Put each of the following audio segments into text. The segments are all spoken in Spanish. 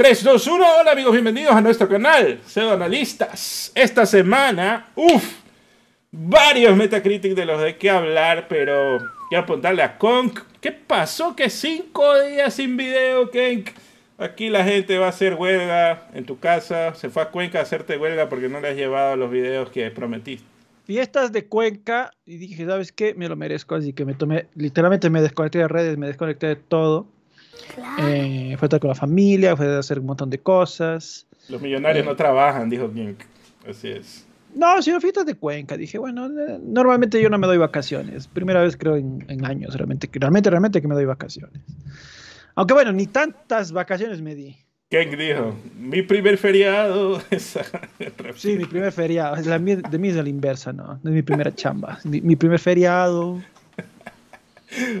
3, 2, 1. Hola amigos, bienvenidos a nuestro canal, Pseudo Analistas. Esta semana, uff, varios Metacritic de los de qué hablar, pero quiero apuntarle a Konk. ¿Qué pasó? Que cinco días sin video, Kenk. Aquí la gente va a hacer huelga en tu casa. Se fue a Cuenca a hacerte huelga porque no le has llevado los videos que prometiste. Fiestas de Cuenca y dije, ¿sabes qué? Me lo merezco, así que me tomé, literalmente me desconecté de redes, me desconecté de todo eh, fue a estar con la familia, fue a hacer un montón de cosas. Los millonarios no trabajan, dijo King. Así es. No, sino fiestas de Cuenca. Dije, bueno, eh, normalmente yo no me doy vacaciones. Primera vez creo en, años, realmente, realmente, realmente que me doy vacaciones. Aunque bueno, ni tantas vacaciones me di. King dijo, mi primer feriado. sí, mi primer feriado. La, de mí es la inversa, ¿no? Es mi primera chamba. Mi, mi primer feriado.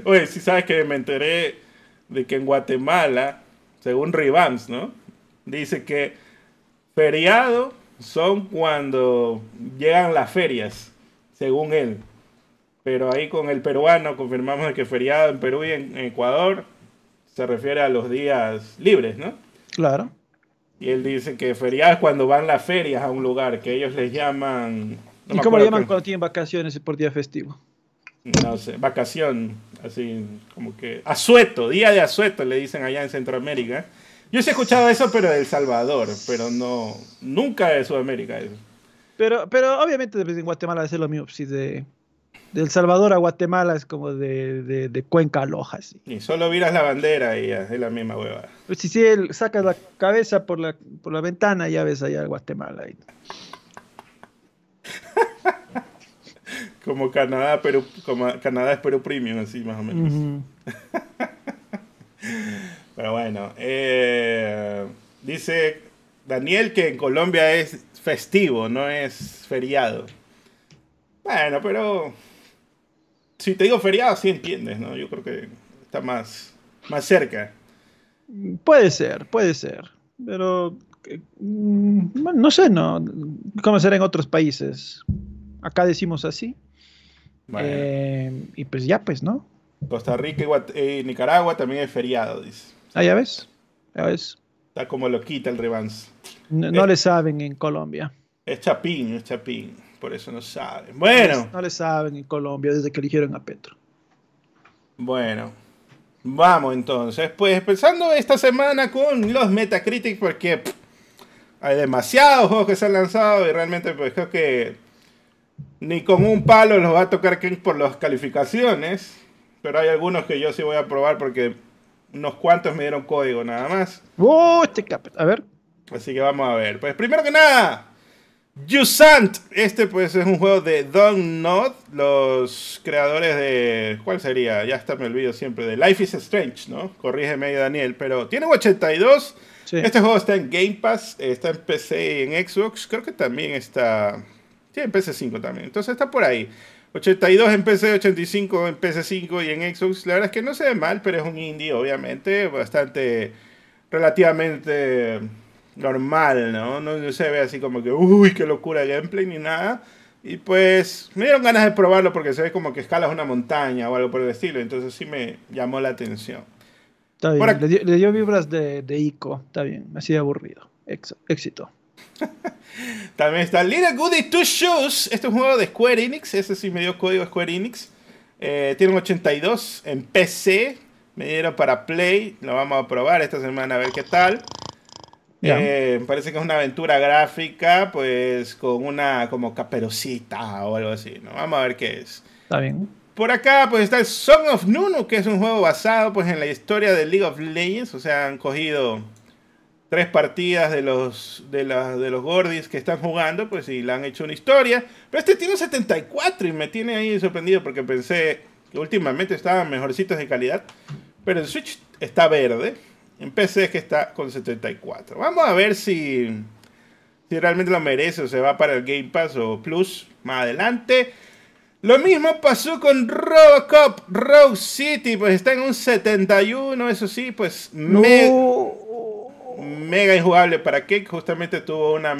Oye, si sabes que me enteré de que en Guatemala, según Rivans, ¿no? Dice que feriado son cuando llegan las ferias, según él. Pero ahí con el peruano confirmamos que feriado en Perú y en Ecuador se refiere a los días libres, ¿no? Claro. Y él dice que feriado es cuando van las ferias a un lugar, que ellos les llaman... ¿Y cómo le llaman cuando tienen vacaciones por día festivo? no sé, vacación, así como que asueto, día de asueto le dicen allá en Centroamérica. Yo sí he escuchado eso, pero de El Salvador, pero no, nunca de Sudamérica eso. Pero, pero obviamente en Guatemala es lo mismo, si de, de, El Salvador a Guatemala es como de, de, Cuenca a Loja. Y solo miras la bandera y ya, es la misma hueva. Pues si, si sacas la cabeza por la, por la ventana, ya ves allá Guatemala. Y... Como Canadá, pero como Canadá es Perú Premium, así más o menos. pero bueno, eh, dice Daniel que en Colombia es festivo, no es feriado. Bueno, pero si te digo feriado, sí entiendes, ¿no? Yo creo que está más, más cerca. Puede ser, puede ser. Pero mm, no sé, ¿no? ¿Cómo será en otros países? Acá decimos así. Eh, y pues ya, pues, ¿no? Costa Rica y Nicaragua también es feriado, dice. Ah, ya ves. Ya ves. Está como lo quita el Revans. No, le saben en Colombia. Es Chapín, es Chapín. Por eso no saben. Bueno. No, le saben en Colombia desde que eligieron a Petro. Bueno. Vamos entonces. Pues empezando esta semana con los Metacritic porque hay demasiados juegos que se han lanzado y realmente pues creo que ni con un palo los va a tocar King por las calificaciones. Pero hay algunos que yo sí voy a probar porque unos cuantos me dieron código nada más. ¡Oh, este A ver. Así que vamos a ver. Pues primero que nada, Jusant. Este pues es un juego de Don Nod, los creadores de... ¿Cuál sería? Ya está me olvido siempre. De Life is Strange, ¿no? Corrígeme Daniel. Pero tiene 82. Este juego está en Game Pass, está en PC y en Xbox. Creo que también está Sí, en PC5 también. Entonces está por ahí. 82 en PC, 85 en PC5 y en Xbox. La verdad es que no se ve mal, pero es un indie, obviamente, bastante, relativamente normal, ¿no? No se ve así como que, uy, qué locura gameplay ni nada. Y pues me dieron ganas de probarlo porque se ve como que escalas una montaña o algo por el estilo. Entonces sí me llamó la atención. Está bien, le, dio, vibras de, de Ico. Está bien, me hacía aburrido. éxito. También está Little Goody Two Shoes. Este es un juego de Square Enix. Ese sí me dio código Square Enix. Eh, tiene un 82 en PC. Me dieron para Play. Lo vamos a probar esta semana a ver qué tal. Eh, parece que es una aventura gráfica, pues con una como caperucita o algo así. ¿no? Vamos a ver qué es. Está bien. Por acá pues está el Song of Nunu, que es un juego basado pues en la historia de League of Legends. O sea, han cogido tres partidas de los, de, de los Gordis que están jugando, pues sí, le han hecho una historia. Pero este tiene un 74 y me tiene ahí sorprendido porque pensé que últimamente estaban mejorcitos de calidad. Pero el Switch está verde. En PC es que está con 74. Vamos a ver si, si realmente lo merece o se va para el Game Pass o Plus más adelante. Lo mismo pasó con Robocop Rogue City, pues está en un 71, eso sí, pues me mega injugable para que justamente tuvo una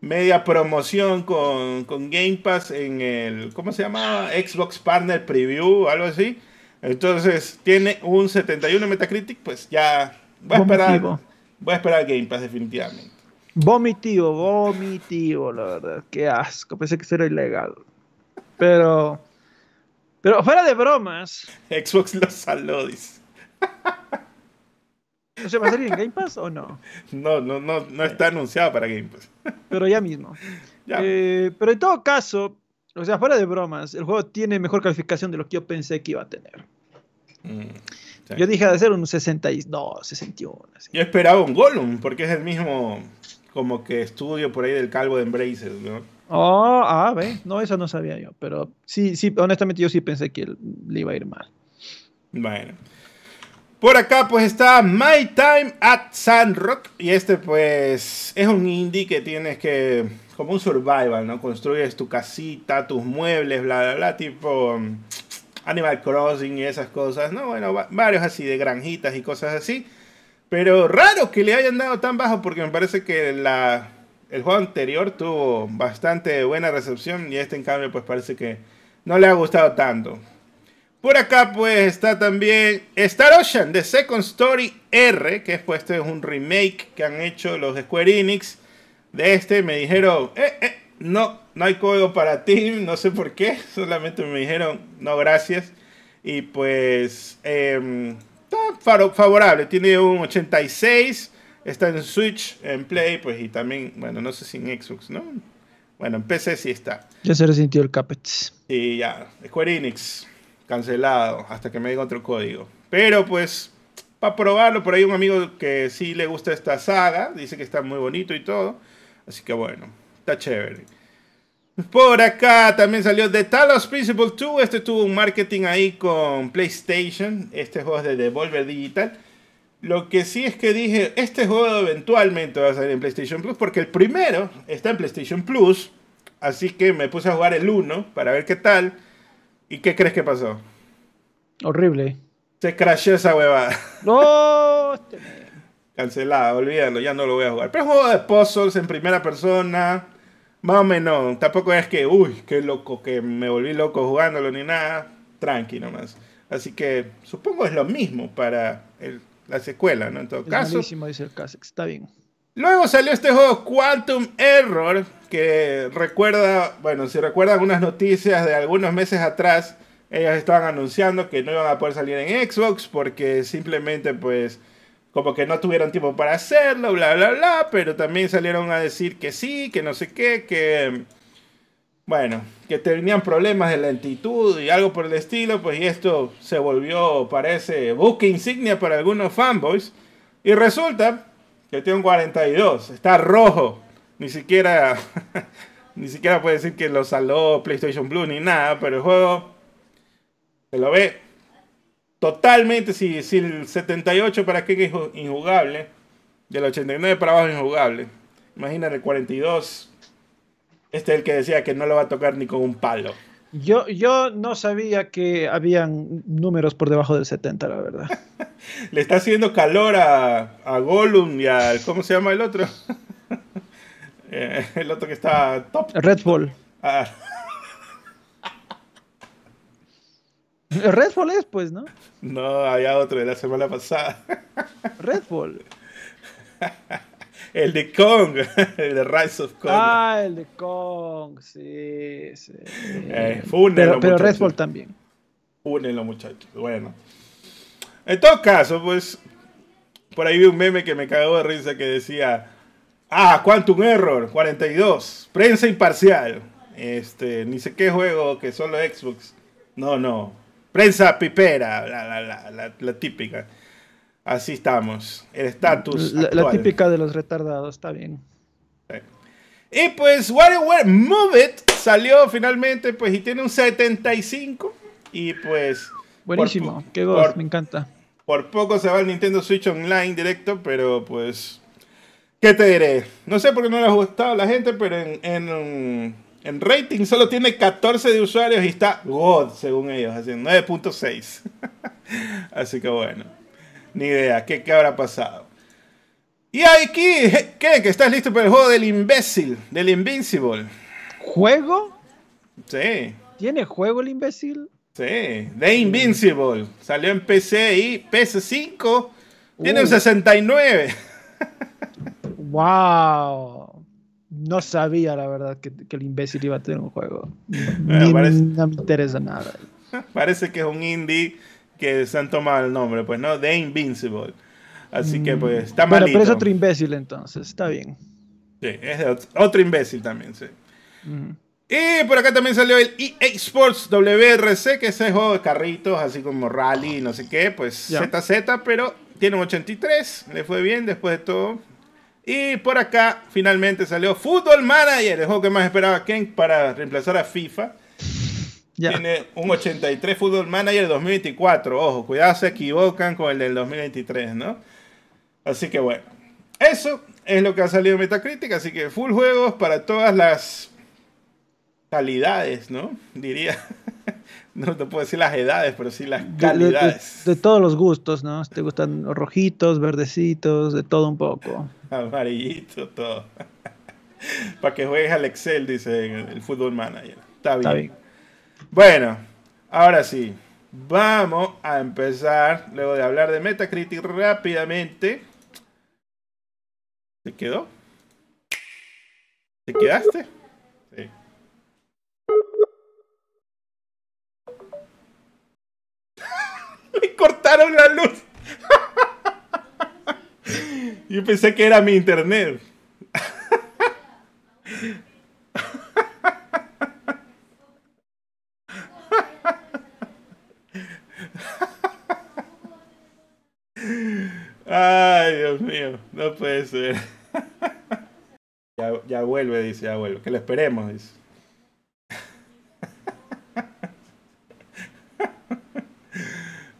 media promoción con, Game Pass en el, ¿cómo se llama? Xbox Partner Preview, algo así. Entonces tiene un 71 Metacritic, pues ya Voy a esperar, voy a esperar Game Pass definitivamente. Vomitivo, vomitivo, la verdad. Qué asco. Pensé que era ilegal. Pero. Pero fuera de bromas. Xbox lo saló, dice. ¿No se va a salir en Game Pass o no? No, no, no, no está anunciado para Game Pass. Pero ya mismo. Eh, pero en todo caso, o sea, fuera de bromas, el juego tiene mejor calificación de lo que yo pensé que iba a tener. Mm, yo dije de ser un 62, 61. Yo esperaba un Gollum, porque es el mismo como que estudio por ahí del calvo de Embracer, ¿no? Oh, ah, ve, no, eso no sabía yo, pero sí, sí, honestamente yo sí pensé que le iba a ir mal. Bueno. Por acá pues está My Time at Sandrock y este pues es un indie que tienes que, como un survival, ¿no? Construyes tu casita, tus muebles, bla, bla, bla, tipo um, Animal Crossing y esas cosas, ¿no? Bueno, varios así de granjitas y cosas así. Pero raro que le hayan dado tan bajo porque me parece que la, el juego anterior tuvo bastante buena recepción y este en cambio pues parece que no le ha gustado tanto. Por acá pues está también Star Ocean de Second Story R, que es pues este es un remake que han hecho los Square Enix de este. Me dijeron, eh, eh, no, no hay código para Team, no sé por qué, solamente me dijeron, no, gracias. Y pues em, está favorable, tiene un 86, está en Switch, en Play, pues y también, bueno, no sé si en Xbox, ¿no? Bueno, en PC sí está. Ya se resintió el Capet. Y ya, Square Enix cancelado hasta que me diga otro código. Pero pues, para probarlo, por ahí un amigo que sí le gusta esta saga, dice que está muy bonito y todo. Así que bueno, está chévere. Por acá también salió The Talos Principle 2. Este tuvo un marketing ahí con PlayStation. Este juego es de Devolver Digital. Lo que sí es que dije, este juego eventualmente va a salir en PlayStation Plus porque el primero está en PlayStation Plus. Así que me puse a jugar el 1 para ver qué tal. ¿Y qué crees que pasó? Horrible. Se crashó esa huevada. No. Este Cancelado, olvídalo, ya no lo voy a jugar. Pero es un juego de puzzles en primera persona. Más o menos. Tampoco es que, uy, qué loco, que me volví loco jugándolo ni nada. Tranqui nomás. Así que supongo es lo mismo para la secuela, ¿no? En todo caso. dice el Está bien. Luego salió este juego Quantum Error, que recuerda, bueno, si recuerdan unas noticias de algunos meses atrás, ellos estaban anunciando que no iban a poder salir en Xbox porque simplemente pues como que no tuvieron tiempo para hacerlo, bla, bla, bla, pero también salieron a decir que sí, que no sé qué, que, bueno, que tenían problemas de lentitud y algo por el estilo, pues y esto se volvió, parece, buque insignia para algunos fanboys. Y resulta que tiene un 42, está rojo. Ni siquiera, ni siquiera puede decir que lo saló PlayStation Blue ni nada, pero el juego se lo ve totalmente. Si, el 78 para qué es injugable, del 89 para abajo es injugable. Imagínate el 42. Este es el que decía que no lo va a tocar ni con un palo. Yo, yo no sabía que habían números por debajo del 70, la verdad. Le está haciendo calor a, a Gollum y al. ¿Cómo se llama el otro? Eh, el otro que está top. Redfall. Ah. Redfall es, pues, ¿no? No, había otro de la semana pasada. Redfall. El de Kong, el de Rise of Kong. Ah, el de Kong, sí, sí. Eh, pero, pero Redfall también. Fúnenlo, muchachos. Bueno. En todo caso, pues, por ahí vi un meme que me cagó de risa que decía, ah, Quantum Error, 42, prensa imparcial. Este, ni sé qué juego que solo Xbox. No, no. Prensa pipera, la, la, la, la típica. Así estamos. El estatus. La, típica de los retardados, está bien. Y pues WarioWare Move It salió finalmente, pues, y tiene un 75. Y pues. Buenísimo, qué voz, me encanta. Por poco se va el Nintendo Switch Online directo, pero pues. ¿Qué te diré? No sé por qué no le ha gustado a la gente, pero en, en, en rating solo tiene 14 de usuarios y está God, según ellos, así 9.6. así que bueno. Ni idea, ¿qué, qué habrá pasado? Y aquí, ¿qué? ¿Que estás listo para el juego del imbécil, del Invincible? ¿Juego? Sí. ¿Tiene juego el imbécil? Sí, The Invincible. Salió en PC y PS5. Tiene un 69. ¡Wow! No sabía, la verdad, que, el imbécil iba a tener un juego. No me interesa nada. Parece que es un indie que se han tomado el nombre, pues, ¿no? The Invincible. Así que, pues, está mal. Pero es otro imbécil, entonces, está bien. Sí, es de otro, imbécil también, sí. Y por acá también salió el EA Sports WRC, que es ese juego de carritos, así como rally, no sé qué, pues ZZ, pero tiene un 83, le fue bien después de todo. Y por acá finalmente salió Football Manager, el juego que más esperaba Ken para reemplazar a FIFA. Tiene un 83 Football Manager 2024. Ojo, cuidado, se equivocan con el del 2023, ¿no? Así que bueno, eso es lo que ha salido en Metacritic. Así que full juegos para todas las calidades, ¿no? Diría. no te puedo decir las edades, pero sí las calidades. De, todos los gustos, ¿no? te gustan rojitos, verdecitos, de todo un poco. Amarillito, todo. Para que juegues al Excel, dice el Football Manager. Está bien. Está bien. Bueno, ahora sí. Vamos a empezar, luego de hablar de Metacritic rápidamente. ¿Se quedó? ¿Te quedaste? Me cortaron la luz. Yo pensé que era mi internet. Ay, No puede ser. Ya, ya vuelve, dice, ya vuelve. Que lo esperemos, dice.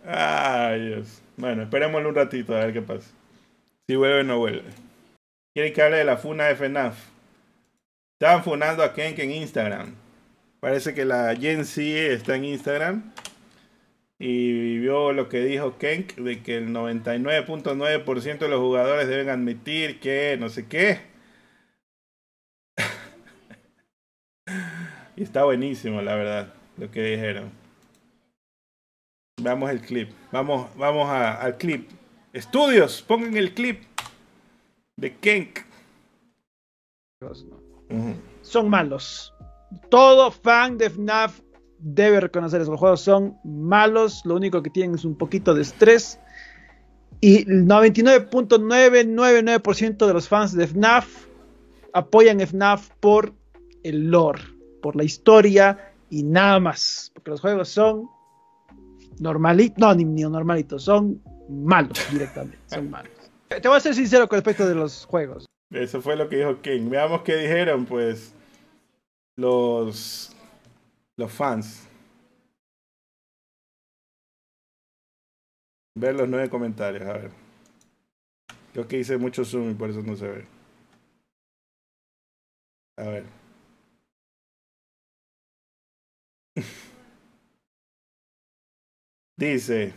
Ay, Dios. Bueno, esperémosle un ratito a ver qué pasa. Si vuelve o no vuelve. Quieren que hable de la funa de FNAF. Funando a Kenk en Instagram. Parece que la Gen Z está en Instagram. Y vio lo que dijo Kenk de que el 99.9% de los jugadores deben admitir que no sé qué. y está buenísimo, la verdad, lo que dijeron. Veamos el clip. Vamos, vamos al clip. Estudios, pongan el clip de Kenk. Son malos. Todo fan de FNAF debe reconocer eso. Los juegos son malos. Lo único que tienen es un poquito de estrés. Y el 99.999% de los fans de FNAF apoyan FNAF por el lore, por la historia y nada más. Porque los juegos son normalitos, no, ni, normalitos, son malos directamente, son malos. Te voy a ser sincero con respecto de los juegos. Eso fue lo que dijo King. Veamos qué dijeron, pues, los, los fans. Ver los nueve comentarios, a ver. Yo que hice mucho zoom y por eso no se ve. A ver. Dice,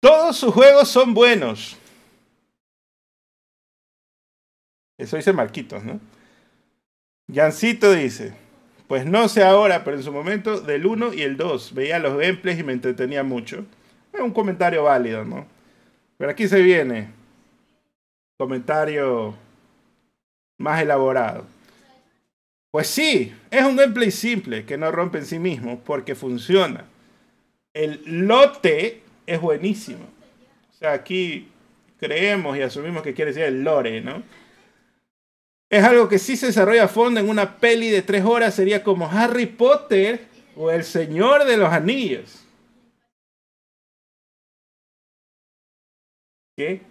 todos sus juegos son buenos. Eso dice Marquitos, ¿no? Jancito dice, pues no sé ahora, pero en su momento del 1 y el 2 veía los gameplays y me entretenía mucho. Es un comentario válido, ¿no? Pero aquí se viene. Comentario más elaborado. Pues sí, es un gameplay simple que no rompe en sí mismo porque funciona el lote es buenísimo. O sea, aquí creemos y asumimos que quiere decir el lore, ¿no? Es algo que si se desarrolla a fondo en una peli de tres horas, sería como Harry Potter o El Señor de los Anillos. ¿Qué?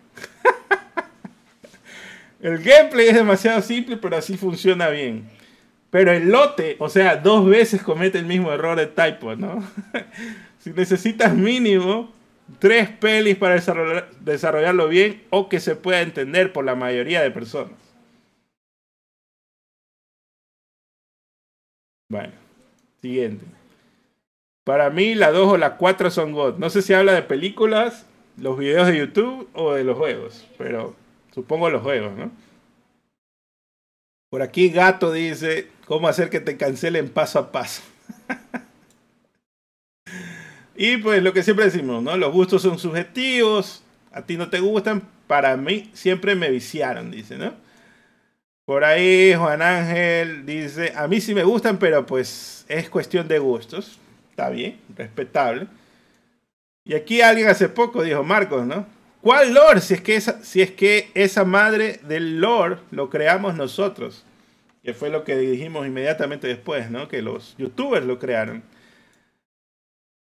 el gameplay es demasiado simple, pero así funciona bien. Pero el lote, o sea, dos veces comete el mismo error de typo, ¿no? Si necesitas mínimo tres pelis para desarrollarlo bien o que se pueda entender por la mayoría de personas. Bueno, siguiente. Para mí la 2 o la 4 son God. No sé si habla de películas, los videos de YouTube o de los juegos, pero supongo los juegos, ¿no? Por aquí Gato dice, ¿cómo hacer que te cancelen paso a paso? Y pues lo que siempre decimos, ¿no? Los gustos son subjetivos. A ti no te gustan, para mí siempre me viciaron, dice, ¿no? Por ahí Juan Ángel dice, a mí sí me gustan, pero pues es cuestión de gustos. Está bien, respetable. Y aquí alguien hace poco dijo, Marcos, ¿no? ¿Cuál lore? Si es que esa, si es que esa madre del lore lo creamos nosotros. Que fue lo que dijimos inmediatamente después, ¿no? Que los youtubers lo crearon.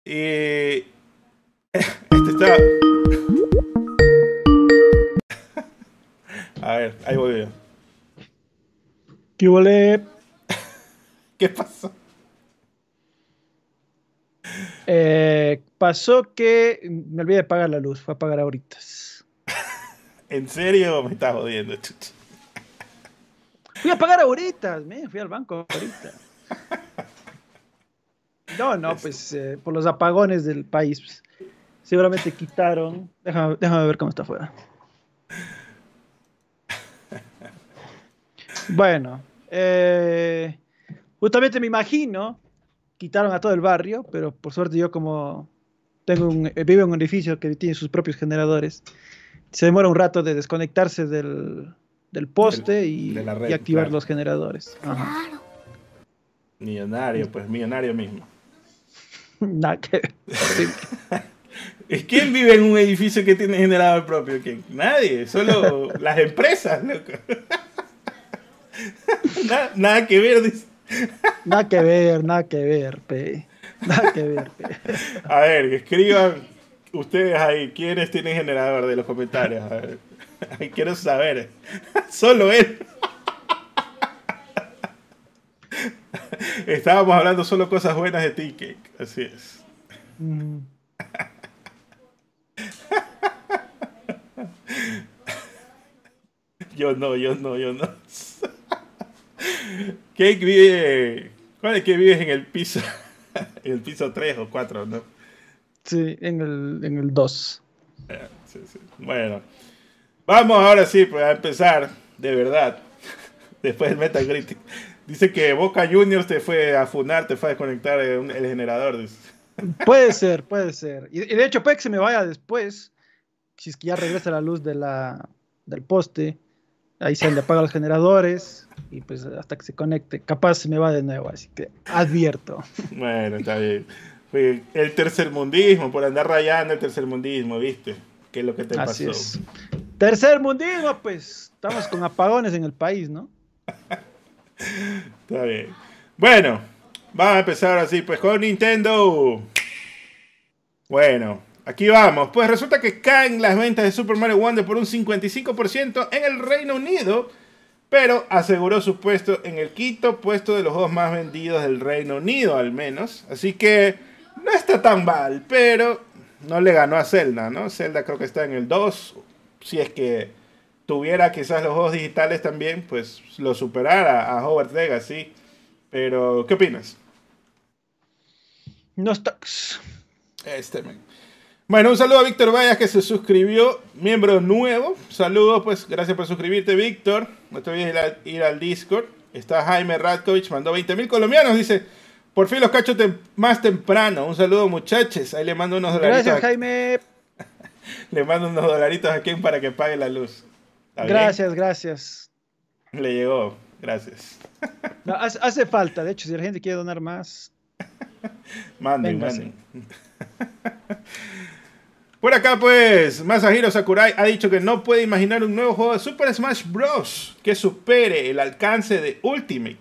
Y... Este está... A ver, ahí voy yo. ¿Qué huele? ¿Qué pasó? Eh, pasó que me olvidé de pagar la luz, fue a pagar ahorita. ¿En serio me estás jodiendo, chucha? Fui a pagar ahorita, me fui al banco ahorita. No, no, pues eh, por los apagones del país. Pues, seguramente quitaron. Déjame, déjame ver cómo está afuera. Bueno, eh, justamente me imagino, quitaron a todo el barrio, pero por suerte yo como tengo un, eh, vivo en un edificio que tiene sus propios generadores, se demora un rato de desconectarse del, poste y, activar los generadores. Claro. Millonario, pues millonario mismo. Nada que... ¿Quién vive en un edificio que tiene generador propio? ¿Quién? Nadie, solo las empresas, loco. nada, que ver, dice. Nada que ver, nada que ver, pe. Nada que ver, pe. A ver, escriban ustedes ahí quiénes tienen generador de los comentarios. A ver. quiero saber. Solo él. Estábamos hablando solo cosas buenas de ti, Cake. Así es. Mm. yo no, yo no, yo no. Cake vive. ¿Cuál es que vives en el piso? en el piso 3 o 4, ¿no? Sí, en el, en el 2. Eh, bueno, vamos ahora sí pues, a empezar, de verdad. Después del Metacritic. Dice que Boca Juniors te fue a funar, te fue a desconectar el, generador. Puede ser, puede ser. Y, de hecho, puede que se me vaya después. Si es que ya regresa la luz de la, del poste. Ahí se le apagan los generadores y pues hasta que se conecte. Capaz se me va de nuevo, así que advierto. Bueno, está bien. El tercer mundismo, por andar rayando el tercer mundismo, ¿viste? ¿Qué es lo que te Así pasó? Es. Tercer mundismo, pues estamos con apagones en el país, ¿no? Está bien. Bueno, vamos a empezar así, pues con Nintendo. Bueno, aquí vamos. Pues resulta que caen las ventas de Super Mario Wonder por un 55% en el Reino Unido, pero aseguró su puesto en el quinto puesto de los juegos más vendidos del Reino Unido, al menos. Así que no está tan mal, pero no le ganó a Zelda, ¿no? Zelda creo que está en el 2. Si es que tuviera quizás los juegos digitales también, pues lo superara a Howard Legacy. Pero, ¿qué opinas? No está. Este, Bueno, un saludo a Víctor Vallas que se suscribió, miembro nuevo. Saludos, pues gracias por suscribirte, Víctor. No te olvides ir, al, ir al Discord. Está Jaime Radkovich, mandó 20.000 colombianos, dice. Por fin los cacho más temprano. Un saludo, muchachos. Ahí le mando unos dolaritos. Gracias, Jaime. le mando unos dolaritos a quien para que pague la luz. Gracias, gracias. Le llegó, gracias. hace, falta, de hecho, si la gente quiere donar más. manden, manden. Por acá, pues, Masahiro Sakurai ha dicho que no puede imaginar un nuevo juego de Super Smash Bros. que supere el alcance de Ultimate.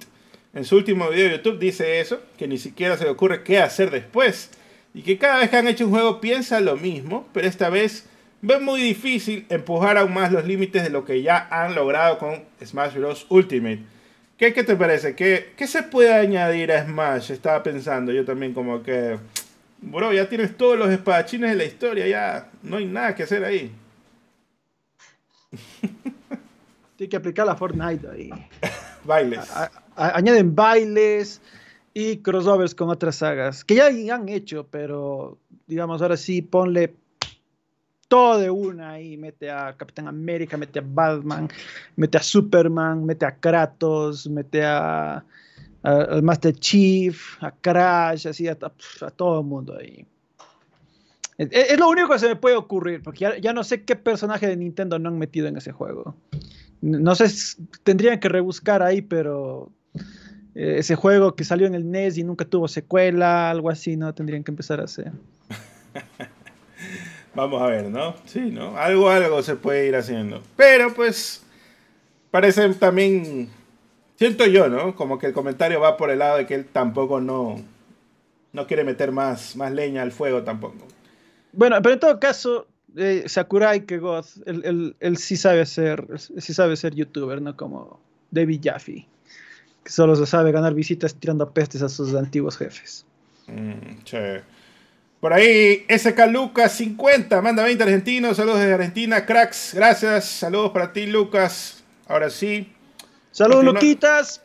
En su último video de YouTube dice eso, que ni siquiera se le ocurre qué hacer después. Y que cada vez que han hecho un juego piensa lo mismo, pero esta vez ve muy difícil empujar aún más los límites de lo que ya han logrado con Smash Bros. Ultimate. ¿Qué, te parece? ¿Qué, ¿Qué, se puede añadir a Smash? Estaba pensando yo también como que... Bro, ya tienes todos los espadachines de la historia, ya no hay nada que hacer ahí. Tiene que aplicar la Fortnite ahí. Bailes añaden bailes y crossovers con otras sagas, que ya han hecho, pero digamos, ahora sí, ponle todo de una y mete a Capitán América, mete a Batman, mete a Superman, mete a Kratos, mete a, al Master Chief, a Crash, así a, todo el mundo ahí. Es, lo único que se me puede ocurrir, porque ya, no sé qué personaje de Nintendo no han metido en ese juego. No sé, tendrían que rebuscar ahí, pero eh, ese juego que salió en el NES y nunca tuvo secuela, algo así, ¿no? Tendrían que empezar a hacer. Vamos a ver, ¿no? Sí, ¿no? Algo, algo se puede ir haciendo. Pero pues, parece también, siento yo, ¿no? Como que el comentario va por el lado de que él tampoco no, no quiere meter más, más leña al fuego tampoco. Bueno, pero en todo caso, eh, Sakurai Kegoth, él, él, sí sabe ser, sí sabe ser youtuber, ¿no? Como David Jaffe, que solo se sabe ganar visitas tirando pestes a sus antiguos jefes. Mm, por ahí, SK Lucas 50, manda 20 argentinos, saludos desde Argentina, cracks, gracias, saludos para ti Lucas, ahora sí. Saludos Luquitas.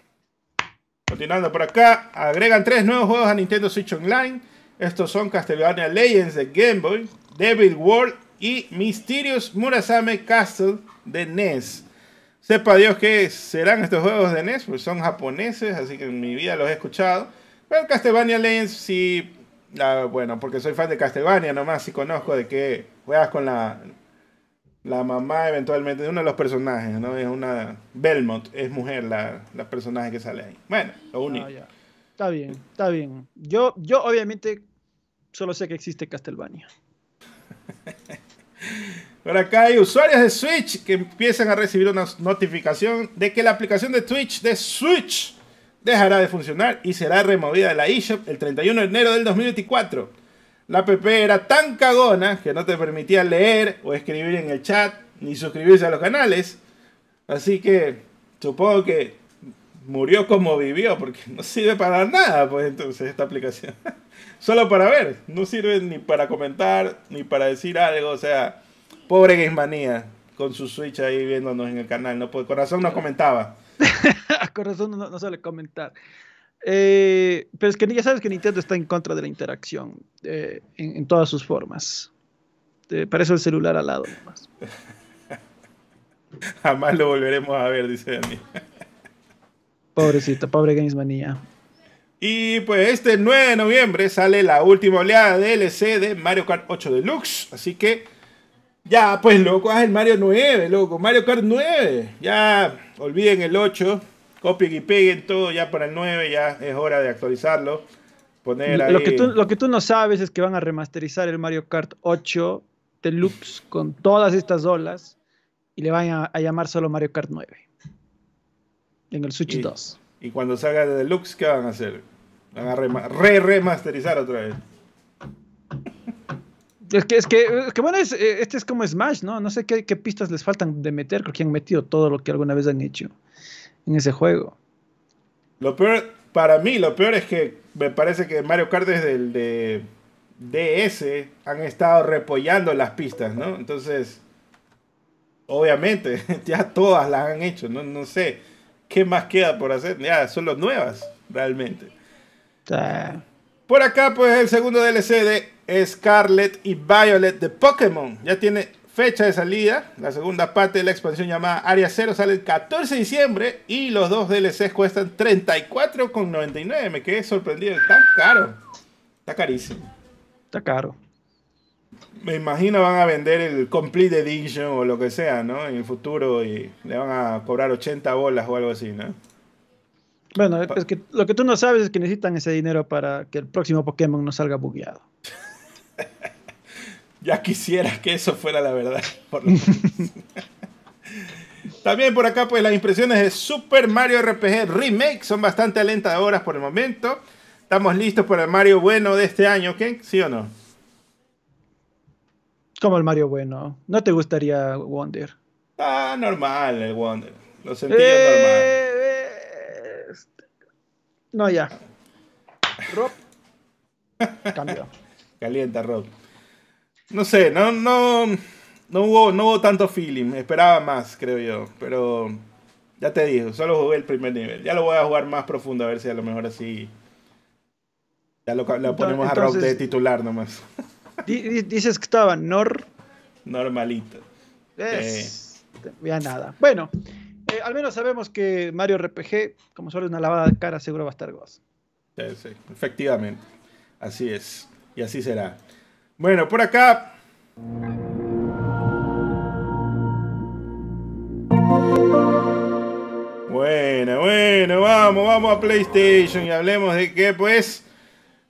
Continuando por acá, agregan tres nuevos juegos a Nintendo Switch Online. Estos son Castlevania Legends de Game Boy, Devil World y Mysterious Murasame Castle de NES. Sepa Dios que serán estos juegos de NES, pues son japoneses, así que en mi vida los he escuchado. Pero Castlevania Legends sí bueno, porque soy fan de Castlevania nomás y conozco de que juegas con la, la mamá eventualmente de uno de los personajes, ¿no? Es una Belmont, es mujer la, la personaje que sale ahí. Bueno, lo único. Ah, está bien, está bien. Yo, yo obviamente solo sé que existe Castlevania. Por acá hay usuarios de Switch que empiezan a recibir una notificación de que la aplicación de Twitch de Switch dejará de funcionar y será removida de la eShop el 31 de enero del 2024. La app era tan cagona que no te permitía leer o escribir en el chat ni suscribirse a los canales. Así que supongo que murió como vivió porque no sirve para nada, pues entonces esta aplicación. Solo para ver, no sirve ni para comentar ni para decir algo, o sea, pobre Game con su Switch ahí viéndonos en el canal, no, pues corazón nos comentaba. corazón no, suele comentar. Eh, pero es que ya sabes que Nintendo está en contra de la interacción eh, en, todas sus formas. Eh, para eso el celular al lado nomás. Jamás lo volveremos a ver, dice Dani. Pobrecito, pobre Games Manía. Y pues este 9 de noviembre sale la última oleada de DLC de Mario Kart 8 Deluxe. Así que ya, pues loco, haz el Mario 9, loco. Mario Kart 9. Ya olviden el 8, copien y peguen todo ya para el 9, ya es hora de actualizarlo. Poner ahí... lo, que tú, lo que tú no sabes es que van a remasterizar el Mario Kart 8 Deluxe con todas estas olas y le van a, llamar solo Mario Kart 9 en el Switch 2. Y cuando salga de Deluxe, ¿qué van a hacer? Van a re-remasterizar otra vez. Es que, es que, es que bueno, eh, este es como Smash, ¿no? No sé qué, pistas les faltan de meter, creo que han metido todo lo que alguna vez han hecho en ese juego. Lo peor, para mí, lo peor es que me parece que Mario Kart desde el de DS han estado repollando las pistas, ¿no? Entonces, obviamente, ya todas las han hecho, ¿no? No sé qué más queda por hacer, ya son las nuevas, realmente. Por acá, pues el segundo DLC de Scarlet y Violet de Pokémon. Ya tiene fecha de salida. La segunda parte de la expansión llamada Área 0 sale el 14 de diciembre y los dos DLCs cuestan 34,99. Me quedé sorprendido. Está caro. Está carísimo. Está caro. Me imagino van a vender el Complete Edition o lo que sea, ¿no? En el futuro y le van a cobrar 80 bolas o algo así, ¿no? Bueno, es que lo que tú no sabes es que necesitan ese dinero para que el próximo Pokémon no salga bugueado. ya quisiera que eso fuera la verdad. También por acá, pues las impresiones de Super Mario RPG Remake son bastante alentadoras por el momento. Estamos listos para el Mario bueno de este año, ¿qué? ¿Sí o no? Como el Mario bueno. ¿No te gustaría Wonder? Ah, normal el Wonder. Lo sentí eh, normal. No, ya. Rob. Cambio. Calienta, Rob. No sé, no, no, no, hubo, no hubo tanto feeling. Esperaba más, creo yo. Pero ya te digo, solo jugué el primer nivel. Ya lo voy a jugar más profundo a ver si a lo mejor así. Ya lo, ponemos a Rob de titular nomás. Dices que estaba nor. Normalito. Es, Ya nada. Bueno, eh, al menos sabemos que Mario RPG, como solo una lavada de cara, seguro va a estar goz. Sí, sí, efectivamente. Así es. Y así será. Bueno, por acá. Bueno, bueno, vamos, vamos a PlayStation y hablemos de que pues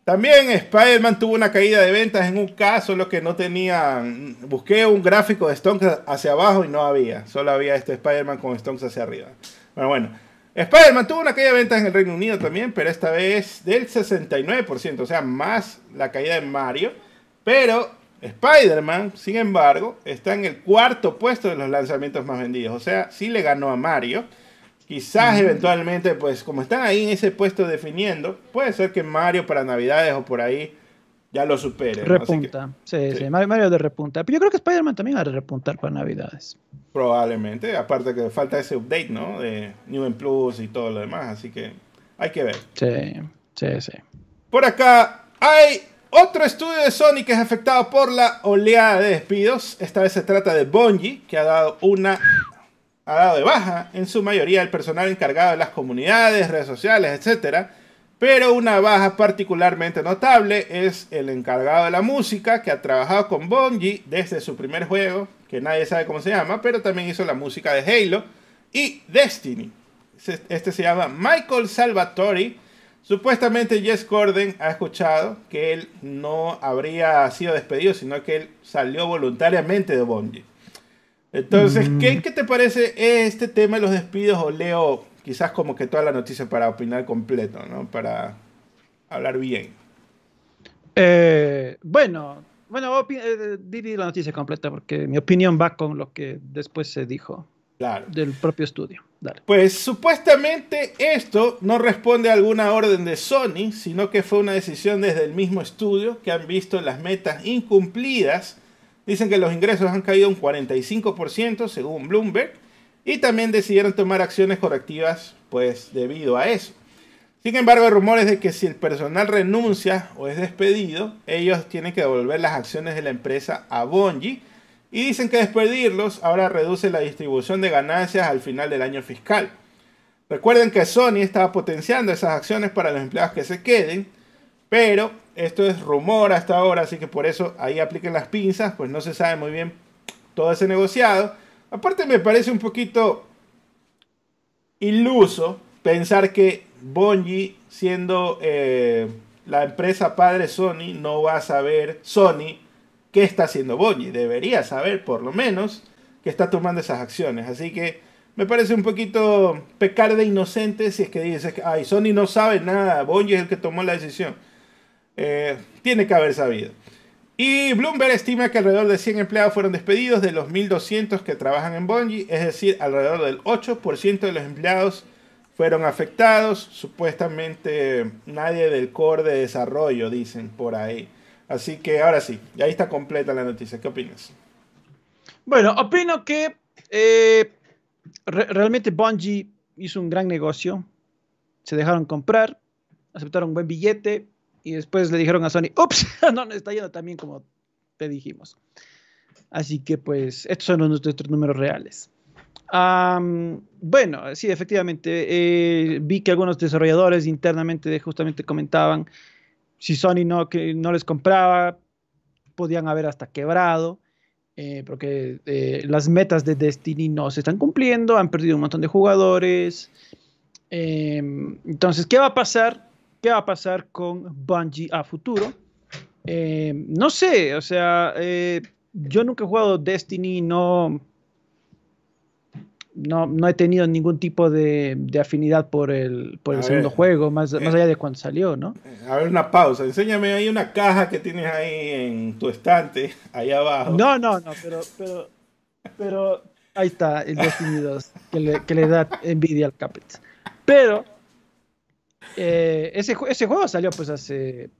también Spider-Man tuvo una caída de ventas en un caso, lo que no tenían. Busqué un gráfico de Stonks hacia abajo y no había. Solo había este Spider-Man con Stonks hacia arriba. Bueno, bueno. Spider-Man tuvo una caída de ventas en el Reino Unido también, pero esta vez del 69%, o sea, más la caída de Mario. Pero Spider-Man, sin embargo, está en el cuarto puesto de los lanzamientos más vendidos. O sea, sí le ganó a Mario. Quizás eventualmente, pues como están ahí en ese puesto definiendo, puede ser que Mario para Navidades o por ahí ya lo supere. Repunta, sí, sí, Mario de repunta. Pero yo creo que Spider-Man también va a repuntar para Navidades. Probablemente, aparte que falta ese update, ¿no? De New en Plus y todo lo demás, así que hay que ver. Sí, sí, sí. Por acá hay otro estudio de Sony que es afectado por la oleada de despidos. Esta vez se trata de Bungie, que ha dado una ha dado de baja en su mayoría el personal encargado de las comunidades, redes sociales, etc. Pero una baja particularmente notable es el encargado de la música que ha trabajado con Bungie desde su primer juego, que nadie sabe cómo se llama, pero también hizo la música de Halo y Destiny. Este se llama Michael Salvatori. Supuestamente Jess Gordon ha escuchado que él no habría sido despedido, sino que él salió voluntariamente de Bungie. Entonces, mm. ¿qué, te parece este tema de los despidos? O leo quizás como que toda la noticia para opinar completo, ¿no? Para hablar bien. Eh, bueno, bueno, eh, la noticia completa porque mi opinión va con lo que después se dijo claro. del propio estudio. Pues supuestamente esto no responde a alguna orden de Sony, sino que fue una decisión desde el mismo estudio que han visto las metas incumplidas Dicen que los ingresos han caído un 45% según Bloomberg y también decidieron tomar acciones correctivas pues debido a eso. Sin embargo, hay rumores de que si el personal renuncia o es despedido, ellos tienen que devolver las acciones de la empresa a Bungie y dicen que despedirlos ahora reduce la distribución de ganancias al final del año fiscal. Recuerden que Sony estaba potenciando esas acciones para los empleados que se queden, pero esto es rumor hasta ahora, así que por eso ahí apliquen las pinzas, pues no se sabe muy bien todo ese negociado. Aparte me parece un poquito iluso pensar que Bungie, siendo eh, la empresa padre Sony, no va a saber Sony qué está haciendo Bungie. Debería saber por lo menos que está tomando esas acciones. Así que me parece un poquito pecar de inocente si es que dices que ay, Sony no sabe nada, Bungie es el que tomó la decisión. Eh, tiene que haber sabido. Y Bloomberg estima que alrededor de 100 empleados fueron despedidos de los 1.200 que trabajan en Bungie, es decir, alrededor del 8% de los empleados fueron afectados. Supuestamente nadie del core de desarrollo, dicen por ahí. Así que ahora sí, ahí está completa la noticia. ¿Qué opinas? Bueno, opino que eh, realmente Bungie hizo un gran negocio. Se dejaron comprar, aceptaron un buen billete, y después le dijeron a Sony, ups, no, no está yendo también como te dijimos. Así que pues estos son nuestros números reales. bueno, sí, efectivamente, eh, vi que algunos desarrolladores internamente justamente comentaban si Sony no, que no les compraba, podían haber hasta quebrado, eh, porque eh, las metas de Destiny no se están cumpliendo, han perdido un montón de jugadores. entonces, ¿qué va a pasar? qué va a pasar con Bungie a futuro. Eh, no sé, o sea, eh, yo nunca he jugado Destiny, no, no, he tenido ningún tipo de, afinidad por el, por el segundo juego, más, más allá de cuando salió, ¿no? A ver, una pausa. Enséñame ahí una caja que tienes ahí en tu estante, ahí abajo. No, no, no, pero, pero, pero ahí está el Destiny 2, que le, que le da envidia al Capet. Pero eh, ese, ese juego salió pues hace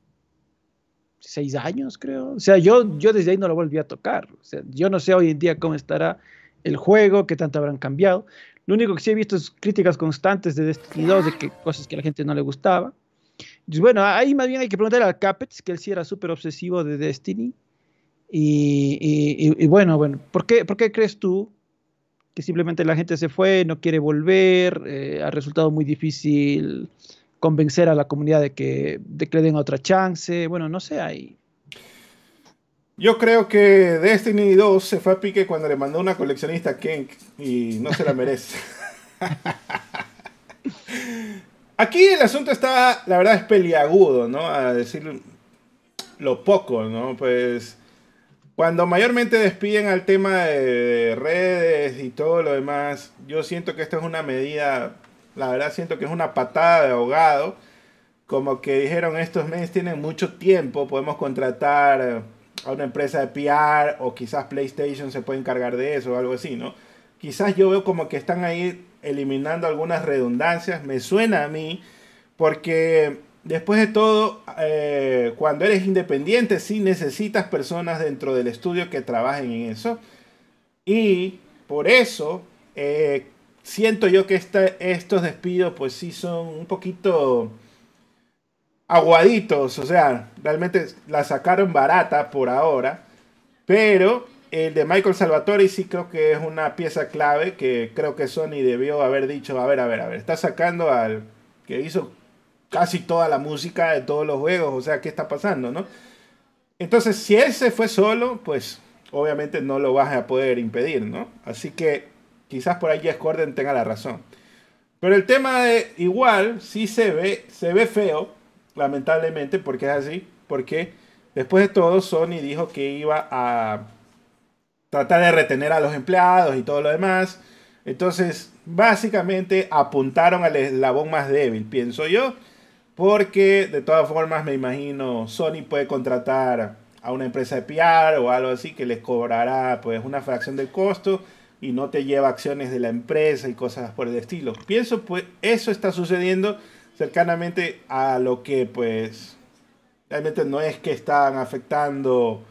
seis años, creo. O sea, yo, yo desde ahí no lo volví a tocar. O sea, yo no sé hoy en día cómo estará el juego, qué tanto habrán cambiado. Lo único que sí he visto es críticas constantes de Destiny 2, de que cosas que a la gente no le gustaba. Entonces, bueno, ahí más bien hay que preguntarle al Capets, que él sí era súper obsesivo de Destiny. Y, bueno, bueno, ¿por qué, ¿por qué crees tú que simplemente la gente se fue, no quiere volver? Eh, ha resultado muy difícil convencer a la comunidad de que, de que le den otra chance. Bueno, no sé, ahí. Yo creo que Destiny 2 se fue a pique cuando le mandó una coleccionista a Kenk y no se la merece. Aquí el asunto está, la verdad, es peliagudo, ¿no? A decir lo poco, ¿no? Pues cuando mayormente despiden al tema de redes y todo lo demás, yo siento que esto es una medida, la verdad siento que es una patada de ahogado, como que dijeron estos meses tienen mucho tiempo, podemos contratar a una empresa de PR o quizás PlayStation se puede encargar de eso o algo así, ¿no? Quizás yo veo como que están ahí eliminando algunas redundancias, me suena a mí, porque después de todo, eh, cuando eres independiente, sí necesitas personas dentro del estudio que trabajen en eso. Y por eso eh, siento yo que estos despidos pues sí son un poquito aguaditos, o sea, realmente la sacaron barata por ahora, pero el de Michael Salvatore sí creo que es una pieza clave que creo que Sony debió haber dicho, a ver, a ver, a ver, está sacando al que hizo casi toda la música de todos los juegos, o sea, ¿qué está pasando, no? Entonces, si él se fue solo, pues obviamente no lo vas a poder impedir, ¿no? Así que quizás por ahí Jess tenga la razón. Pero el tema de igual sí se ve, se ve feo, lamentablemente, porque es así, porque después de todo Sony dijo que iba a tratar de retener a los empleados y todo lo demás. Entonces, básicamente apuntaron al eslabón más débil, pienso yo, porque de todas formas me imagino Sony puede contratar a una empresa de PR o algo así que les cobrará pues una fracción del costo y no te lleva acciones de la empresa y cosas por el estilo. Pienso pues eso está sucediendo cercanamente a lo que pues realmente no es que están afectando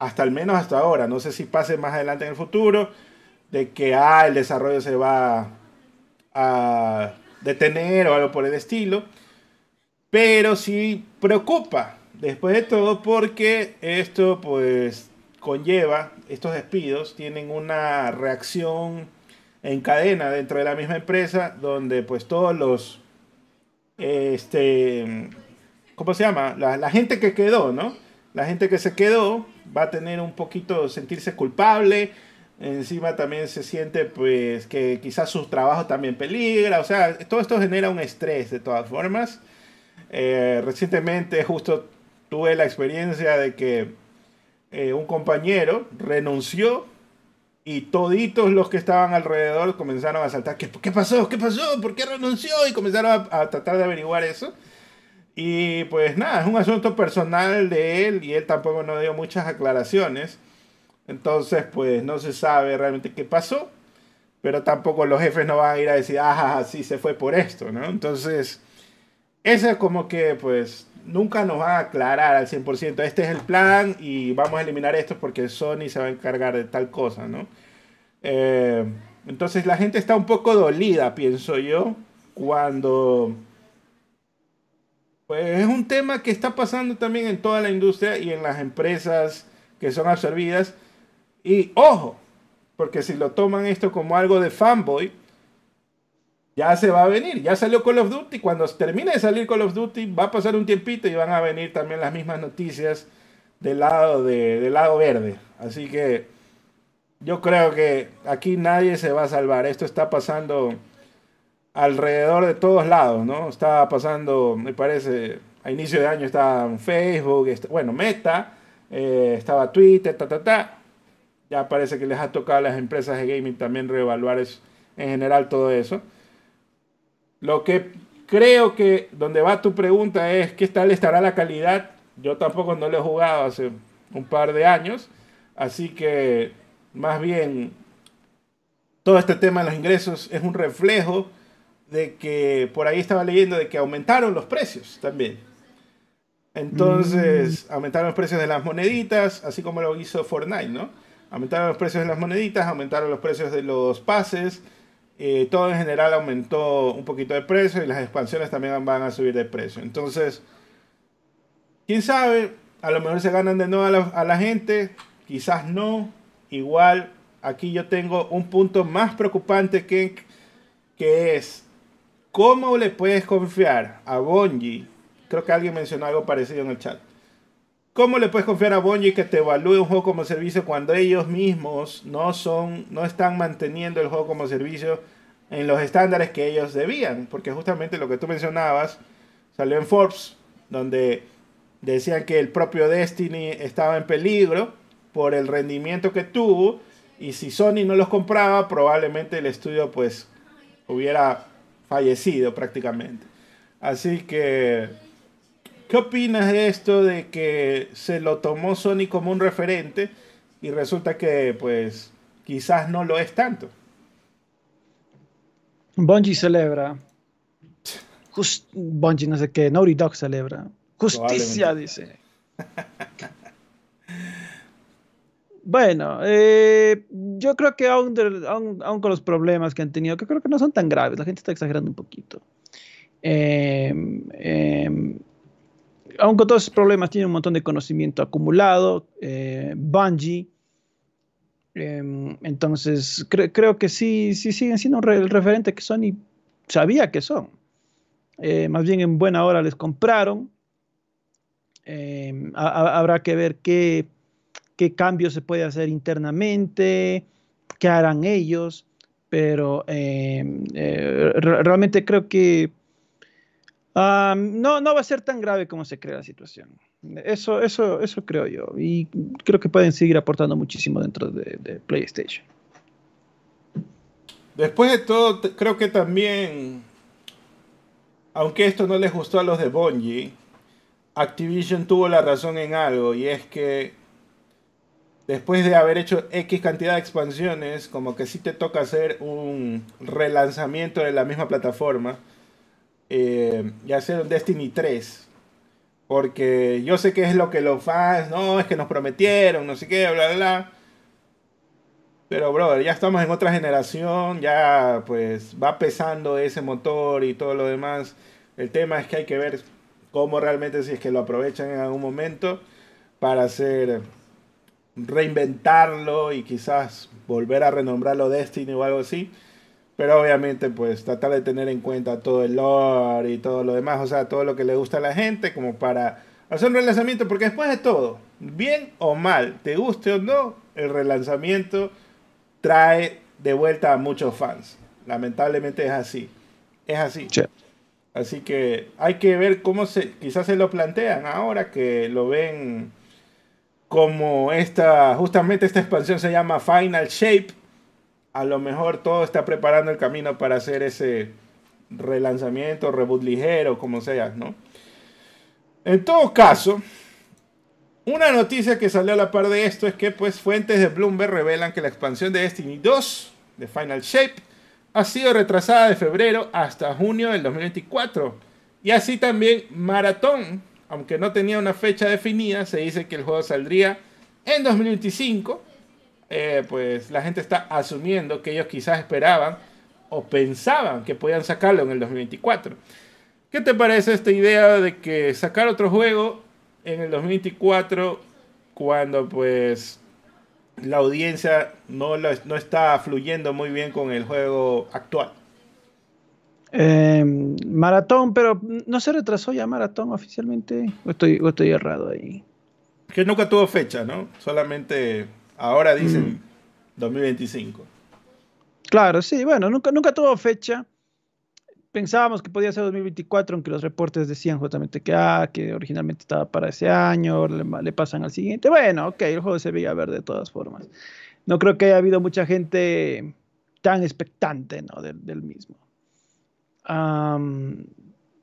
hasta al menos hasta ahora, no sé si pase más adelante en el futuro, de que ah, el desarrollo se va a detener o algo por el estilo, pero sí preocupa después de todo porque esto pues conlleva, estos despidos tienen una reacción en cadena dentro de la misma empresa donde pues todos los este ¿cómo se llama? La, la gente que quedó, ¿no? La gente que se quedó va a tener un poquito, sentirse culpable, encima también se siente pues que quizás su trabajo también peligra, o sea, todo esto genera un estrés de todas formas. Eh, recientemente justo tuve la experiencia de que eh, un compañero renunció y toditos los que estaban alrededor comenzaron a saltar, ¿qué, qué pasó? ¿Qué pasó? ¿Por qué renunció? Y comenzaron a tratar de averiguar eso. Y pues nada, es un asunto personal de él y él tampoco nos dio muchas aclaraciones. Entonces, pues no se sabe realmente qué pasó, pero tampoco los jefes no van a ir a decir, ah, sí se fue por esto, ¿no? Entonces, ese es como que, pues, nunca nos van a aclarar al 100%, este es el plan y vamos a eliminar esto porque Sony se va a encargar de tal cosa, ¿no? Eh, entonces, la gente está un poco dolida, pienso yo, cuando pues es un tema que está pasando también en toda la industria y en las empresas que son absorbidas. Y ojo, porque si lo toman esto como algo de fanboy, ya se va a venir. Ya salió Call of Duty. Cuando termine de salir Call of Duty, va a pasar un tiempito y van a venir también las mismas noticias del lado, de, del lado verde. Así que yo creo que aquí nadie se va a salvar. Esto está pasando alrededor de todos lados, ¿no? Estaba pasando, me parece, a inicio de año estaba Facebook, bueno, Meta, eh, estaba Twitter, ta, ta, ta. Ya parece que les ha tocado a las empresas de gaming también reevaluar en general todo eso. Lo que creo que donde va tu pregunta es qué tal estará la calidad. Yo tampoco no lo he jugado hace un par de años, así que más bien todo este tema de los ingresos es un reflejo de que por ahí estaba leyendo de que aumentaron los precios también. Entonces, mm. aumentaron los precios de las moneditas, así como lo hizo Fortnite, ¿no? Aumentaron los precios de las moneditas, aumentaron los precios de los pases, eh, todo en general aumentó un poquito de precio y las expansiones también van a subir de precio. Entonces, quién sabe, a lo mejor se ganan de nuevo a la, a la gente, quizás no. Igual, aquí yo tengo un punto más preocupante que, que es ¿Cómo le puedes confiar a Bungie? Creo que alguien mencionó algo parecido en el chat. ¿Cómo le puedes confiar a Bungie que te evalúe un juego como servicio cuando ellos mismos no son, no están manteniendo el juego como servicio en los estándares que ellos debían? Porque justamente lo que tú mencionabas salió en Forbes, donde decían que el propio Destiny estaba en peligro por el rendimiento que tuvo y si Sony no los compraba, probablemente el estudio pues hubiera fallecido prácticamente. Así que ¿Qué opinas de esto de que se lo tomó Sony como un referente y resulta que pues quizás no lo es tanto? Bungie celebra. Bungie no sé qué, Naughty Dog celebra. Justicia, dice. bueno, eh, yo creo que aún, con los problemas que han tenido, que creo que no son tan graves, la gente está exagerando un poquito. Eh, eh, aunque con todos esos problemas, tiene un montón de conocimiento acumulado, eh, Bungie. Em, entonces, creo que sí, sí siguen siendo el referente que Sony sabía que son. Eh, más bien en buena hora les compraron. Em, habrá que ver qué, qué cambios se puede hacer internamente, qué harán ellos, pero em, eh, realmente creo que no, no va a ser tan grave como se cree la situación. Eso, eso, eso creo yo. Y creo que pueden seguir aportando muchísimo dentro de, PlayStation. Después de todo, creo que también, aunque esto no les gustó a los de Bungie, Activision tuvo la razón en algo y es que después de haber hecho X cantidad de expansiones, como que sí te toca hacer un relanzamiento de la misma plataforma eh, y hacer un Destiny 3. Porque yo sé que es lo que los fans, no, es que nos prometieron, no sé qué, bla, bla, bla. Pero, brother, ya estamos en otra generación, ya pues va pesando ese motor y todo lo demás. El tema es que hay que ver cómo realmente si es que lo aprovechan en algún momento para hacer reinventarlo y quizás volver a renombrarlo Destiny o algo así. Pero obviamente, pues tratar de tener en cuenta todo el lore y todo lo demás, o sea, todo lo que le gusta a la gente, como para hacer un relanzamiento, porque después de todo, bien o mal, te guste o no, el relanzamiento trae de vuelta a muchos fans. Lamentablemente es así. Es así. Así que hay que ver cómo se, quizás se lo plantean ahora que lo ven como esta, justamente esta expansión se llama Final Shape a lo mejor todo está preparando el camino para hacer ese relanzamiento, reboot ligero, como sea, ¿no? En todo caso, una noticia que salió a la par de esto es que pues fuentes de Bloomberg revelan que la expansión de Destiny 2 de Final Shape ha sido retrasada de febrero hasta junio del 2024. Y así también Maratón, aunque no tenía una fecha definida, se dice que el juego saldría en 2025 eh, pues la gente está asumiendo que ellos quizás esperaban o pensaban que podían sacarlo en el 2024. ¿Qué te parece esta idea de que sacar otro juego en el 2024 cuando pues la audiencia no, no está fluyendo muy bien con el juego actual? Em, maratón, pero no se retrasó ya Maratón oficialmente. estoy, o estoy errado ahí? Que nunca tuvo fecha, ¿no? Solamente Ahora dicen 2025. Mm. Claro, sí, bueno, nunca, nunca tuvo fecha. Pensábamos que podía ser 2024, aunque los reportes decían justamente que, ah, que originalmente estaba para ese año, le, pasan al siguiente. Bueno, ok, el juego se veía ver de todas formas. No creo que haya habido mucha gente tan expectante ¿no? del, mismo.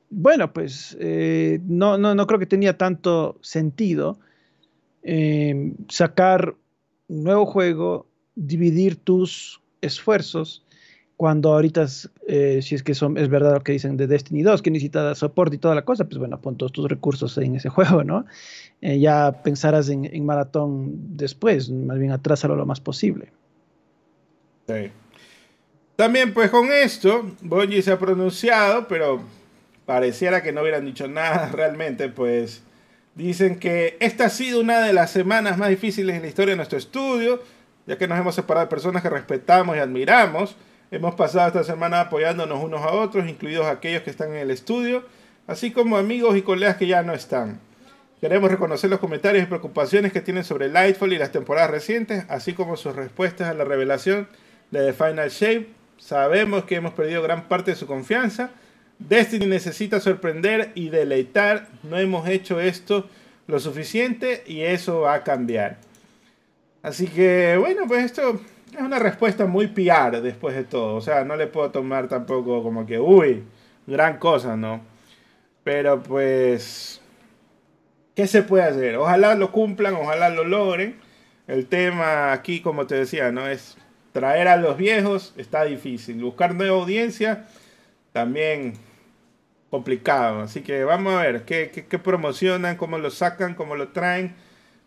bueno, pues eh, no, no, no, creo que tenía tanto sentido eh, sacar nuevo juego, dividir tus esfuerzos cuando ahorita, eh, si es que es verdad lo que dicen de Destiny 2, que necesita soporte y toda la cosa, pues bueno, pon todos tus recursos en ese juego, ¿no? Eh, ya pensarás en, en, maratón después, más bien atrásalo lo más posible. Sí. También, pues con esto, Bungie se ha pronunciado, pero pareciera que no hubieran dicho nada realmente, pues Dicen que esta ha sido una de las semanas más difíciles en la historia de nuestro estudio, ya que nos hemos separado de personas que respetamos y admiramos. Hemos pasado esta semana apoyándonos unos a otros, incluidos aquellos que están en el estudio, así como amigos y colegas que ya no están. Queremos reconocer los comentarios y preocupaciones que tienen sobre Lightfall y las temporadas recientes, así como sus respuestas a la revelación de The Final Shape. Sabemos que hemos perdido gran parte de su confianza. Destiny necesita sorprender y deleitar. No hemos hecho esto lo suficiente y eso va a cambiar. Así que, bueno, pues esto es una respuesta muy PR después de todo. O sea, no le puedo tomar tampoco como que, uy, gran cosa, ¿no? Pero pues, ¿qué se puede hacer? Ojalá lo cumplan, ojalá lo logren. El tema aquí, como te decía, ¿no? Es traer a los viejos, está difícil. Buscar nueva audiencia, también complicado. Así que vamos a ver qué, qué, promocionan, cómo lo sacan, cómo lo traen.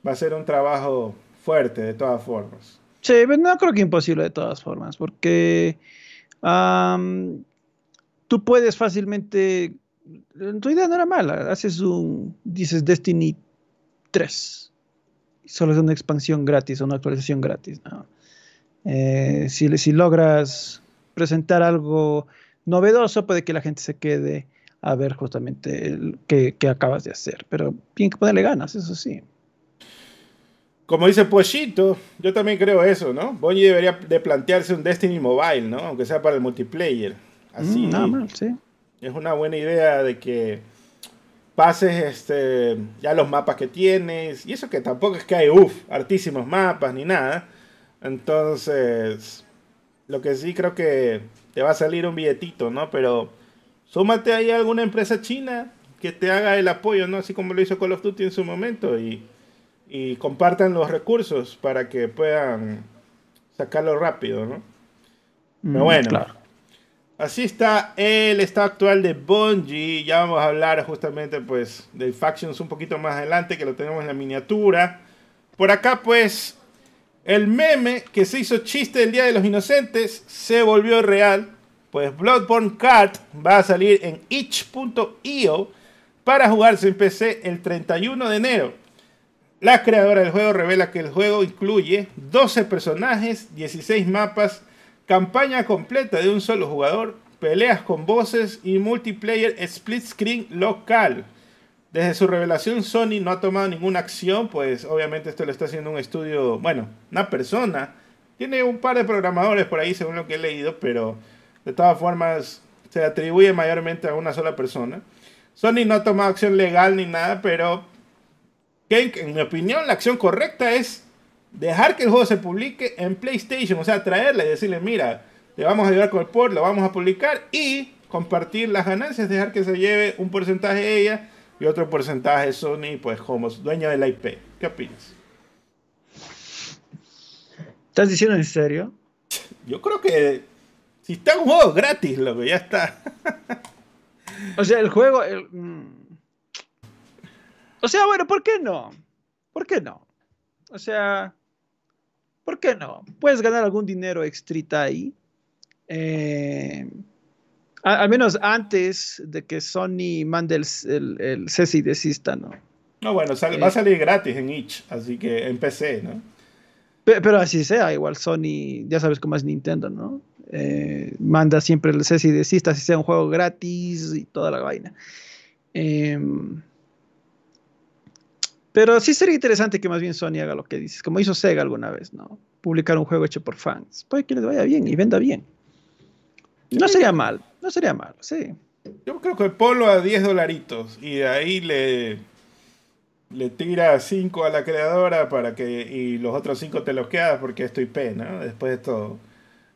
Va a ser un trabajo fuerte de todas formas. Sí, pero no creo que imposible de todas formas, porque tú puedes fácilmente, tu idea no era mala, haces un, dices Destiny 3, solo es una expansión gratis, una actualización gratis. Eh, si, si logras presentar algo novedoso, puede que la gente se quede a ver justamente el que, acabas de hacer. Pero tiene que ponerle ganas, eso sí. Como dice Pochito, yo también creo eso, ¿no? Bungie debería de plantearse un Destiny Mobile, ¿no? Aunque sea para el multiplayer. Así. Mm, nada mal, sí. Es una buena idea de que pases este, ya los mapas que tienes. Y eso que tampoco es que hay, uff, hartísimos mapas ni nada. Entonces, lo que sí creo que te va a salir un billetito, ¿no? Pero súmate ahí a alguna empresa china que te haga el apoyo, ¿no? Así como lo hizo Call of Duty en su momento y, compartan los recursos para que puedan sacarlo rápido, ¿no? Pero mm, bueno, así está el estado actual de Bungie. Ya vamos a hablar justamente pues del Factions un poquito más adelante, que lo tenemos en la miniatura. Por acá pues el meme que se hizo chiste el Día de los Inocentes se volvió real pues Bloodborne Kart va a salir en itch.io para jugarse en PC el 31 de enero. La creadora del juego revela que el juego incluye 12 personajes, 16 mapas, campaña completa de un solo jugador, peleas con voces y multiplayer split screen local. Desde su revelación Sony no ha tomado ninguna acción, pues obviamente esto lo está haciendo un estudio, bueno, una persona. Tiene un par de programadores por ahí según lo que he leído, pero de todas formas, se atribuye mayormente a una sola persona. Sony no ha tomado acción legal ni nada, pero en mi opinión la acción correcta es dejar que el juego se publique en PlayStation, o sea, traerle y decirle, mira, le vamos a ayudar con el port, lo vamos a publicar y compartir las ganancias, dejar que se lleve un porcentaje ella y otro porcentaje Sony, pues como dueña de la IP. ¿Qué opinas? ¿Estás diciendo en serio? Yo creo que si está un juego gratis, loco, ya está. o sea, el juego. Mm. O sea, bueno, ¿por qué no? ¿Por qué no? O sea, ¿por qué no? Puedes ganar algún dinero extrita ahí. Eh, al menos antes de que Sony mande el, el, el cese y desista, ¿no? No, bueno, va a eh. salir gratis en itch, así que en PC, ¿no? Pero, así sea, igual Sony, ya sabes cómo es Nintendo, ¿no? Eh, manda siempre el cese y desista si sea un juego gratis y toda la vaina. Em, pero sí sería interesante que más bien Sony haga lo que dices, como hizo Sega alguna vez, ¿no? Publicar un juego hecho por fans. Puede que les vaya bien y venda bien. No sería mal, no sería mal, sí. Yo creo que Polo a 10 dolaritos y de ahí le, le tira 5 a la creadora para que y los otros 5 te los quedas porque estoy pena ¿no? Después de todo.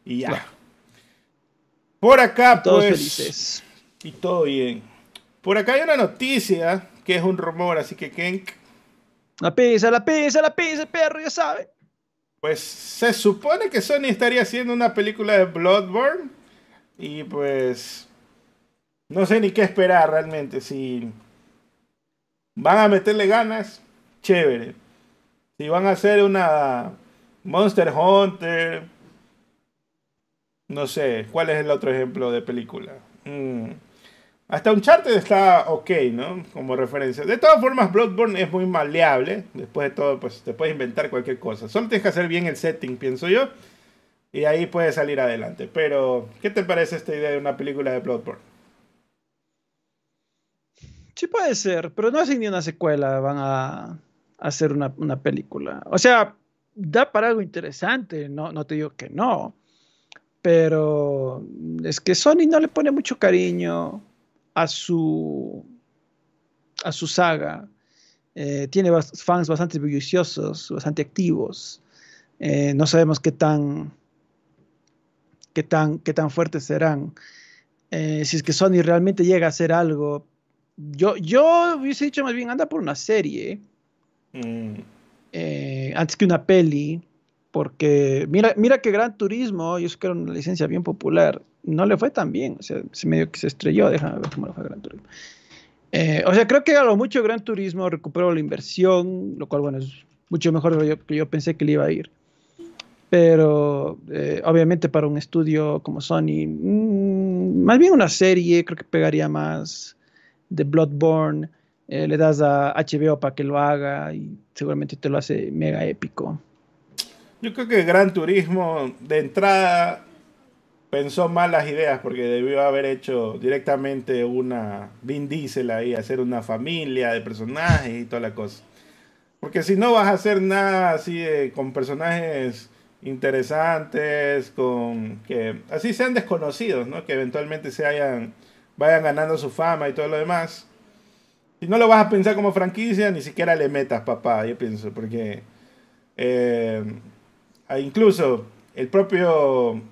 Y ya. Por acá, Todos pues. Felices. Y todo bien. Por acá hay una noticia que es un rumor, así que Kenk. La pizza, la pizza, la pizza, perro, ya sabe. Pues se supone que Sony estaría haciendo una película de Bloodborne. Y pues. No sé ni qué esperar realmente. Si van a meterle ganas, chévere. Si van a hacer una Monster Hunter no sé, ¿cuál es el otro ejemplo de película? Mm. Hasta Uncharted está ok, ¿no? Como referencia. De todas formas, Bloodborne es muy maleable. Después de todo, pues te puedes inventar cualquier cosa. Solo tienes que hacer bien el setting, pienso yo. Y ahí puedes salir adelante. Pero, ¿qué te parece esta idea de una película de Bloodborne? Sí puede ser, pero no hacen ni una secuela, van a, hacer una, película. O sea, da para algo interesante, no, no te digo que no, pero es que Sony no le pone mucho cariño a su, a su saga. Eh, tiene fans bastante bulliciosos, bastante activos. Eh, no sabemos qué tan, qué tan, qué tan fuertes serán. Eh, si es que Sony realmente llega a hacer algo, yo, yo hubiese dicho más bien anda por una serie mm. antes que una peli, porque mira, mira que Gran Turismo, yo sé que era una licencia bien popular, no le fue tan bien, o sea, se medio que se estrelló, déjame ver cómo le fue Gran Turismo. Eh, o sea, creo que a lo mucho Gran Turismo recuperó la inversión, lo cual, bueno, es mucho mejor que yo pensé que le iba a ir. Pero eh, obviamente para un estudio como Sony, mm, más bien una serie, creo que pegaría más de Bloodborne. Eh, le das a HBO para que lo haga y seguramente te lo hace mega épico. Yo creo que Gran Turismo de entrada pensó mal las ideas porque debió haber hecho directamente una Vin Diesel ahí, hacer una familia de personajes y toda la cosa. Porque si no vas a hacer nada así con personajes interesantes, con que así sean desconocidos, ¿no? Que eventualmente se hayan, vayan ganando su fama y todo lo demás. Si no lo vas a pensar como franquicia, ni siquiera le metas, papá, yo pienso, porque eh, incluso el propio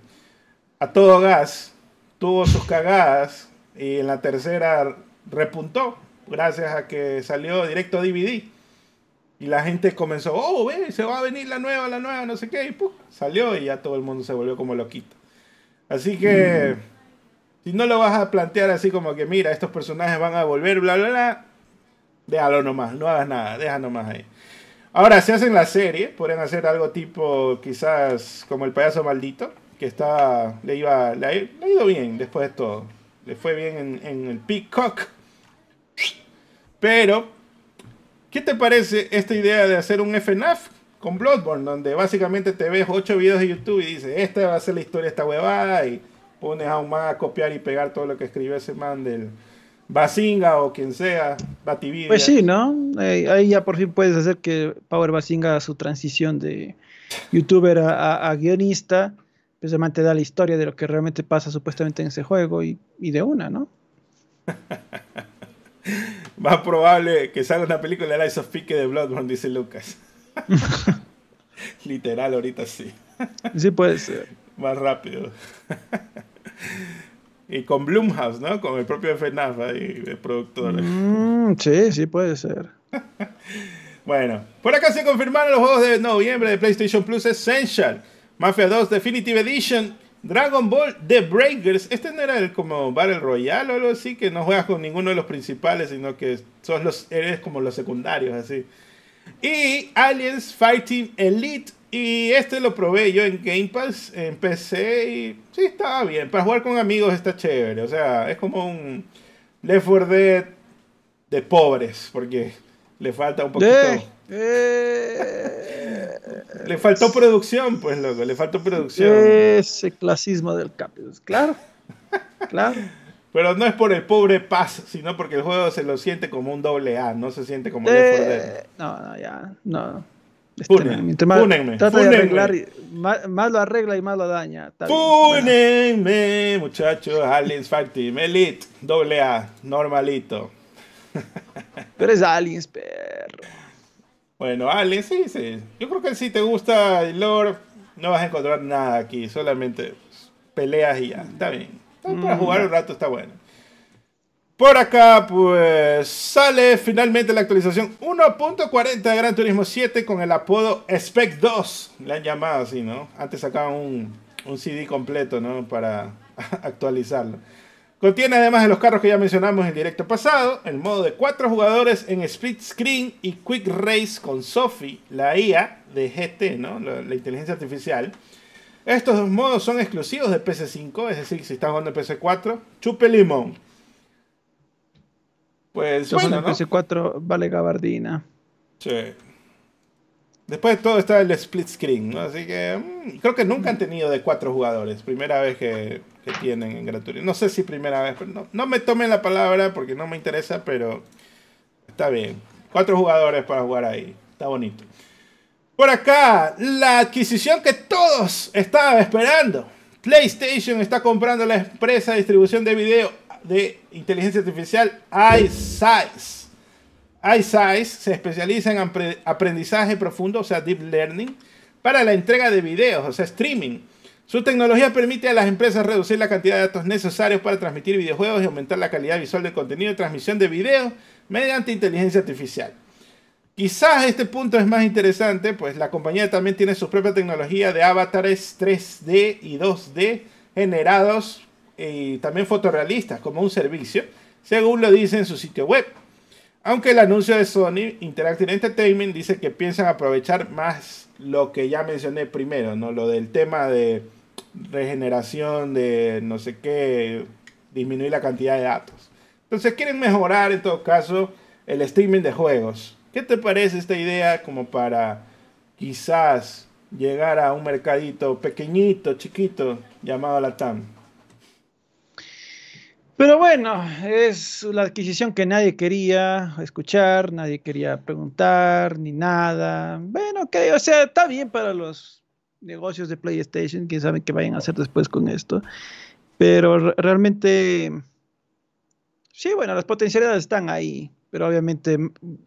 a todo gas, tuvo sus cagadas y en la tercera repuntó gracias a que salió directo DVD. Y la gente comenzó, oh, ve, se va a venir la nueva, la nueva, no sé qué, y salió y ya todo el mundo se volvió como loquito. Así que, mm. si no lo vas a plantear así como que, mira, estos personajes van a volver, bla, bla, bla, déjalo nomás, no hagas nada, deja nomás ahí. Ahora, si hacen la serie, pueden hacer algo tipo, quizás, como el payaso maldito, que estaba, le, iba, le, ha ido bien después de todo. Le fue bien en, en el Peacock. Pero, ¿qué te parece esta idea de hacer un FNAF con Bloodborne? Donde básicamente te ves 8 videos de YouTube y dices, esta va a ser la historia de esta huevada. Y pones a un man a copiar y pegar todo lo que escribió ese man del Basinga o quien sea, Batividia. Pues sí, ¿no? ahí ya por fin puedes hacer que Power Basinga haga su transición de youtuber a guionista precisamente da la historia de lo que realmente pasa supuestamente en ese juego y, de una, ¿no? Más probable que salga una película de Lies of Pique de Bloodborne, dice Lucas. Literal, ahorita sí. Sí puede ser. Más rápido. Y con Bloomhouse, ¿no? Con el propio FNAF ahí, el productor. Mm, sí, sí puede ser. bueno, por acá se confirmaron los juegos de noviembre de PlayStation Plus Essential. Mafia 2 Definitive Edition, Dragon Ball The Breakers. Este no era el como Battle Royale o algo así, que no juegas con ninguno de los principales, sino que sos los, eres como los secundarios, así. Y Aliens Fighting Elite. Y este lo probé yo en Game Pass, en PC, y sí, estaba bien. Para jugar con amigos está chévere. O sea, es como un Left 4 Dead de pobres, porque le falta un poquito. Eh, le faltó producción, pues, loco, le faltó producción. Ese clasismo del Capitals, claro. Claro. Pero no es por el pobre Paz, sino porque el juego se lo siente como un doble A, no se siente como eh, No, no, ya, no. Este, más, trata de arreglar, más, lo arregla y más lo daña. Púnenme, muchachos, Aliens Fighting Elite, doble A, normalito. Pero es Aliens, perro. Bueno, Aliens, sí, sí. Yo creo que si te gusta el lore, no vas a encontrar nada aquí, solamente peleas y ya. Está bien. para mm, jugar un rato está bueno. Por acá, pues sale finalmente la actualización 1.40 de Gran Turismo 7 con el apodo Spec 2. Le han llamado así, ¿no? Antes sacaban un, un CD completo, ¿no? Para actualizarlo. Contiene además de los carros que ya mencionamos en el directo pasado, el modo de cuatro jugadores en split screen y quick race con Sophie, la IA de GT, ¿no? la, inteligencia artificial. Estos dos modos son exclusivos de PC5, es decir, si están jugando en PC4, chupe limón. Pues bueno, ¿no? PC4 vale gabardina. Sí. Después de todo está el split screen, ¿no? Así que mm, creo que nunca han tenido de cuatro jugadores. Primera vez que, tienen en gratuito. No sé si primera vez, pero no, no me tomen la palabra porque no me interesa, pero está bien. Cuatro jugadores para jugar ahí. Está bonito. Por acá, la adquisición que todos estaban esperando. PlayStation está comprando la empresa de distribución de video de inteligencia artificial iSize. iSize se especializa en aprendizaje profundo, o sea, deep learning, para la entrega de videos, o sea, streaming. Su tecnología permite a las empresas reducir la cantidad de datos necesarios para transmitir videojuegos y aumentar la calidad visual del contenido de transmisión de videos mediante inteligencia artificial. Quizás este punto es más interesante, pues la compañía también tiene su propia tecnología de avatares 3D y 2D generados y también fotorrealistas como un servicio, según lo dice en su sitio web. Aunque el anuncio de Sony Interactive Entertainment dice que piensan aprovechar más lo que ya mencioné primero, ¿no? Lo del tema de regeneración de no sé qué, disminuir la cantidad de datos. Entonces quieren mejorar en todo caso el streaming de juegos. ¿Qué te parece esta idea como para quizás llegar a un mercadito pequeñito, chiquito, llamado Latam? Pero bueno, es la adquisición que nadie quería escuchar, nadie quería preguntar, ni nada. Bueno, ok, o sea, está bien para los negocios de PlayStation, quién sabe qué vayan a hacer después con esto. Pero realmente, sí, bueno, las potencialidades están ahí pero obviamente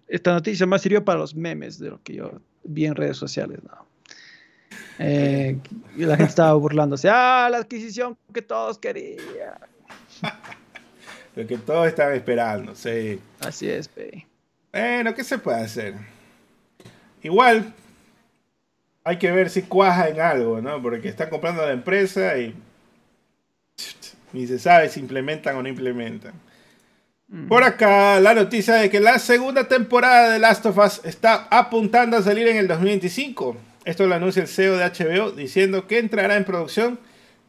esta noticia más sirvió para los memes de lo que yo vi en redes sociales, ¿no? Eh, la gente estaba burlándose, ah, la adquisición que todos querían. lo que todos estaban esperando, sí. Así es, pe. Bueno, ¿qué se puede hacer? Igual, hay que ver si cuaja en algo, ¿no? Porque están comprando la empresa y ni se sabe si implementan o no implementan. Por acá, la noticia de que la segunda temporada de Last of Us está apuntando a salir en el 2025. Esto lo anuncia el CEO de HBO diciendo que entrará en producción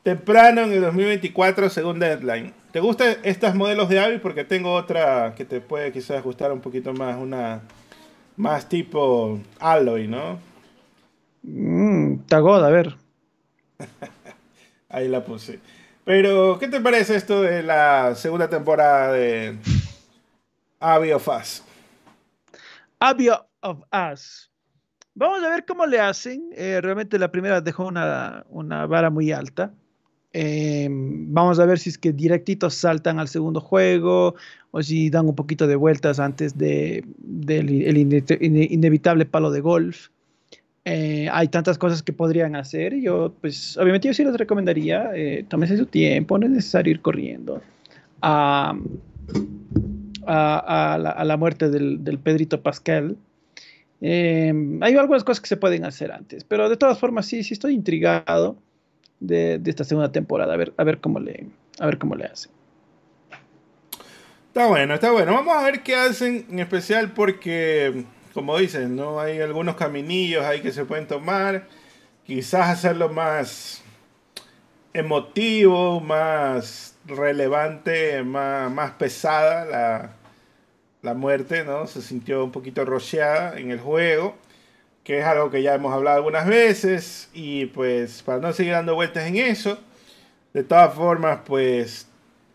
temprano en el 2024 según Deadline. ¿Te gustan estos modelos de AVI? Porque tengo otra que te puede quizás gustar un poquito más, una más tipo Alloy, ¿no? Mmm, Tagod, a ver. Ahí la puse. Pero, ¿qué te parece esto de la segunda temporada de Abbey of Us? Abbey of Us. Vamos a ver cómo le hacen. Eh, realmente la primera dejó una, vara muy alta. Em, vamos a ver si es que directitos saltan al segundo juego o si dan un poquito de vueltas antes del inevitable palo de golf. Eh, hay tantas cosas que podrían hacer. Yo, pues, obviamente yo sí les recomendaría, eh, tómese su tiempo, no es necesario ir corriendo a, la, muerte del, Pedrito Pascal. Eh, hay algunas cosas que se pueden hacer antes, pero de todas formas sí, sí estoy intrigado de, esta segunda temporada, a ver, a ver cómo le, a ver cómo le hacen. Está bueno, está bueno. Vamos a ver qué hacen en especial porque como dicen, ¿no? Hay algunos caminillos ahí que se pueden tomar. Quizás hacerlo más emotivo, más relevante, más, más pesada la, la muerte, ¿no? Se sintió un poquito rocheada en el juego, que es algo que ya hemos hablado algunas veces. Y pues para no seguir dando vueltas en eso, de todas formas, pues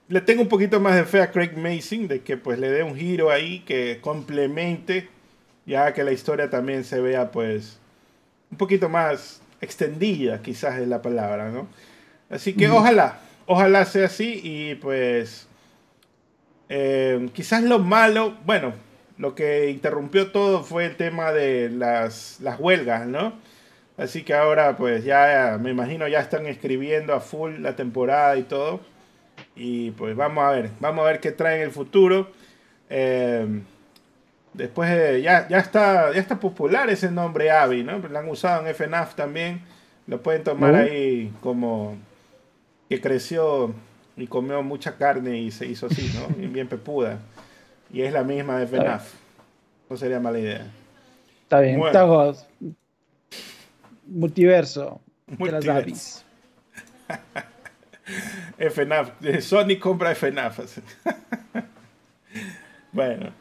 le tengo un poquito más de fe a Craig Mason, de que pues le dé un giro ahí que complemente ya que la historia también se vea pues un poquito más extendida, quizás es la palabra, ¿no? Así que ojalá, ojalá sea así y pues eh, quizás lo malo, bueno, lo que interrumpió todo fue el tema de las, las huelgas, ¿no? Así que ahora pues ya me imagino ya están escribiendo a full la temporada y todo. Y pues vamos a ver, vamos a ver qué trae en el futuro. Eh, Después ya, ya, está, ya está popular ese nombre Avi, ¿no? Lo han usado en FNAF también. Lo pueden tomar ahí como que creció y comió mucha carne y se hizo así, ¿no? Bien, pepuda. Y es la misma de FNAF. No sería mala idea. Está bien, estamos multiverso, de las Avis. FNAF, Sony compra FNAF. bueno.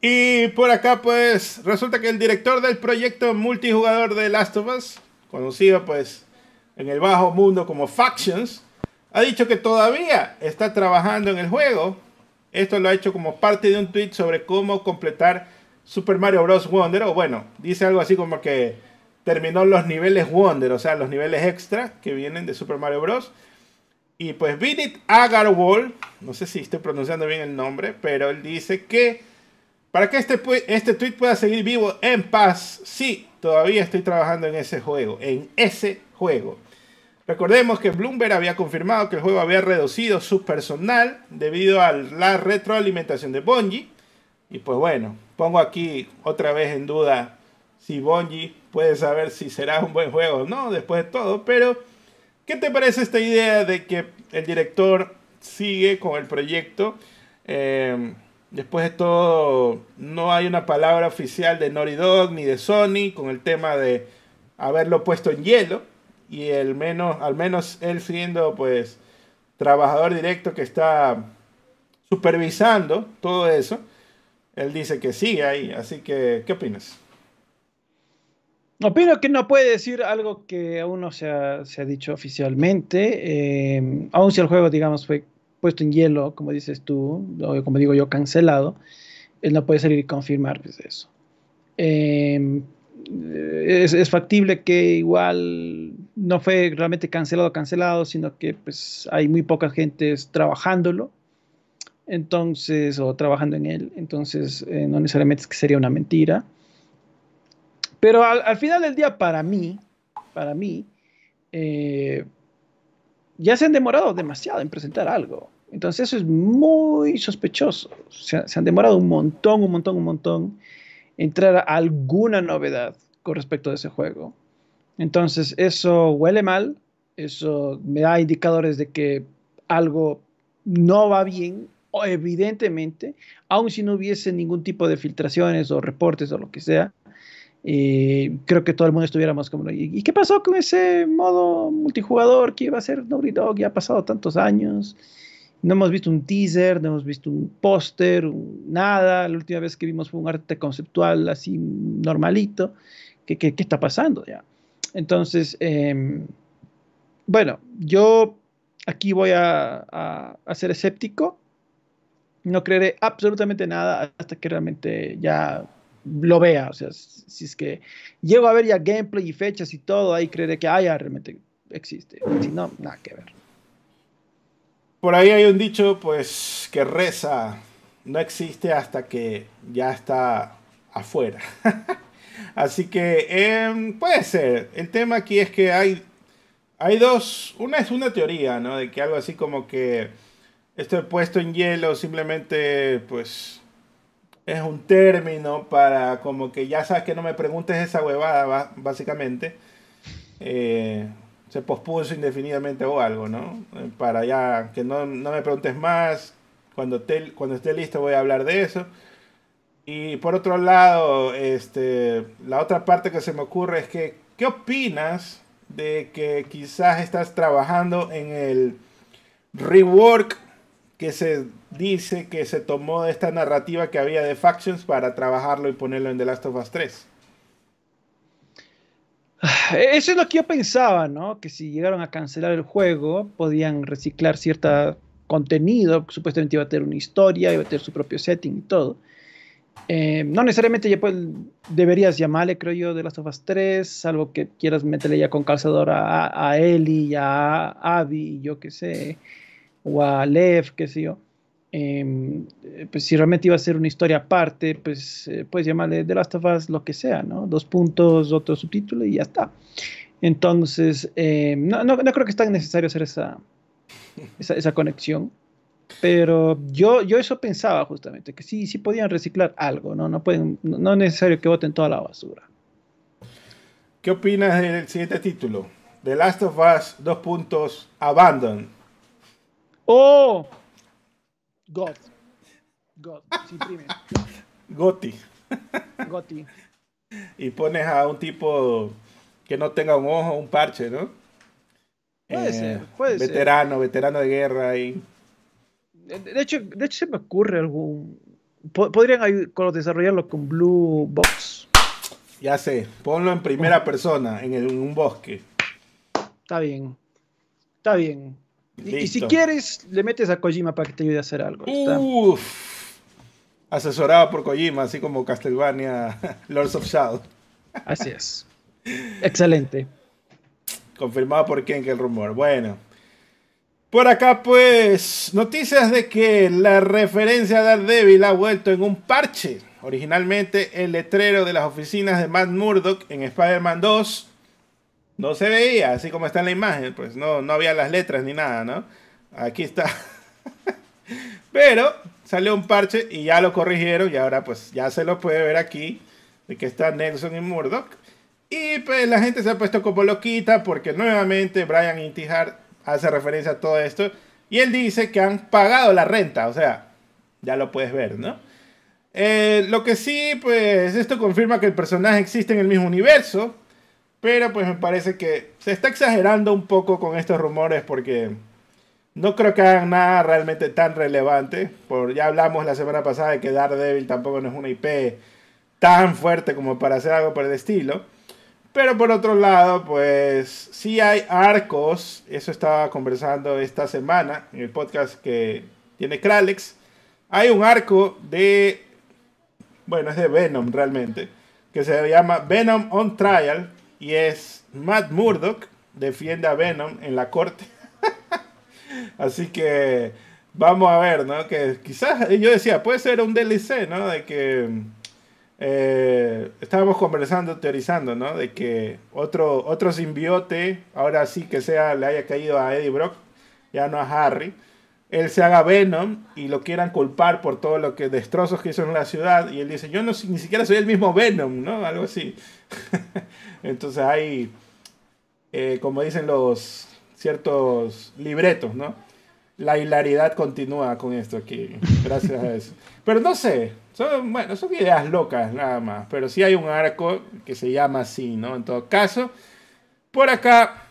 Y por acá, pues, resulta que el director del proyecto multijugador de Last of Us, conocido pues en el bajo mundo como Factions, ha dicho que todavía está trabajando en el juego. Esto lo ha hecho como parte de un tweet sobre cómo completar Super Mario Bros. Wonder. O bueno, dice algo así como que terminó los niveles Wonder, o sea, los niveles extra que vienen de Super Mario Bros. Y pues Vidit Agarwal, no sé si estoy pronunciando bien el nombre, pero él dice que para que este, este tweet pueda seguir vivo en paz, sí, todavía estoy trabajando en ese juego, en ese juego. Recordemos que Bloomberg había confirmado que el juego había reducido su personal debido a la retroalimentación de Bungie. Y pues bueno, pongo aquí otra vez en duda si Bungie puede saber si será un buen juego o no después de todo. Pero, ¿qué te parece esta idea de que el director sigue con el proyecto? Eh, Después de todo, no hay una palabra oficial de Naughty Dog ni de Sony con el tema de haberlo puesto en hielo. Y el menos, al menos él siendo pues trabajador directo que está supervisando todo eso, él dice que sigue ahí. Así que, ¿qué opinas? Opino que no puede decir algo que aún no se ha, se ha dicho oficialmente. Eh, si el juego, digamos, fue puesto en hielo, como dices tú, como digo yo, cancelado, él no puede salir y confirmar pues, eso. Em, es, factible que igual no fue realmente cancelado, cancelado, sino que pues hay muy poca gente trabajándolo, entonces, o trabajando en él, entonces eh, no necesariamente es que sería una mentira. Pero al, final del día, para mí, para mí, eh, ya se han demorado demasiado en presentar algo. Entonces eso es muy sospechoso. Se, han demorado un montón, un montón, un montón en traer alguna novedad con respecto a ese juego. Entonces eso huele mal, eso me da indicadores de que algo no va bien, evidentemente, aun si no hubiese ningún tipo de filtraciones o reportes o lo que sea, eh, creo que todo el mundo estuviéramos como, ¿y, qué pasó con ese modo multijugador que iba a ser Naughty Dog? Ya ha pasado tantos años. No hemos visto un teaser, no hemos visto un póster, nada. La última vez que vimos fue un arte conceptual así normalito. ¿Qué, qué, qué está pasando ya? Entonces, em, bueno, yo aquí voy a, ser escéptico. No creeré absolutamente nada hasta que realmente ya lo vea. O sea, si es que llego a ver ya gameplay y fechas y todo, ahí creeré que haya realmente existe. Si no, nada que ver. Por ahí hay un dicho, pues, que reza, no existe hasta que ya está afuera. Así que em, puede ser. El tema aquí es que hay, hay dos. Una es una teoría, ¿no? De que algo así como que esto puesto en hielo simplemente, pues, es un término para como que ya sabes que no me preguntes esa huevada, básicamente. Eh, se pospuso indefinidamente o algo, ¿no? Eh, para ya que no, me preguntes más, cuando, te, cuando esté listo voy a hablar de eso. Y por otro lado, este, la otra parte que se me ocurre es que, ¿qué opinas de que quizás estás trabajando en el rework que se dice que se tomó de esta narrativa que había de Factions para trabajarlo y ponerlo en The Last of Us 3? Eso es lo que yo pensaba, ¿no? Que si llegaron a cancelar el juego, podían reciclar cierto contenido, supuestamente iba a tener una historia, iba a tener su propio setting y todo. Eh, no necesariamente ya pues, deberías llamarle, creo yo, de las of 3, salvo que quieras meterle ya con calzador a, a Ellie, a Abby, yo qué sé, o a Lev, qué sé yo. Em, pues si realmente iba a ser una historia aparte, pues eh, puedes llamarle The Last of Us lo que sea, ¿no? Dos puntos, otro subtítulo y ya está. Entonces, em, no, no, no, creo que es tan necesario hacer esa, esa, esa, conexión. Pero yo, yo eso pensaba justamente, que sí, sí podían reciclar algo, ¿no? No, pueden, no es necesario que voten toda la basura. ¿Qué opinas del siguiente título? The Last of Us, dos puntos, Abandon. ¡Oh! God. God. Sí, Goti. Goti. Y pones a un tipo que no tenga un ojo, un parche, ¿no? Puede eh, ser, puede veterano, veterano de guerra y. De hecho, de hecho se me ocurre algún podrían desarrollarlo con Blue Box. Ya sé, ponlo en primera persona, en, un bosque. Está bien. Está bien. Y, si quieres, le metes a Kojima para que te ayude a hacer algo. Uf. Asesorado por Kojima, así como Castlevania Lords of Shadow. Así es. Excelente. Confirmado por quién que el rumor. Bueno. Por acá, pues, noticias de que la referencia a Daredevil ha vuelto en un parche. Originalmente, el letrero de las oficinas de Matt Murdock en Spider-Man 2 no se veía, así como está en la imagen, pues no, no había las letras ni nada, ¿no? Aquí está. Pero salió un parche y ya lo corrigieron y ahora pues ya se lo puede ver aquí de que está Nelson y Murdock. Y pues la gente se ha puesto como loquita porque nuevamente Brian Intihar hace referencia a todo esto. Y él dice que han pagado la renta, o sea, ya lo puedes ver, ¿no? Eh, lo que sí, pues esto confirma que el personaje existe en el mismo universo, pero pues me parece que se está exagerando un poco con estos rumores porque no creo que hagan nada realmente tan relevante. Por, ya hablamos la semana pasada de que Daredevil tampoco no es una IP tan fuerte como para hacer algo por el estilo. Pero por otro lado, pues sí hay arcos, eso estaba conversando esta semana en el podcast que tiene Kralex. Hay un arco de, bueno, es de Venom realmente, que se llama Venom on Trial y es Matt Murdock defiende a Venom en la corte. Así que vamos a ver, ¿no? Que quizás yo decía, puede ser un DLC, ¿no? De que eh, estábamos conversando, teorizando, ¿no? De que otro, otro simbiote, ahora sí que sea, le haya caído a Eddie Brock, ya no a Harry, él se haga Venom y lo quieran culpar por todo lo que destrozos que hizo en la ciudad y él dice, yo no ni siquiera soy el mismo Venom, ¿no? Algo así. Entonces hay, eh, como dicen los ciertos libretos, ¿no? La hilaridad continúa con esto aquí, gracias a eso. Pero no sé, son, bueno, son ideas locas nada más, pero sí hay un arco que se llama así, ¿no? En todo caso, por acá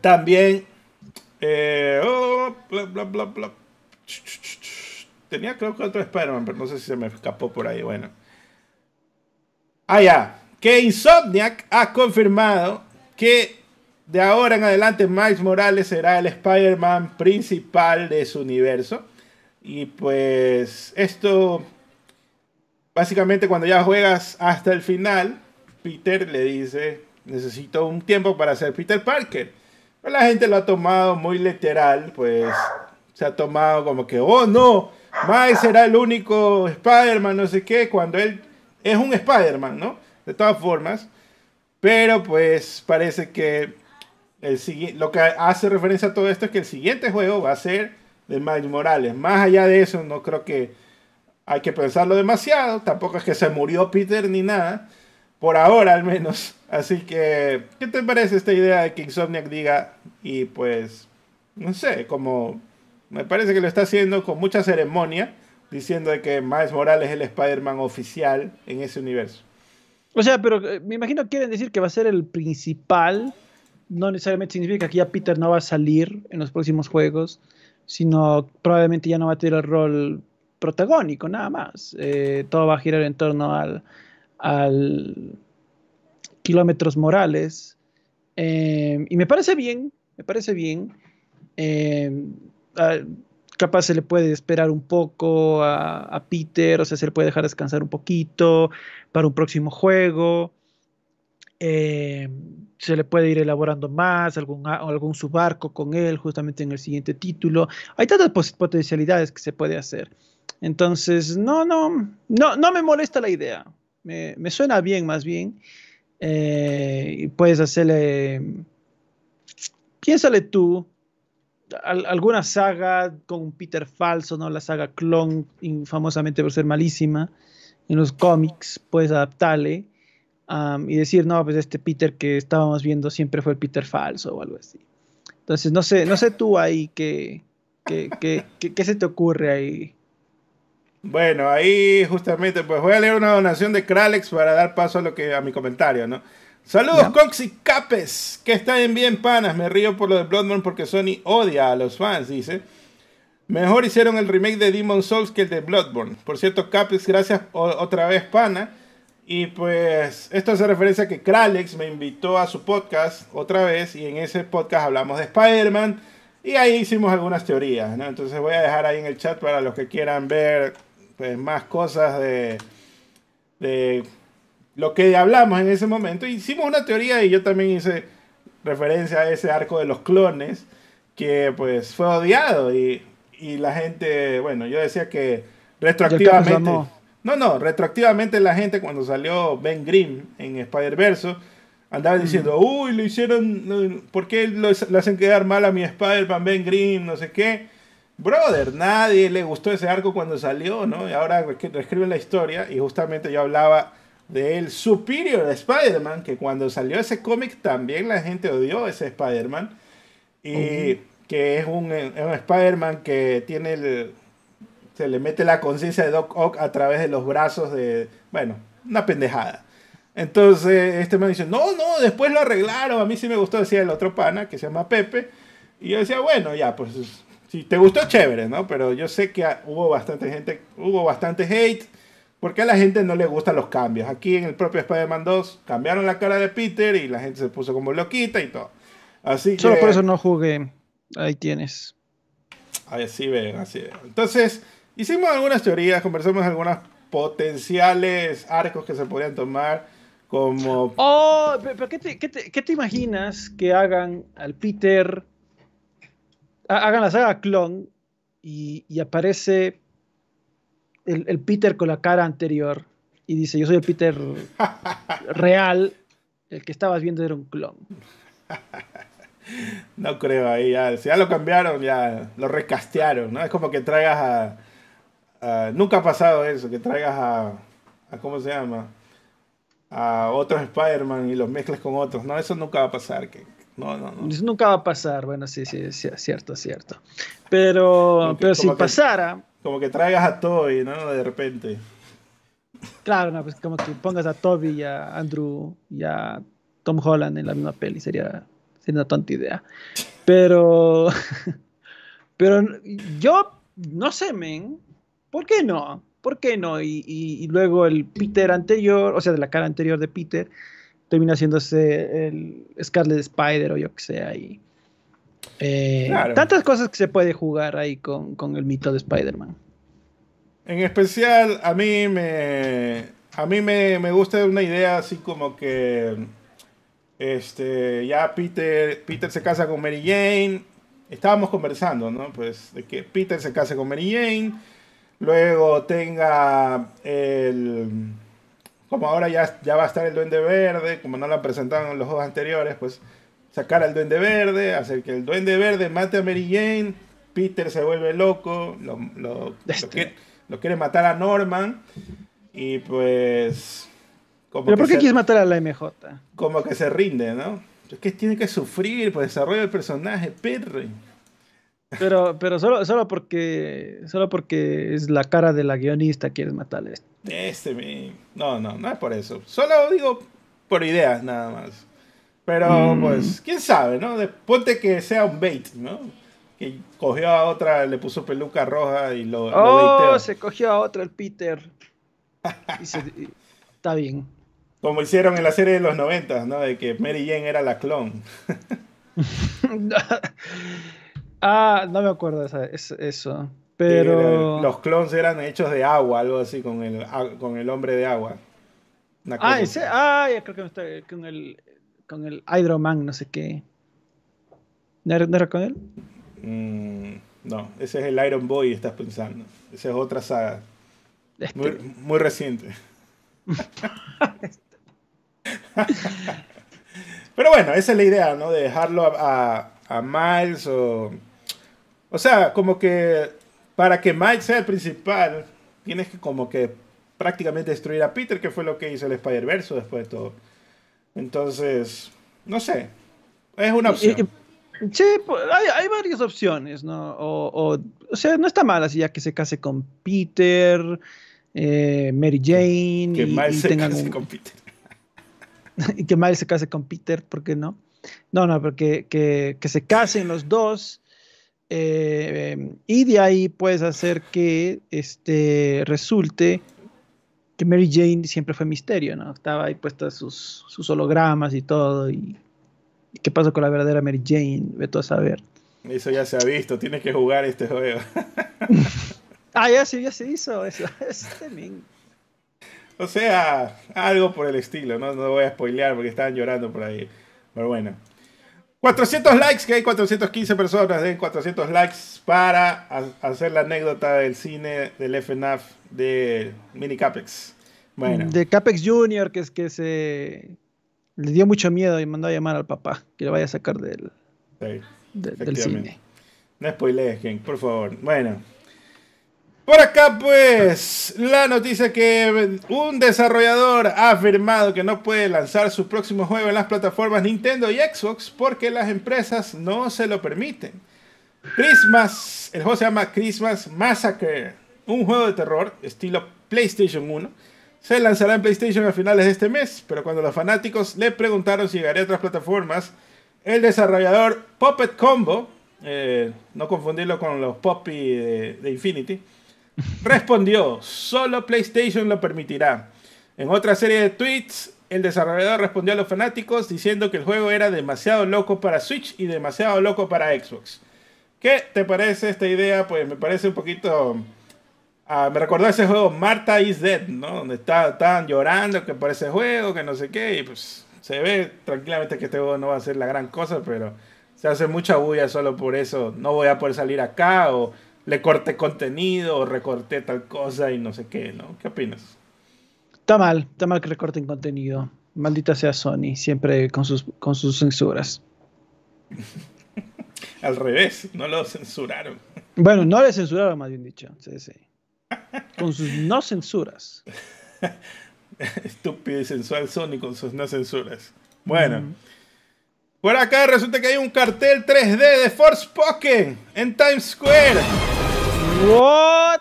también... Eh, oh, bla, bla, bla, bla. Tenía creo que otro Spider-Man, pero no sé si se me escapó por ahí, bueno. Ah, ya. Que Insomniac ha confirmado que de ahora en adelante Miles Morales será el Spider-Man principal de su universo. Y pues esto básicamente cuando ya juegas hasta el final, Peter le dice, necesito un tiempo para ser Peter Parker. Pero la gente lo ha tomado muy literal, pues se ha tomado como que, oh no, Miles será el único Spider-Man, no sé qué, cuando él es un Spider-Man, ¿no? De todas formas. Pero pues parece que el, lo que hace referencia a todo esto es que el siguiente juego va a ser de Miles Morales. Más allá de eso, no creo que hay que pensarlo demasiado. Tampoco es que se murió Peter ni nada. Por ahora al menos. Así que, ¿qué te parece esta idea de que Insomniac diga? Y pues, no sé, como me parece que lo está haciendo con mucha ceremonia, diciendo de que Miles Morales es el Spider-Man oficial en ese universo. O sea, pero eh, me imagino que quieren decir que va a ser el principal. No necesariamente significa que ya Peter no va a salir en los próximos juegos, sino probablemente ya no va a tener el rol protagónico, nada más. Eh, todo va a girar en torno al, kilómetros morales. Eh, y me parece bien, me parece bien. Eh, capaz se le puede esperar un poco a, Peter, o sea, se le puede dejar descansar un poquito para un próximo juego. se le puede ir elaborando más, algún, algún subarco con él justamente en el siguiente título. Hay tantas potencialidades que se puede hacer. Entonces, no, no, no, no me molesta la idea. Me, suena bien, más bien. Eh, puedes hacerle. Piénsale tú. alguna saga con Peter falso, ¿no? La saga Clone, famosamente por ser malísima en los cómics, puedes adaptarle y decir, no, pues este Peter que estábamos viendo siempre fue el Peter falso o algo así. Entonces, no sé, no sé tú ahí qué, qué, qué, qué se te ocurre ahí. Bueno, ahí justamente, pues voy a leer una donación de Kralex para dar paso a lo que a mi comentario, ¿no? Saludos, Cox y Capes, que están bien panas. Me río por lo de Bloodborne porque Sony odia a los fans, dice. Mejor hicieron el remake de Demon Souls que el de Bloodborne. Por cierto, Capes, gracias otra vez, pana. Y pues esto hace referencia a que Kralex me invitó a su podcast otra vez y en ese podcast hablamos de Spider-Man y ahí hicimos algunas teorías, ¿no? Entonces voy a dejar ahí en el chat para los que quieran ver pues, más cosas de, de lo que hablamos en ese momento. Hicimos una teoría y yo también hice referencia a ese arco de los clones que pues fue odiado y, y la gente, bueno, yo decía que retroactivamente... No, no, retroactivamente la gente cuando salió Ben Grimm en Spider-Verse andaba diciendo, uy, lo hicieron, ¿por qué lo, hacen quedar mal a mi Spider-Man Ben Grimm? No sé qué. Brother, nadie le gustó ese arco cuando salió, ¿no? Y ahora reescriben la historia y justamente yo hablaba del Superior Spider-Man, que cuando salió ese cómic también la gente odió ese Spider-Man. Y que es un, un Spider-Man que tiene el, se le mete la conciencia de Doc Ock a través de los brazos de, bueno, una pendejada. Entonces este me dice, no, no, después lo arreglaron, a mí sí me gustó, decía el otro pana que se llama Pepe. Y yo decía, bueno, ya, pues si te gustó, chévere, ¿no? Pero yo sé que hubo bastante gente, hubo bastante hate, porque a la gente no le gustan los cambios. Aquí en el propio Spider-Man 2 cambiaron la cara de Peter y la gente se puso como loquita y todo. Así Solo por eso no jugué. Ahí tienes. Así ven, así ven. Entonces, Hicimos algunas teorías, conversamos algunos potenciales arcos que se podrían tomar como... Oh, pero ¿qué te, qué te, qué te imaginas que hagan al Peter, hagan la saga clon y, y aparece el, el, Peter con la cara anterior y dice, yo soy el Peter real, el que estabas viendo era un clon. No creo ahí, ya, si ya lo cambiaron, ya lo recastearon, ¿no? Es como que traigas a nunca ha pasado eso, que traigas a, ¿cómo se llama? A otros Spider-Man y los mezcles con otros. No, eso nunca va a pasar. Que, no, no, no. Eso nunca va a pasar. Bueno, sí, sí, es cierto, cierto. Pero, pero si pasara... Como que traigas a Toby, ¿no? De repente. Claro, no, pues como que pongas a Toby y a Andrew y a Tom Holland en la misma peli. Sería, sería una tonta idea. Pero... pero yo no sé, men. ¿por qué no? ¿Por qué no? Y, luego el Peter anterior, o sea, de la cara anterior de Peter, termina haciéndose el Scarlet Spider o yo que sé ahí. Eh, tantas cosas que se puede jugar ahí con, el mito de Spider-Man. En especial, a mí me. A mí me, me, gusta una idea así como que. Este. Ya Peter. Peter se casa con Mary Jane. Estábamos conversando, ¿no? Pues de que Peter se case con Mary Jane Luego tenga el... Como ahora ya, ya va a estar el Duende Verde, como no lo han presentado en los juegos anteriores, pues sacar al Duende Verde, hacer que el Duende Verde mate a Mary Jane, Peter se vuelve loco, lo, lo, quiere, lo quiere, matar a Norman y pues... Como ¿Pero por qué quieres matar a la MJ? Como que se rinde, ¿no? Es que tiene que sufrir por desarrollo del personaje, perre. Pero, pero solo, solo porque solo porque es la cara de la guionista quieres matarle. Este, mi... no, no, no es por eso. Solo digo por ideas nada más. Pero mm. pues, quién sabe, ¿no? De, ponte que sea un bait, ¿no? Que cogió a otra, le puso peluca roja y lo. Oh, se cogió a otra el Peter. está bien. Como hicieron en la serie de los 90, ¿no? De que Mary Jane era la clon. Ah, no me acuerdo de eso. Pero. los clones eran hechos de agua, algo así, con el, con el hombre de agua. ah, ese, ah, ya creo que está con el, con el Hydroman, no sé qué. ¿No era, con él? Mm, no, ese es el Iron Boy, estás pensando. Esa es otra saga. Este. Muy, muy reciente. Pero bueno, esa es la idea, ¿no? De dejarlo a, a Miles o o sea, como que para que Mike sea el principal, tienes que como que prácticamente destruir a Peter, que fue lo que hizo el Spider-Verse después de todo. Entonces, no sé. Es una opción. Sí, pues, hay, varias opciones, ¿no? O, sea, no está mal así ya que se case con Peter, eh, Mary Jane. Que Miles se case con Peter. y que Miles se case con Peter, ¿por qué no? No, no, porque que, que se casen los dos Eh, y de ahí puedes hacer que este, resulte que Mary Jane siempre fue misterio, ¿no? Estaba ahí puestas sus, sus hologramas y todo. Y, qué pasó con la verdadera Mary Jane? Vete a saber. Eso ya se ha visto, tienes que jugar este juego. ah, ya se, ya se hizo eso. o sea, algo por el estilo, ¿no? No voy a spoilear porque estaban llorando por ahí. Pero bueno. 400 likes, que hay 415 personas, den 400 likes para hacer la anécdota del cine del FNAF de Mini Capex. Bueno. De Capex Junior, que es que se le dio mucho miedo y mandó a llamar al papá, que le vaya a sacar del, del cine. No spoilees, por favor. Bueno. Por acá, pues, la noticia que un desarrollador ha afirmado que no puede lanzar su próximo juego en las plataformas Nintendo y Xbox porque las empresas no se lo permiten. Christmas, el juego se llama Christmas Massacre, un juego de terror estilo PlayStation 1. Se lanzará en PlayStation a finales de este mes, pero cuando los fanáticos le preguntaron si llegaría a otras plataformas, el desarrollador Puppet Combo, eh, no confundirlo con los Poppy de Infinity, respondió, solo PlayStation lo permitirá. En otra serie de tweets, el desarrollador respondió a los fanáticos diciendo que el juego era demasiado loco para Switch y demasiado loco para Xbox. ¿Qué te parece esta idea? Pues me parece un poquito... Ah, me recordó ese juego Marta is Dead, ¿no? Donde estaban llorando que por ese juego, que no sé qué, y pues se ve tranquilamente que este juego no va a ser la gran cosa, pero se hace mucha bulla solo por eso. No voy a poder salir acá o le corté contenido o recorté tal cosa y no sé qué, ¿no? ¿Qué opinas? Está mal, está mal que recorten contenido. Maldita sea Sony, siempre con sus, con sus censuras. Al revés, no lo censuraron. Bueno, no le censuraron, más bien dicho. Sí, sí. Con sus no censuras. Estúpido y sensual Sony con sus no censuras. Bueno. Por acá resulta que hay un cartel 3D de Force Forspoken en Times Square. What?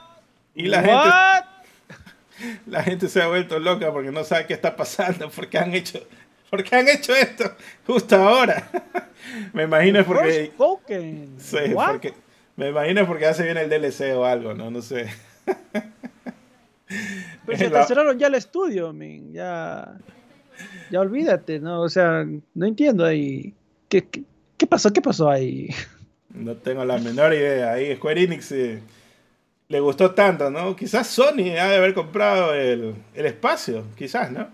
Y la gente la gente se ha vuelto loca porque no sabe qué está pasando, porque han hecho porque han hecho esto justo ahora. me imagino porque Forspoken. Sí, porque me imagino porque hace bien el DLC o algo, no, no sé. Pero se cerraron ya el estudio, man. ya ya olvídate, ¿no? O sea, no entiendo ahí. ¿Qué, qué, pasó? ¿Qué pasó ahí? No tengo la menor idea. Ahí Square Enix eh, le gustó tanto, ¿no? Quizás Sony ha de haber comprado el, espacio, quizás, ¿no?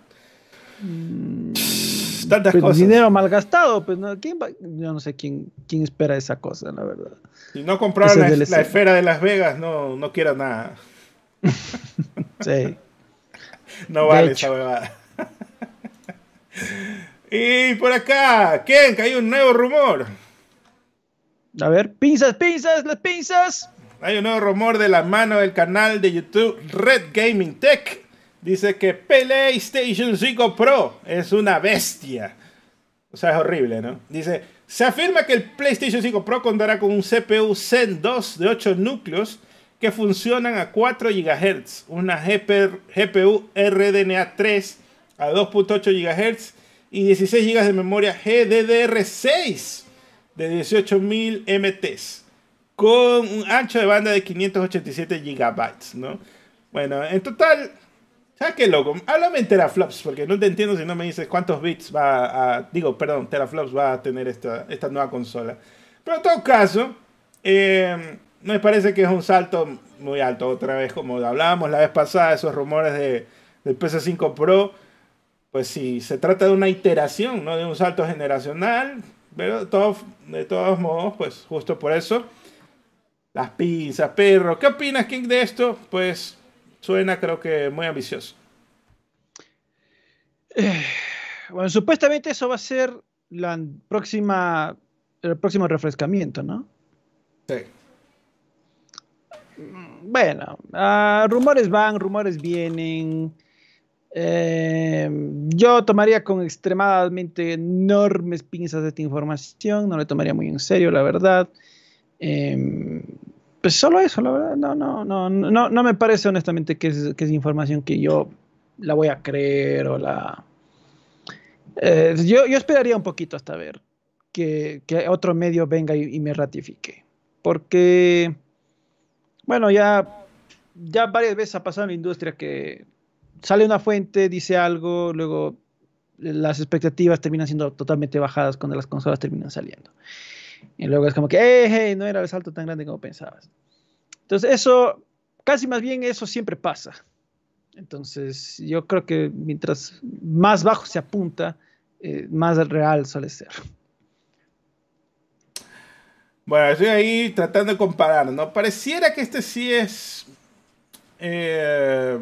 Mm, Tantas pues, cosas. Dinero malgastado, pues no, ¿quién yo no sé quién, quién espera esa cosa, la verdad. Si no compraron la, la, esfera de Las Vegas, no, no quiero nada. sí. No vale esa huevada. Y por acá, ¿quién? Que hay un nuevo rumor. A ver, pinzas, pinzas, las pinzas. Hay un nuevo rumor de la mano del canal de YouTube Red Gaming Tech. Dice que PlayStation 5 Pro es una bestia. O sea, es horrible, ¿no? Dice, se afirma que el PlayStation 5 Pro contará con un CPU Zen 2 de 8 núcleos que funcionan a 4 GHz, una GPU RDNA 3 a 2.8 GHz y 16 GB de memoria GDDR6 de 18.000 MTs con un ancho de banda de 587 GB, ¿no? Bueno, en total, ¿sabes qué loco? Háblame en teraflops, porque no te entiendo si no me dices cuántos bits va a, digo, perdón, teraflops va a tener esta, esta nueva consola. Pero en todo caso, eh, me parece que es un salto muy alto, otra vez, como hablábamos la vez pasada, esos rumores de, del PS5 Pro pues si se trata de una iteración, no de un salto generacional, pero de todos, de todos modos, pues justo por eso, las pinzas, perro. ¿Qué opinas, King, de esto? Pues suena creo que muy ambicioso. Eh, bueno, supuestamente eso va a ser la próxima, el próximo refrescamiento, ¿no? Sí. Bueno, ah, rumores van, rumores vienen. Eh, yo tomaría con extremadamente enormes pinzas esta información, no le tomaría muy en serio, la verdad. Eh, pues solo eso, la verdad, no, no, no, no, no me parece honestamente que es, que información que yo la voy a creer o la... Eh, yo, esperaría un poquito hasta ver que, que otro medio venga y, y me ratifique porque, bueno, ya, ya varias veces ha pasado en la industria que sale una fuente, dice algo, luego las expectativas terminan siendo totalmente bajadas cuando las consolas terminan saliendo. Y luego es como que, hey, no era el salto tan grande como pensabas. Entonces, eso, casi más bien eso siempre pasa. Entonces, yo creo que mientras más bajo se apunta, eh, más real suele ser. Bueno, estoy ahí tratando de comparar, ¿no? Pareciera que este sí es eh,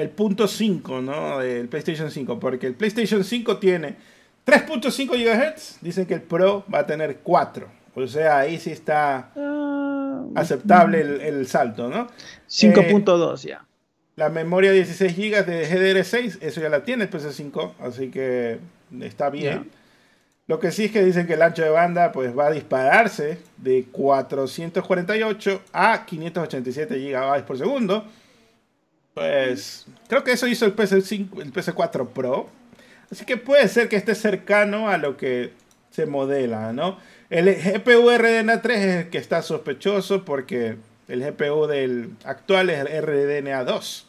el punto 5, ¿no? Del PlayStation 5, porque el PlayStation 5 tiene 3.5 GHz, dicen que el Pro va a tener 4. O sea, ahí sí está ah, aceptable el, salto, ¿no? 5.2 ya. La memoria 16 GB de GDR6, eso ya la tiene el PS5, así que está bien. Lo que sí es que dicen que el ancho de banda pues va a dispararse de 448 a 587 GB por segundo. Pues creo que eso hizo el, PS5, el PS4 Pro. Así que puede ser que esté cercano a lo que se modela, ¿no? El GPU RDNA 3 es el que está sospechoso porque el GPU del actual es el RDNA 2.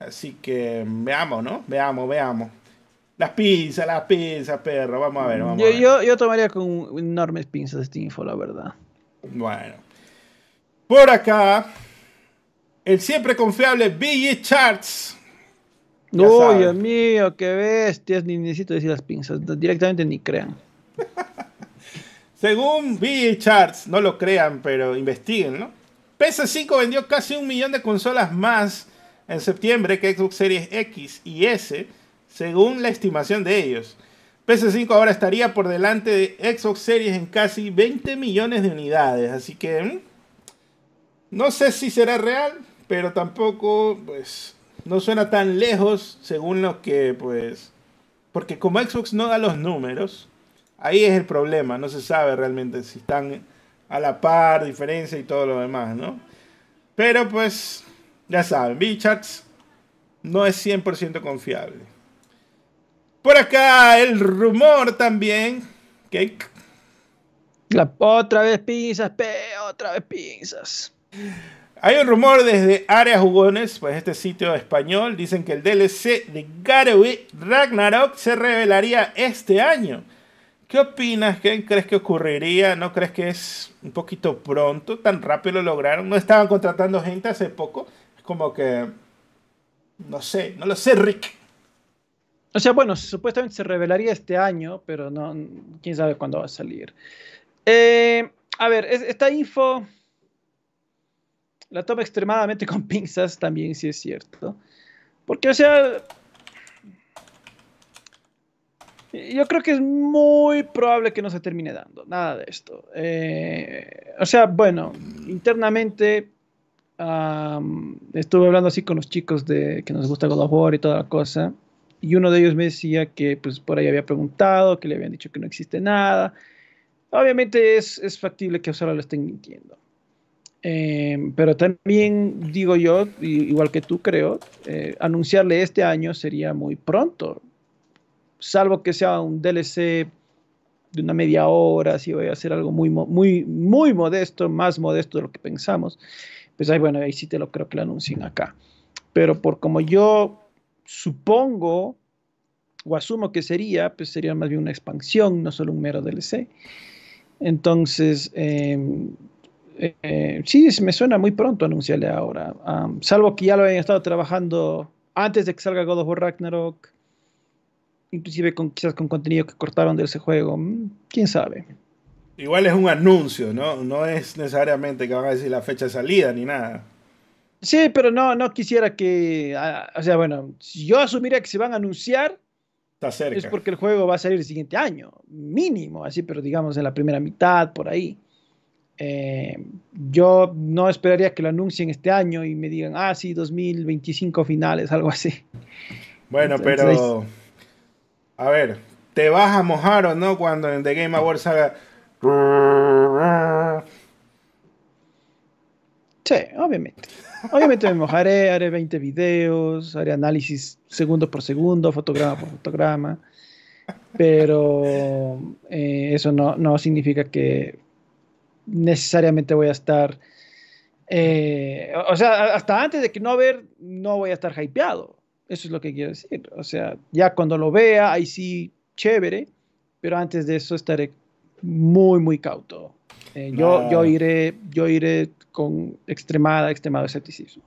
Así que veamos, ¿no? Veamos, veamos. Las pinzas, las pinzas, perro. Vamos a ver, vamos yo, a ver. Yo, yo tomaría con enormes pinzas este info, la verdad. Bueno. Por acá, el siempre confiable BG Charts. No, Dios mío, qué bestias. Ni necesito decir las pinzas. Directamente ni crean. Según BG Charts, no lo crean, pero investiguen, ¿no? PS5 vendió casi un millón de consolas más en septiembre que Xbox Series X y S, según la estimación de ellos. PS5 ahora estaría por delante de Xbox Series en casi 20 millones de unidades, así que mm, no sé si será real, pero tampoco pues no suena tan lejos según lo que pues porque como Xbox no da los números, ahí es el problema, no se sabe realmente si están a la par, diferencia y todo lo demás, ¿no? Pero pues ya saben, B-Charts no es 100% confiable. Por acá el rumor también que... La, otra vez pinzas, otra vez pinzas. Hay un rumor desde Áreas Jugones, pues este sitio español, dicen que el DLC de Garou Ragnarok se revelaría este año. ¿Qué opinas? ¿Qué crees que ocurriría? ¿No crees que es un poquito pronto? ¿Tan rápido lo lograron? ¿No estaban contratando gente hace poco? como que, no sé, no lo sé, Rick. O sea, bueno, supuestamente se revelaría este año, pero no, quién sabe cuándo va a salir. Eh, a ver, esta info la toma extremadamente con pinzas, también si es cierto. Porque, o sea, yo creo que es muy probable que no se termine dando nada de esto. Eh, o sea, bueno, internamente estuve hablando así con los chicos de que nos gusta God of War y toda la cosa. Y uno de ellos me decía que pues por ahí había preguntado, que le habían dicho que no existe nada. Obviamente es, es factible que solo lo estén mintiendo. Em, pero también digo yo, igual que tú creo, eh, anunciarle este año sería muy pronto. Salvo que sea un DLC de una media hora, si voy a hacer algo muy, muy, muy modesto, más modesto de lo que pensamos pues ahí, bueno, ahí sí te lo creo que lo anuncien acá. Pero por como yo supongo o asumo que sería, pues sería más bien una expansión, no solo un mero DLC. Entonces, em, eh, sí, me suena muy pronto anunciarle ahora, salvo que ya lo hayan estado trabajando antes de que salga God of War Ragnarok, inclusive con, quizás con contenido que cortaron de ese juego, mm, quién sabe. Igual es un anuncio, ¿no? No es necesariamente que van a decir la fecha de salida ni nada. Sí, pero no, no quisiera que. Ah, o sea, bueno, si yo asumiría que se van a anunciar. Está cerca. Es porque el juego va a salir el siguiente año, mínimo, así, pero digamos en la primera mitad, por ahí. Eh, yo no esperaría que lo anuncien este año y me digan, ah, sí, 2025 finales, algo así. Bueno, pero. A ver, ¿te vas a mojar o no cuando en The Game Awards salga Sí, obviamente. Obviamente me mojaré, haré 20 videos, haré análisis segundo por segundo, fotograma por fotograma, pero eh, eso no, no, significa que necesariamente voy a estar, eh, o sea, hasta antes de que no ver, no voy a estar hypeado. Eso es lo que quiero decir. O sea, ya cuando lo vea, ahí sí, chévere, pero antes de eso estaré muy, muy cauto. Eh, yo, yo, iré, yo iré con extremada, extremado escepticismo.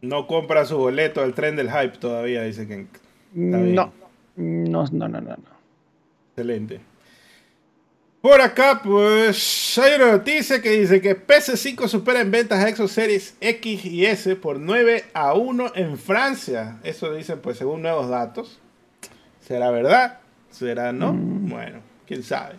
No compra su boleto al tren del hype todavía, dice que. No, no, no, no, no. Excelente. Por acá, pues hay una noticia que dice que PS5 supera en ventas a Xbox Series X y S por 9 a 1 en Francia. Eso dicen, pues, según nuevos datos. ¿Será verdad? ¿Será no? Mm. Bueno, quién sabe.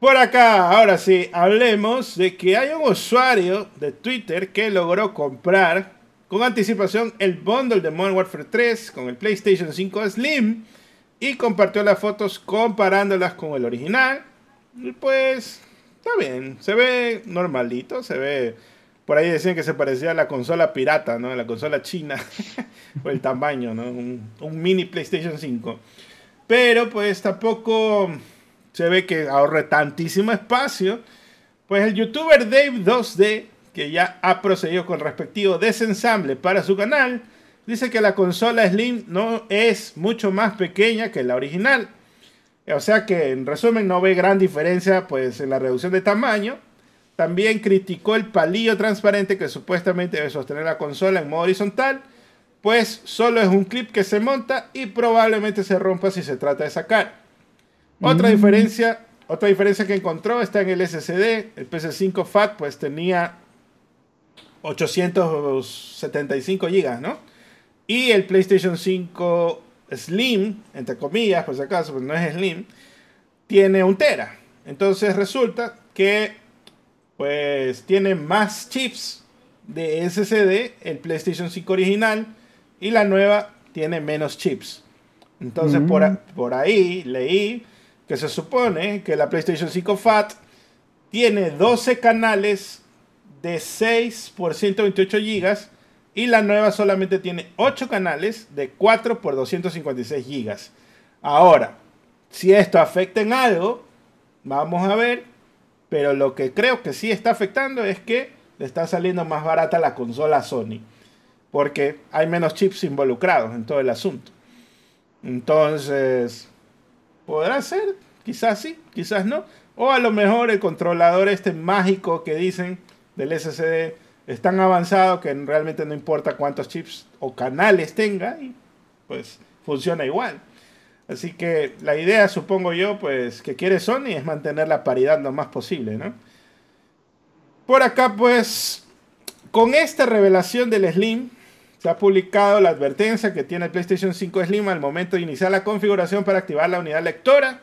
Por acá, ahora sí, hablemos de que hay un usuario de Twitter que logró comprar con anticipación el bundle de Modern Warfare 3 con el PlayStation 5 Slim y compartió las fotos comparándolas con el original. Pues, está bien, se ve normalito, se ve... Por ahí decían que se parecía a la consola pirata, ¿no? La consola china, por el tamaño, ¿no? Un, un mini PlayStation 5. Pero pues tampoco se ve que ahorre tantísimo espacio. Pues el youtuber Dave 2D, que ya ha procedido con respectivo desensamble para su canal, dice que la consola Slim no es mucho más pequeña que la original. O sea que en resumen no ve gran diferencia pues en la reducción de tamaño. También criticó el palillo transparente que supuestamente debe sostener la consola en modo horizontal, pues solo es un clip que se monta y probablemente se rompa si se trata de sacar. Otra mm. diferencia, otra diferencia que encontró está en el SSD. El PS5 FAT pues tenía 875 GB, ¿no? Y el PlayStation 5 Slim, entre comillas, por si acaso, pues no es Slim, tiene un Tera. Entonces resulta que pues tiene más chips de SSD el PlayStation 5 original y la nueva tiene menos chips. Entonces por, mm. por ahí leí que se supone que la PlayStation 5 FAT tiene 12 canales de 6 por 128 GB y la nueva solamente tiene 8 canales de 4 por 256 GB. Ahora, si esto afecta en algo, vamos a ver, pero lo que creo que sí está afectando es que le está saliendo más barata la consola Sony, porque hay menos chips involucrados en todo el asunto. Entonces, Podrá ser, quizás sí, quizás no. O a lo mejor el controlador este mágico que dicen del SSD es tan avanzado que realmente no importa cuántos chips o canales tenga y pues funciona igual. Así que la idea, supongo yo, pues que quiere Sony es mantener la paridad lo más posible, ¿no? Por acá, pues, con esta revelación del Slim, se ha publicado la advertencia que tiene el PlayStation 5 Slim al momento de iniciar la configuración para activar la unidad lectora.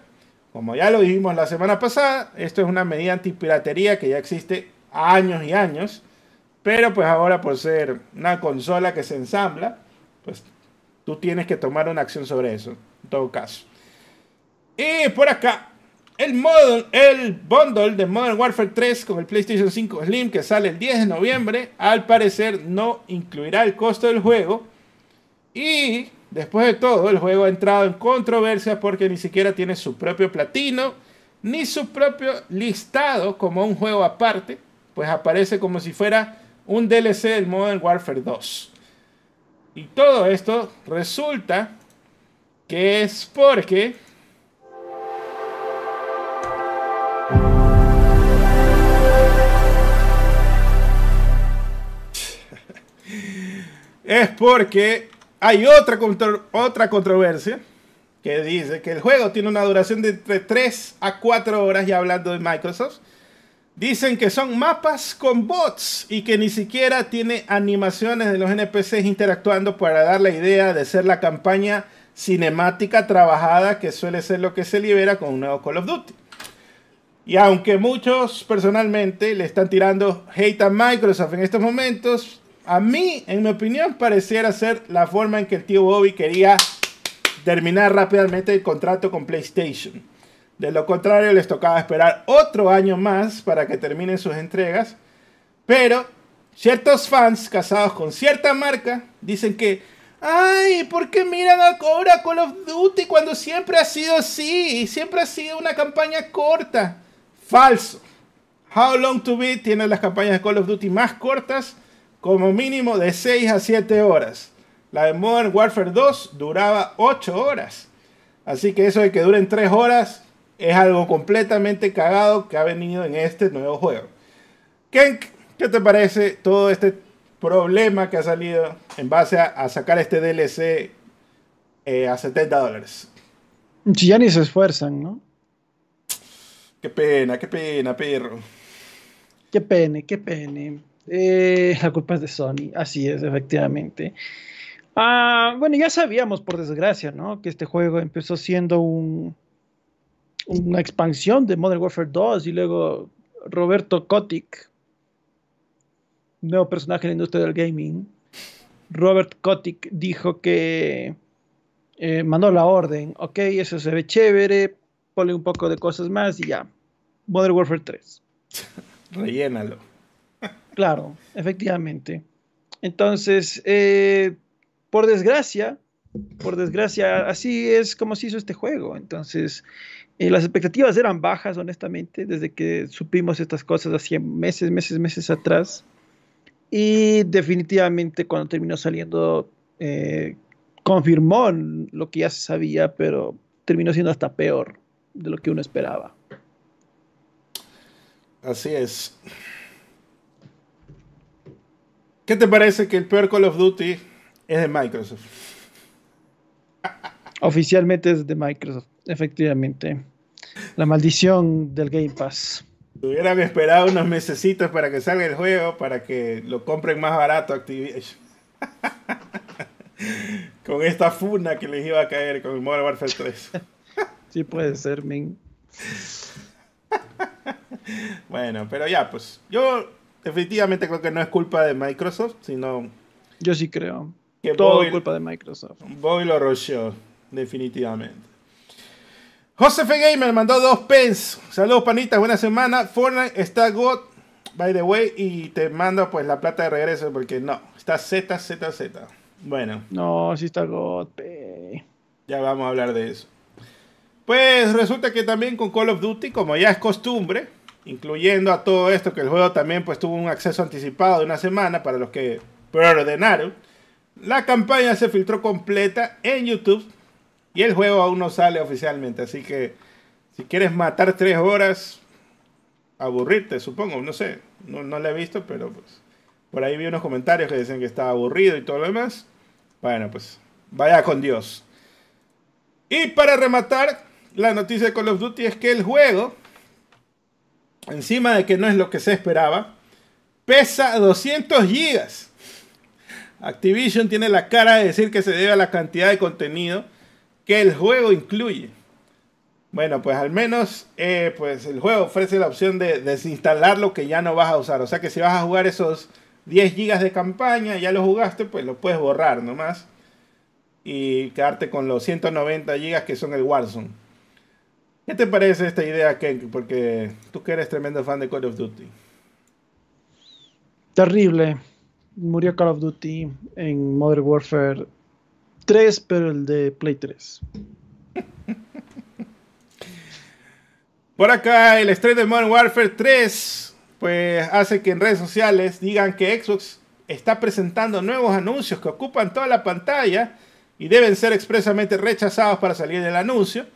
Como ya lo dijimos la semana pasada, esto es una medida antipiratería que ya existe años y años. Pero pues ahora por ser una consola que se ensambla, pues tú tienes que tomar una acción sobre eso, en todo caso. Y por acá, el, modo, el bundle de Modern Warfare 3 con el PlayStation 5 Slim que sale el 10 de noviembre, al parecer no incluirá el costo del juego. Y después de todo, el juego ha entrado en controversia porque ni siquiera tiene su propio platino, ni su propio listado como un juego aparte, pues aparece como si fuera un DLC del Modern Warfare 2. Y todo esto resulta que es porque es porque hay otra, otra controversia que dice que el juego tiene una duración de entre 3 a 4 horas, ya hablando de Microsoft. Dicen que son mapas con bots y que ni siquiera tiene animaciones de los NPCs interactuando para dar la idea de ser la campaña cinemática trabajada que suele ser lo que se libera con un nuevo Call of Duty. Y aunque muchos personalmente le están tirando hate a Microsoft en estos momentos, a mí, en mi opinión, pareciera ser la forma en que el tío Bobby quería terminar rápidamente el contrato con PlayStation. De lo contrario, les tocaba esperar otro año más para que terminen sus entregas. Pero ciertos fans casados con cierta marca dicen que, ay, ¿por qué miran ahora Call of Duty cuando siempre ha sido así? Siempre ha sido una campaña corta. Falso. How Long to Beat tiene las campañas de Call of Duty más cortas, como mínimo de 6 a 7 horas. La de Modern Warfare 2 duraba 8 horas. Así que eso de que duren 3 horas es algo completamente cagado que ha venido en este nuevo juego. Kenk, ¿qué te parece todo este problema que ha salido en base a, sacar este DLC eh, a 70 dólares? Si ya ni se esfuerzan, ¿no? Qué pena, qué pena, perro. Qué pena, qué pena. Eh, la culpa es de Sony, así es, efectivamente. Ah, bueno, ya sabíamos, por desgracia, ¿no? Que este juego empezó siendo un, una expansión de Modern Warfare 2 y luego Roberto Kotick, nuevo personaje en la industria del gaming, Robert Kotick dijo que eh, mandó la orden, ok, eso se ve chévere, ponle un poco de cosas más y ya. Modern Warfare 3. Rellénalo. claro, efectivamente. Entonces, eh, por desgracia, por desgracia, así es como se hizo este juego. Entonces, eh, las expectativas eran bajas, honestamente, desde que supimos estas cosas hace meses, meses, meses atrás. Y definitivamente cuando terminó saliendo, eh, confirmó lo que ya se sabía, pero terminó siendo hasta peor de lo que uno esperaba. Así es. ¿Qué te parece que el peor Call of Duty es de Microsoft? Oficialmente es de Microsoft, efectivamente. La maldición del Game Pass. Hubieran esperado unos mesecitos para que salga el juego, para que lo compren más barato Activision. con esta funa que les iba a caer con el Modern Warfare 3. sí puede ser, men. bueno, pero ya, pues yo definitivamente creo que no es culpa de Microsoft, sino... Yo sí creo. Que Todo es culpa de Microsoft. Voy lo rocheó, definitivamente. Josefe Gamer mandó dos pens. Saludos, panitas, buena semana. Fortnite está God, by the way, y te mando pues la plata de regreso porque no, está Z, Z, Z. Bueno. No, sí está God, Ya vamos a hablar de eso. Pues resulta que también con Call of Duty, como ya es costumbre, incluyendo a todo esto que el juego también pues tuvo un acceso anticipado de una semana para los que preordenaron, la campaña se filtró completa en YouTube y el juego aún no sale oficialmente, así que si quieres matar tres horas, aburrirte, supongo, no sé, no, no lo he visto, pero pues por ahí vi unos comentarios que decían que estaba aburrido y todo lo demás. Bueno, pues vaya con Dios. Y para rematar, la noticia de Call of Duty es que el juego, encima de que no es lo que se esperaba, pesa 200 gigas. Activision tiene la cara de decir que se debe a la cantidad de contenido que el juego incluye. Bueno, pues al menos eh, pues el juego ofrece la opción de desinstalar lo que ya no vas a usar. O sea que si vas a jugar esos 10 gigas de campaña, ya lo jugaste, pues lo puedes borrar nomás. Y quedarte con los 190 gigas que son el Warzone. ¿Qué te parece esta idea, Ken? Porque tú que eres tremendo fan de Call of Duty. Terrible. Murió Call of Duty en Modern Warfare 3, pero el de Play 3. Por acá, el estrés de Modern Warfare 3, pues hace que en redes sociales digan que Xbox está presentando nuevos anuncios que ocupan toda la pantalla y deben ser expresamente rechazados para salir del anuncio.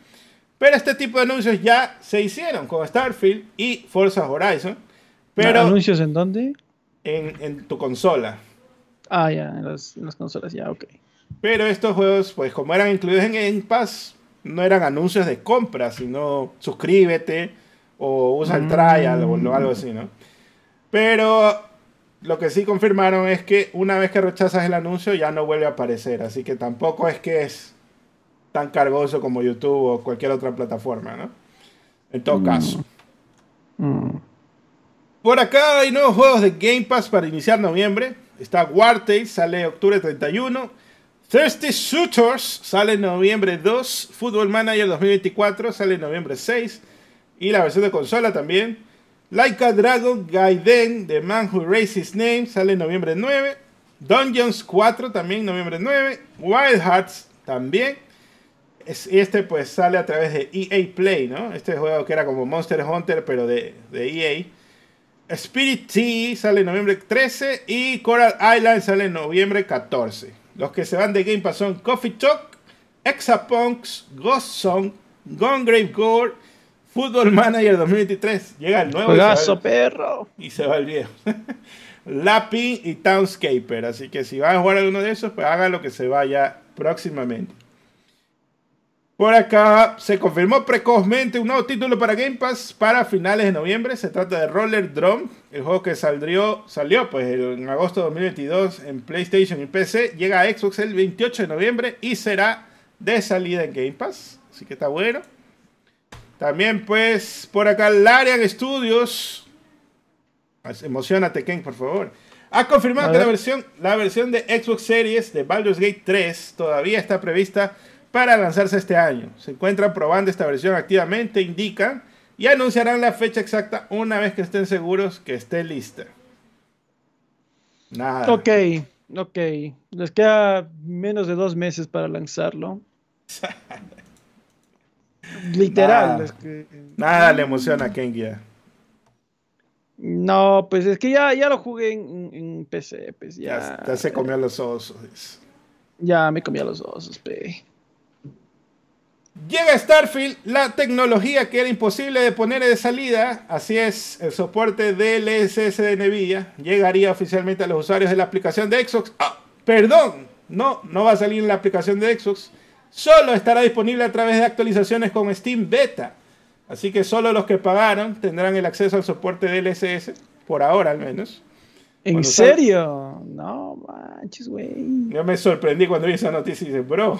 Pero este tipo de anuncios ya se hicieron con Starfield y Forza Horizon. Pero ¿Anuncios en dónde? En, tu consola. Ah, ya, en las, consolas, ya, ok. Pero estos juegos, pues como eran incluidos en Game Pass, no eran anuncios de compra, sino suscríbete o usa el trial o algo así, ¿no? Pero lo que sí confirmaron es que una vez que rechazas el anuncio ya no vuelve a aparecer, así que tampoco es que es tan cargoso como YouTube o cualquier otra plataforma, ¿no? En todo mm. caso. Mm. Por acá hay nuevos juegos de Game Pass para iniciar noviembre. Está War sale octubre 31. Thirsty Shooters sale en noviembre 2. Football Manager 2024 sale en noviembre 6. Y la versión de consola también. Like a Dragon Gaiden The Man Who Raised His Name sale en noviembre 9. Dungeons 4 también noviembre 9. Wild Hearts también este pues sale a través de EA Play, ¿no? Este juego que era como Monster Hunter, pero de, EA. Spirit Tea sale en noviembre 13 y Coral Island sale en noviembre 14. Los que se van de Game Pass son Coffee Talk, Exapunks, Ghost Song, Gone Grave Gore, Football Manager 2023. Llega el nuevo. Juegazo, perro. Y se va el viejo. Lapping y Townscaper. Así que si van a jugar alguno de esos, pues hagan lo que se vaya próximamente. Por acá se confirmó precozmente un nuevo título para Game Pass para finales de noviembre. Se trata de Roller Drum, el juego que saldrió, salió pues en agosto de 2022 en PlayStation y PC. Llega a Xbox el 28 de noviembre y será de salida en Game Pass. Así que está bueno. También pues por acá Larian Studios. Emocionate Ken, por favor. Ha confirmado que la versión, la versión de Xbox Series de Baldur's Gate 3 todavía está prevista para lanzarse este año. Se encuentran probando esta versión activamente, indican, y anunciarán la fecha exacta una vez que estén seguros que esté lista. Nada. Ok, ok. Les queda menos de dos meses para lanzarlo. Literal. Nada, le emociona a Kengia. No, pues es que ya, ya lo jugué en, PC. Pues ya, ya, se comió los osos. Ya me comía los osos, pe. Llega Starfield, la tecnología que era imposible de poner de salida, así es, el soporte DLSS de Nvidia llegaría oficialmente a los usuarios de la aplicación de Xbox. Ah, perdón, no, no va a salir en la aplicación de Xbox, solo estará disponible a través de actualizaciones con Steam Beta. Así que solo los que pagaron tendrán el acceso al soporte DLSS, por ahora al menos. ¿En serio? No manches, güey. Yo me sorprendí cuando vi esa noticia y dije, bro,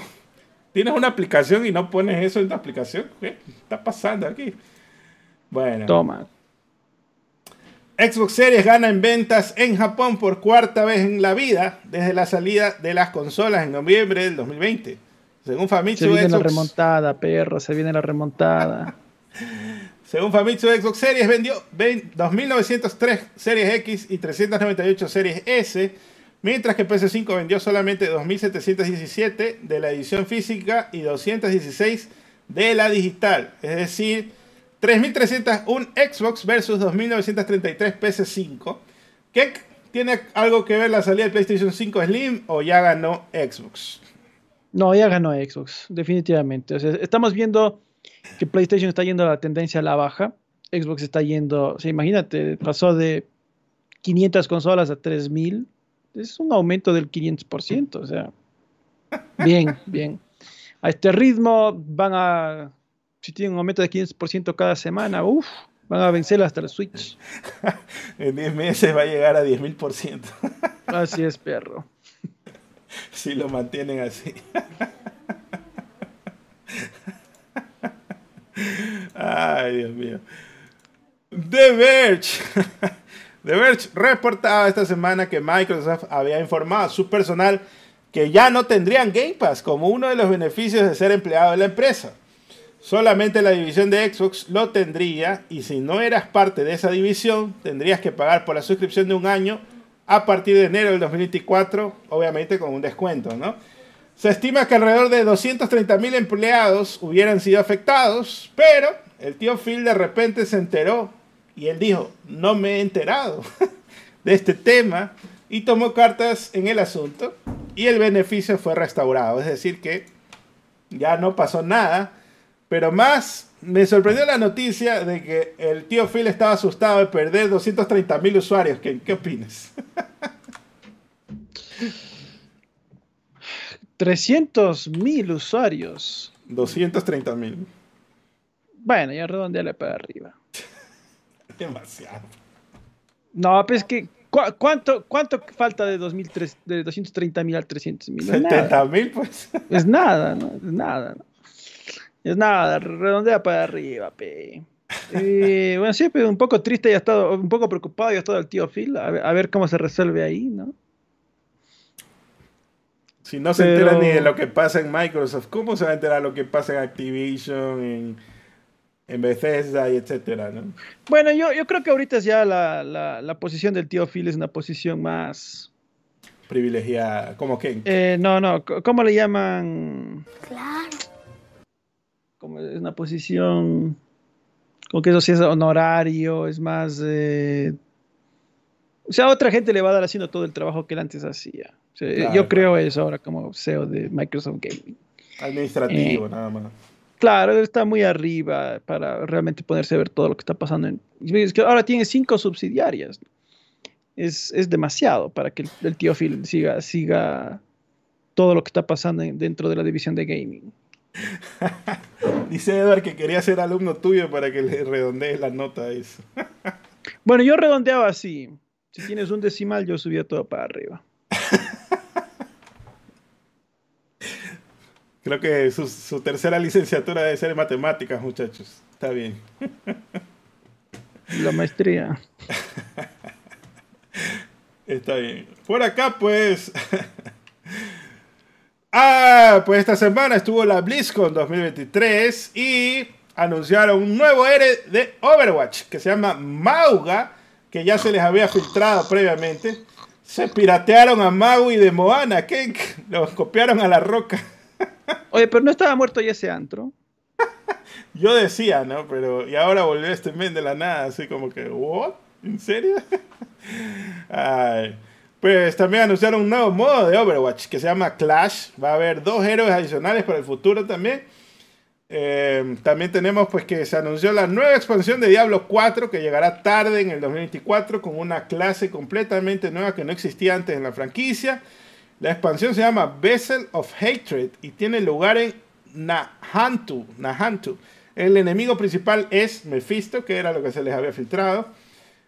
tienes una aplicación y no pones eso en tu aplicación. ¿Qué está pasando aquí? Bueno. Toma. Xbox Series gana en ventas en Japón por cuarta vez en la vida desde la salida de las consolas en noviembre del 2020. Según Famitsu, se viene la remontada, perro, se viene la remontada. Según Famitsu, Xbox Series vendió 2.903 Series X y 398 Series S Mientras que PS5 vendió solamente 2.717 de la edición física y 216 de la digital. Es decir, 3.301 Xbox versus 2.933 PS5. ¿Qué tiene algo que ver la salida del PlayStation 5 Slim o ya ganó Xbox? No, ya ganó Xbox, definitivamente. estamos viendo que PlayStation está yendo a la tendencia a la baja. Xbox está yendo, imagínate, pasó de 500 consolas a 3000 es un aumento del 500%, o sea, bien, bien. A este ritmo van a, si tienen un aumento de 500% cada semana, uff, van a vencer hasta el Switch. en 10 meses va a llegar a 10.000%. así es, perro. Si lo mantienen así. Ay, Dios mío. The Verge. The Verge reportaba esta semana que Microsoft había informado a su personal que ya no tendrían Game Pass como uno de los beneficios de ser empleado de la empresa. Solamente la división de Xbox lo tendría y si no eras parte de esa división tendrías que pagar por la suscripción de un año a partir de enero del 2024, obviamente con un descuento, ¿no? Se estima que alrededor de 230 mil empleados hubieran sido afectados, pero el tío Phil de repente se enteró y él dijo, no me he enterado de este tema y tomó cartas en el asunto y el beneficio fue restaurado. Es decir, que ya no pasó nada, pero más me sorprendió la noticia de que el tío Phil estaba asustado de perder 230 mil usuarios. ¿Qué, ¿Qué opinas? 300 mil usuarios. 230 mil. Bueno, ya redondeale para arriba. Demasiado. No, pues que. ¿Cuánto, ¿Cuánto falta de, 2003, de 230 mil al 300 mil? 70 mil, pues. Es nada, ¿no? Es nada, ¿no? Es nada, redondea para arriba, pe. Eh, bueno, sí, pero un poco triste y ha estado, un poco preocupado y ha estado el tío Phil, a ver, cómo se resuelve ahí, ¿no? Si no se entera ni de lo que pasa en Microsoft, ¿cómo se va a enterar lo que pasa en Activision, en, en Bethesda y etcétera, ¿no? Bueno, yo, yo creo que ahorita ya la, la, posición del tío Phil es una posición más... Privilegiada, ¿cómo que? Eh, no, no, ¿cómo le llaman? Claro. Como es una posición... Como que eso sí es honorario, es más... Eh, O sea, otra gente le va a dar haciendo todo el trabajo que él antes hacía. yo creo eso ahora como CEO de Microsoft Gaming. Administrativo, eh, nada más. Claro, está muy arriba para realmente poderse ver todo lo que está pasando. En, es que ahora tiene cinco subsidiarias. Es, demasiado para que el, tío Phil siga, siga todo lo que está pasando dentro de la división de gaming. Dice Edward que quería ser alumno tuyo para que le redondees la nota a eso. bueno, yo redondeaba así. Si tienes un decimal, yo subía todo para arriba. Creo que su, tercera licenciatura debe ser en matemáticas, muchachos. Está bien. La maestría. Está bien. Por acá, pues. ah, pues esta semana estuvo la BlizzCon 2023 y anunciaron un nuevo héroe de Overwatch que se llama Mauga, que ya se les había filtrado previamente. Se piratearon a Maui de Moana, que los copiaron a la roca. Oye, pero no estaba muerto ya ese antro. Yo decía, ¿no? Pero, y ahora volvió este men de la nada, así como que, ¿what? ¿En serio? Pues también anunciaron un nuevo modo de Overwatch que se llama Clash. Va a haber dos héroes adicionales para el futuro también. Eh, también tenemos pues que se anunció la nueva expansión de Diablo 4 que llegará tarde en el 2024 con una clase completamente nueva que no existía antes en la franquicia. La expansión se llama Vessel of Hatred y tiene lugar en Nahantu. Nahantu. El enemigo principal es Mephisto, que era lo que se les había filtrado.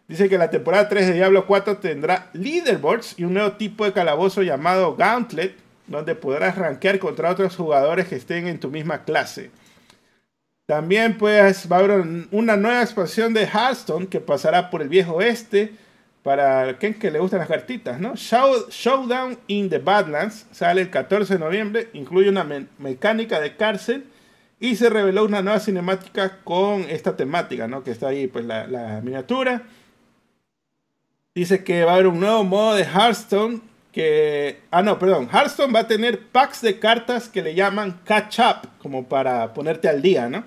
Dice que la temporada 3 de Diablo 4 tendrá leaderboards y un nuevo tipo de calabozo llamado Gauntlet, donde podrás rankear contra otros jugadores que estén en tu misma clase. También pues va a haber una nueva expansión de Hearthstone que pasará por el viejo oeste para quien que le gustan las cartitas, ¿no? Showdown in the Badlands sale el 14 de noviembre, incluye una mecánica de cárcel y se reveló una nueva cinemática con esta temática, ¿no? Que está ahí, pues la, la miniatura. Dice que va a haber un nuevo modo de Hearthstone que... Ah, no, perdón. Hearthstone va a tener packs de cartas que le llaman catch up, como para ponerte al día, ¿no?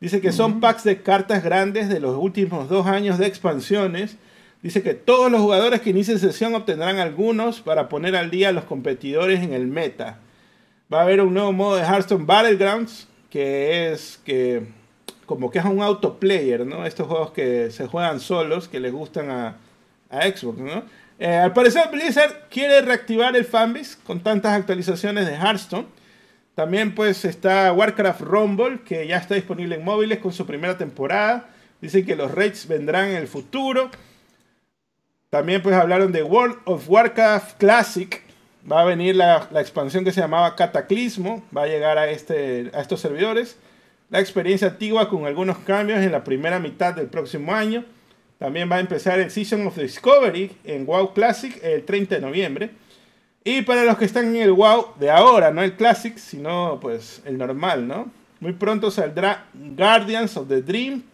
Dice que son packs de cartas grandes de los últimos dos años de expansiones Dice que todos los jugadores que inicien sesión obtendrán algunos para poner al día a los competidores en el meta. Va a haber un nuevo modo de Hearthstone Battlegrounds que es que como que es un autoplayer, ¿no? Estos juegos que se juegan solos, que les gustan a, Xbox, ¿no? Eh, al parecer Blizzard quiere reactivar el fanbase con tantas actualizaciones de Hearthstone. También pues está Warcraft Rumble, que ya está disponible en móviles con su primera temporada. Dicen que los raids vendrán en el futuro. También pues hablaron de World of Warcraft Classic. Va a venir la, expansión que se llamaba Cataclismo. Va a llegar a, este, a estos servidores. La experiencia antigua con algunos cambios en la primera mitad del próximo año. También va a empezar el Season of Discovery en WoW Classic el 30 de noviembre. Y para los que están en el WoW de ahora, no el Classic, sino pues el normal, ¿no? Muy pronto saldrá Guardians of the Dream.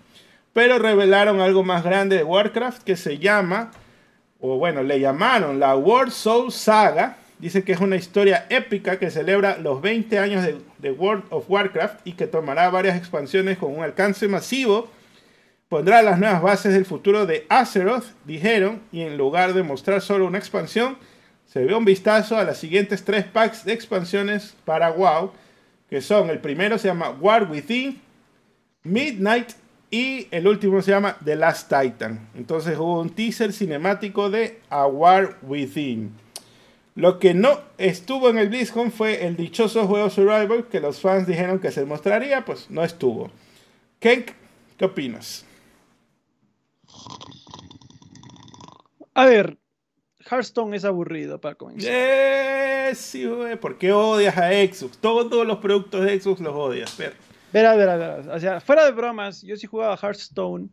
Pero revelaron algo más grande de Warcraft que se llama o bueno, le llamaron la World Soul Saga. Dice que es una historia épica que celebra los 20 años de, World of Warcraft y que tomará varias expansiones con un alcance masivo. Pondrá las nuevas bases del futuro de Azeroth, dijeron, y en lugar de mostrar solo una expansión, se ve un vistazo a las siguientes tres packs de expansiones para WoW, que son el primero se llama War Within, Midnight y el último se llama The Last Titan. Entonces hubo un teaser cinemático de A War Within. Lo que no estuvo en el BlizzCon fue el dichoso juego Survival que los fans dijeron que se mostraría, pues no estuvo. Kenk, ¿qué opinas? A ver, Hearthstone es aburrido para comenzar. Eh, sí, ¿Por qué odias a Xbox? Todos los productos de Xbox los odias, perro. Verá, verá, verá. O sea, fuera de bromas, yo sí jugaba Hearthstone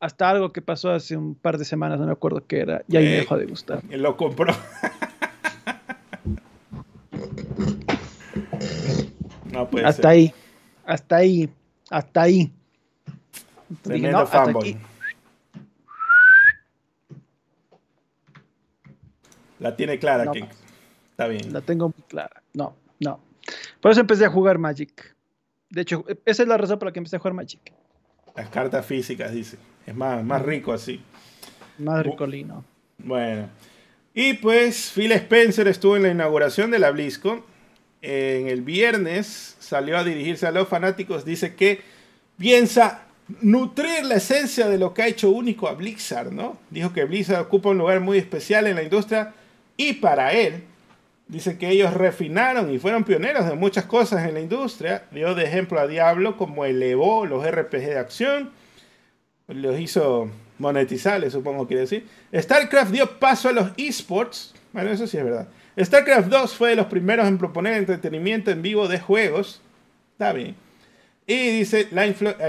hasta algo que pasó hace un par de semanas, no me acuerdo qué era, y ahí me eh, dejó de gustar. Lo compró. no puede hasta ahí, hasta ahí, hasta ahí. Tremendo fanboy. La tiene clara, King. Está bien. La tengo muy clara. No, no. Por eso empecé a jugar Magic. De hecho, esa es la razón por la que empecé a jugar Magic. Las cartas físicas, dice. Es más, más rico así. Más ricolino. Bueno. Y pues Phil Spencer estuvo en la inauguración de la BlizzCon. En el viernes salió a dirigirse a los fanáticos. Dice que piensa nutrir la esencia de lo que ha hecho único a Blizzard, ¿no? Dijo que Blizzard ocupa un lugar muy especial en la industria y para él, dice que ellos refinaron y fueron pioneros de muchas cosas en la industria. Dio de ejemplo a Diablo como elevó los RPG de acción, los hizo monetizarles, supongo quiere decir. StarCraft dio paso a los esports, bueno, eso sí es verdad. StarCraft 2 fue de los primeros en proponer entretenimiento en vivo de juegos. Está bien. Y dice,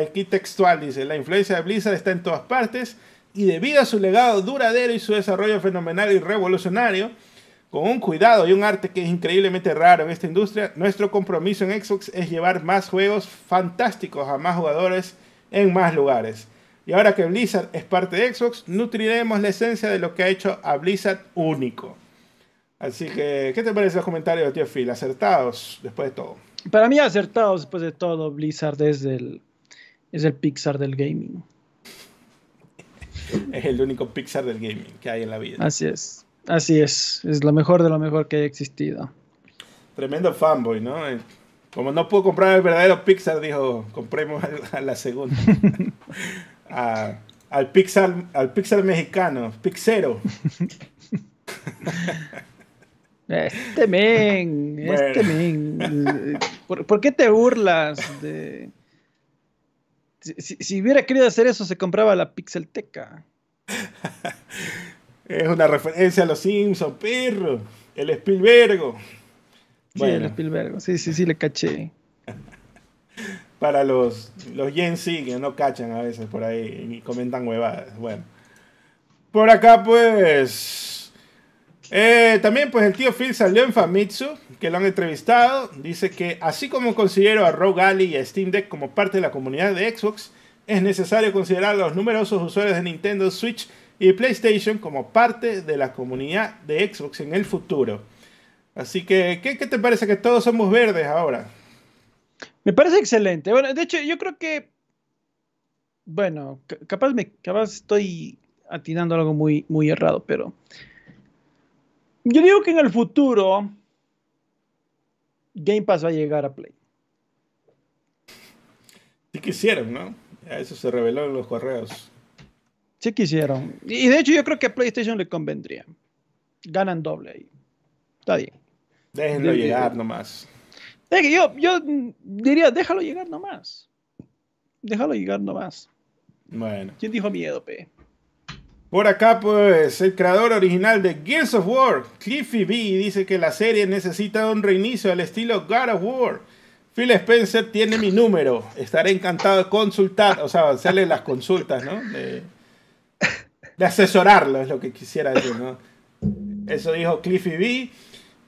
aquí textual dice, la influencia de Blizzard está en todas partes y debido a su legado duradero y su desarrollo fenomenal y revolucionario, con un cuidado y un arte que es increíblemente raro en esta industria, nuestro compromiso en Xbox es llevar más juegos fantásticos a más jugadores en más lugares. Y ahora que Blizzard es parte de Xbox, nutriremos la esencia de lo que ha hecho a Blizzard único. Así que, ¿qué te parece los comentarios, tío Phil? Acertados después de todo. Para mí acertados después de todo, Blizzard es el, es el Pixar del gaming. Es el único Pixar del gaming que hay en la vida. Así es, así es, es lo mejor de lo mejor que haya existido. Tremendo fanboy, ¿no? Eh, como no pudo comprar el verdadero Pixar, dijo, compremos a la segunda. al Pixar, al Pixar mexicano, Pixero. Este men, este men. ¿Por, qué te burlas de.? Si, hubiera querido hacer eso, se compraba la Pixelteca. es una referencia a los Simpsons, perro. El Spielberg. Sí, el Spielberg. Sí, sí, sí, le caché. Para los, los Gen Z que no cachan a veces por ahí y comentan huevadas. Bueno. Por acá, pues. Eh, también pues el tío Phil salió en Famitsu, que lo han entrevistado. Dice que así como considero a Rogue Ally y a Steam Deck como parte de la comunidad de Xbox, es necesario considerar a los numerosos usuarios de Nintendo Switch y PlayStation como parte de la comunidad de Xbox en el futuro. Así que, ¿qué, te parece que todos somos verdes ahora? Me parece excelente. Bueno, de hecho, yo creo que, bueno, capaz, me, capaz estoy atinando algo muy, muy errado, pero yo digo que en el futuro Game Pass va a llegar a Play. Sí quisieron, ¿no? Eso se reveló en los correos. Sí quisieron. Y de hecho yo creo que a PlayStation le convendría. Ganan doble ahí. Está bien. Déjenlo llegar nomás. Yo, yo diría, déjalo llegar nomás. Déjalo llegar nomás. Bueno. ¿Quién dijo miedo, P? Por acá, pues, el creador original de Gears of War, Cliffy B, dice que la serie necesita un reinicio al estilo God of War. Phil Spencer tiene mi número. Estaré encantado de consultar, o sea, hacerle las consultas, ¿no? De, asesorarlo, es lo que quisiera decir, ¿no? Eso dijo Cliffy B.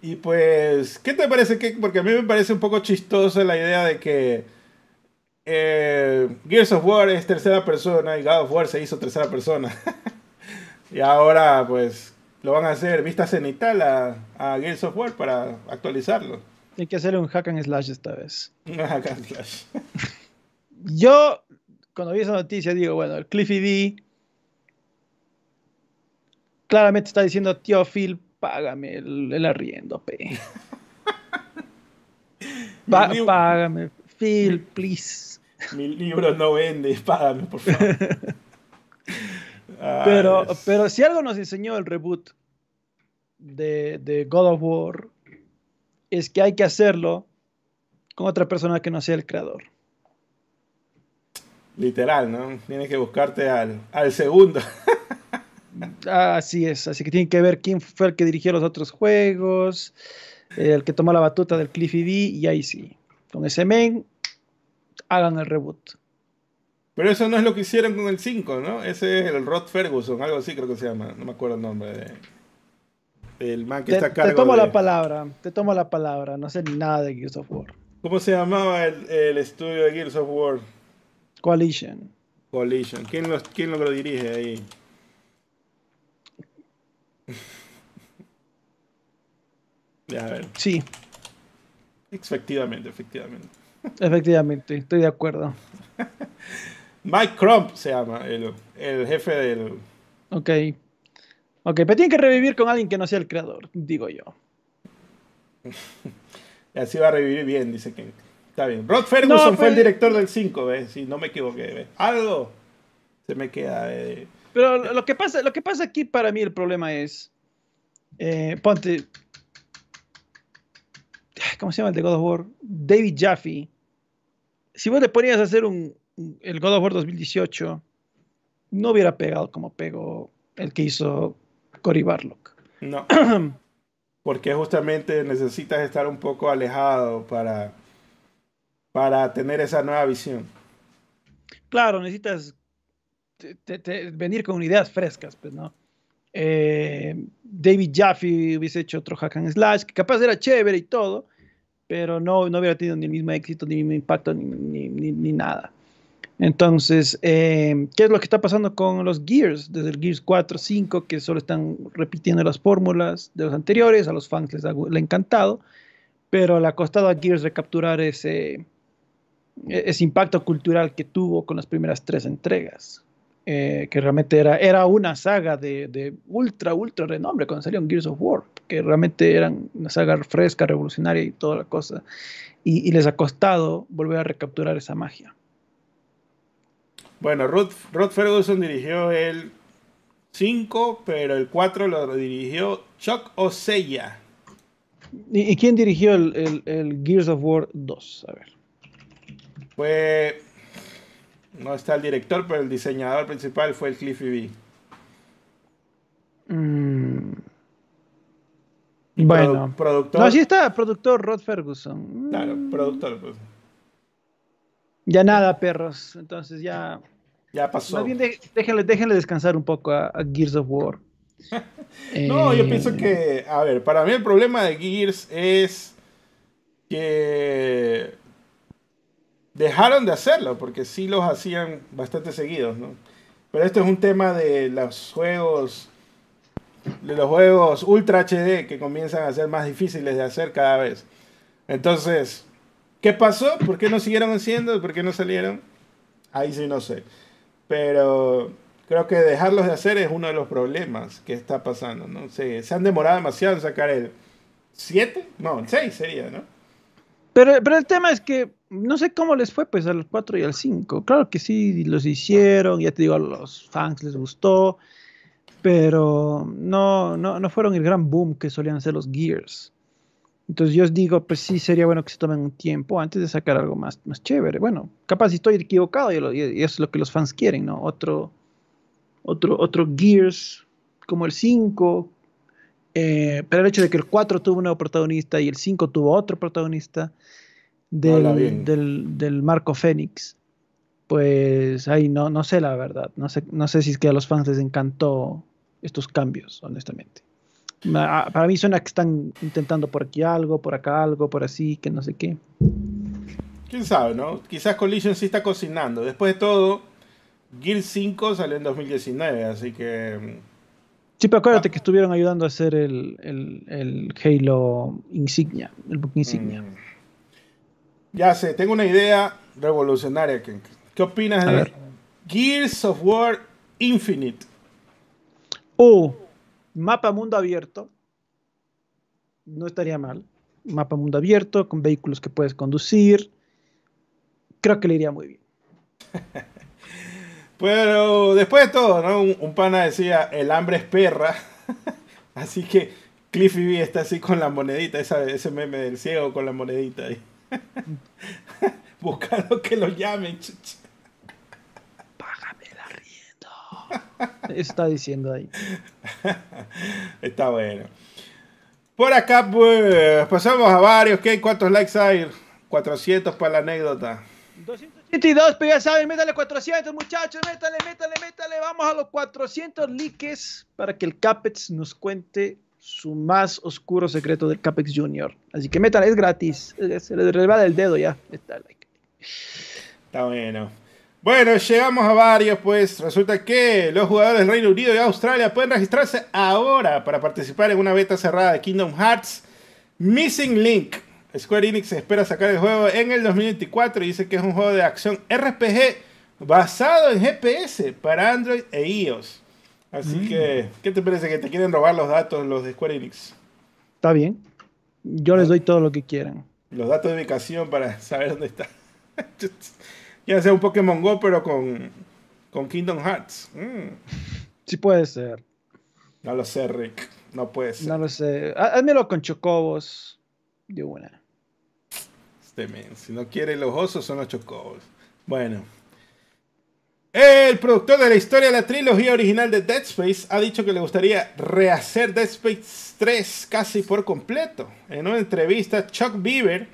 Y pues, ¿qué te parece? que Porque a mí me parece un poco chistosa la idea de que eh, Gears of War es tercera persona y God of War se hizo tercera persona. Y ahora, pues, lo van a hacer vista cenital a, a Gears of War para actualizarlo. Hay que hacer un hack and slash esta vez. Un hack and slash. Yo, cuando vi esa noticia, digo, bueno, el Cliffy D claramente está diciendo, tío Phil, págame el, arriendo, pe. págame, Phil, please. Mi libro no vende, págame, por favor. Pero, pero si algo nos enseñó el reboot de, God of War, es que hay que hacerlo con otra persona que no sea el creador. Literal, ¿no? Tienes que buscarte al, segundo. Así es, así que tiene que ver quién fue el que dirigió los otros juegos, el que tomó la batuta del Cliffy D, y ahí sí, con ese men, hagan el reboot. Pero eso no es lo que hicieron con el 5, ¿no? Ese es el Rod Ferguson, algo así creo que se llama. No me acuerdo el nombre de. El man que está a cargo. Te tomo la palabra, te tomo la palabra. No sé ni nada de Gears of War. ¿Cómo se llamaba el, estudio de Gears of War? Coalition. Coalition. ¿Quién lo, quién lo dirige ahí? Ya, a ver. Sí. Efectivamente, efectivamente. Efectivamente, estoy de acuerdo. Mike Crump se llama, el, jefe del. Ok. Ok, pero tiene que revivir con alguien que no sea el creador, digo yo. Así va a revivir bien, dice que está bien. Rod Ferguson fue el director del 5, ¿ves? Si no me equivoqué, ¿ves? Algo se me queda. Pero lo que, pasa, lo que pasa aquí para mí el problema es, eh, ponte, ¿cómo se llama el de God of War? David Jaffe. Si vos le ponías a hacer un, el God of War 2018, no hubiera pegado como pegó el que hizo Cory Barlock. No. Porque justamente necesitas estar un poco alejado para, para tener esa nueva visión. Claro, necesitas venir con ideas frescas, pues, ¿no? Eh, David Jaffe hubiese hecho otro hack and slash, que capaz era chévere y todo, pero no, no hubiera tenido ni el mismo éxito, ni el mismo impacto, ni, ni, ni, nada. Entonces, eh, ¿qué es lo que está pasando con los Gears? Desde el Gears 4, 5, que solo están repitiendo las fórmulas de los anteriores, a los fans les ha, encantado, pero le ha costado a Gears recapturar ese, ese impacto cultural que tuvo con las primeras tres entregas. Eh, que realmente era, era una saga de, de, ultra, ultra renombre cuando salió Gears of War, que realmente eran una saga fresca, revolucionaria y toda la cosa. Y, les ha costado volver a recapturar esa magia. Bueno, Rod, Ferguson dirigió el 5, pero el 4 lo dirigió Chuck Oseya. ¿Y, quién dirigió el, el, Gears of War 2? A ver. Fue no está el director, pero el diseñador principal fue el Cliffy B. Mm. Bueno. productor. No, sí está, productor Rod Ferguson. Claro, mm. productor. Pues. Ya nada, perros. Entonces ya. Ya pasó. Más bien déjenle, descansar un poco a, Gears of War. no, yo pienso eh, que. A ver, para mí el problema de Gears es que dejaron de hacerlo, porque sí los hacían bastante seguidos, ¿no? Pero esto es un tema de los juegos, de los juegos Ultra HD que comienzan a ser más difíciles de hacer cada vez. Entonces, ¿qué pasó? ¿Por qué no siguieron haciendo? ¿Por qué no salieron? Ahí sí no sé. Pero creo que dejarlos de hacer es uno de los problemas que está pasando, ¿no? Se, se han demorado demasiado en sacar el 7, no, el 6 sería, ¿no? Pero, pero el tema es que no sé cómo les fue pues al 4 y al 5. Claro que sí, los hicieron, ya te digo, a los fans les gustó, pero no, no, no fueron el gran boom que solían ser los Gears. Entonces yo os digo, pues sí, sería bueno que se tomen un tiempo antes de sacar algo más, más chévere. Bueno, capaz si estoy equivocado y, eso es lo que los fans quieren, ¿no? Otro, otro, otro Gears como el 5, eh, pero el hecho de que el 4 tuvo un nuevo protagonista y el 5 tuvo otro protagonista, del, del, Marco Fénix, pues ahí no, no sé la verdad. No sé, no sé si es que a los fans les encantó estos cambios, honestamente. Para mí suena que están intentando por aquí algo, por acá algo, por así, que no sé qué. Quién sabe, ¿no? Quizás Collision sí está cocinando. Después de todo, Gear 5 salió en 2019, así que. Mm, sí, pero acuérdate que estuvieron ayudando a hacer el, el, Halo Insignia, el book Insignia. Mm. Ya sé, tengo una idea revolucionaria. ¿Qué opinas de Gears of War Infinite? Uh, mapa mundo abierto. No estaría mal. Mapa mundo abierto con vehículos que puedes conducir. Creo que le iría muy bien. Pero después de todo, ¿no? Un, pana decía, el hambre es perra. así que Cliffy B está así con la monedita, ese meme del ciego con la monedita ahí. Buscando que lo llamen. Págame la rienda. Está diciendo ahí. Está bueno. Por acá, pues, pasamos a varios. ¿Qué? ¿Cuántos likes hay? 400 para la anécdota. 272, pero ya saben, métale 400, muchachos, métale, métale, métale. Vamos a los 400 likes para que el Capex nos cuente su más oscuro secreto del Capex Junior. Así que métale, es gratis. Se le revela el dedo ya. Está, Está bueno. Bueno, llegamos a varios, pues resulta que los jugadores del Reino Unido y Australia pueden registrarse ahora para participar en una beta cerrada de Kingdom Hearts Missing Link. Square Enix espera sacar el juego en el 2024 y dice que es un juego de acción RPG basado en GPS para Android e iOS. Así mm. que, ¿qué te parece que te quieren robar los datos los de Square Enix? Está bien. Yo les doy todo lo que quieran. Los datos de ubicación para saber dónde está. ya sea un Pokémon Go, pero con, con Kingdom Hearts. Mm. Sí puede ser. No lo sé, Rick. No puede ser. No lo sé. Házmelo con chocobos de una. Este men, si no quiere los osos, son los chocobos. Bueno. El productor de la historia de la trilogía original de Dead Space ha dicho que le gustaría rehacer Dead Space 3 casi por completo. En una entrevista, Chuck Beaver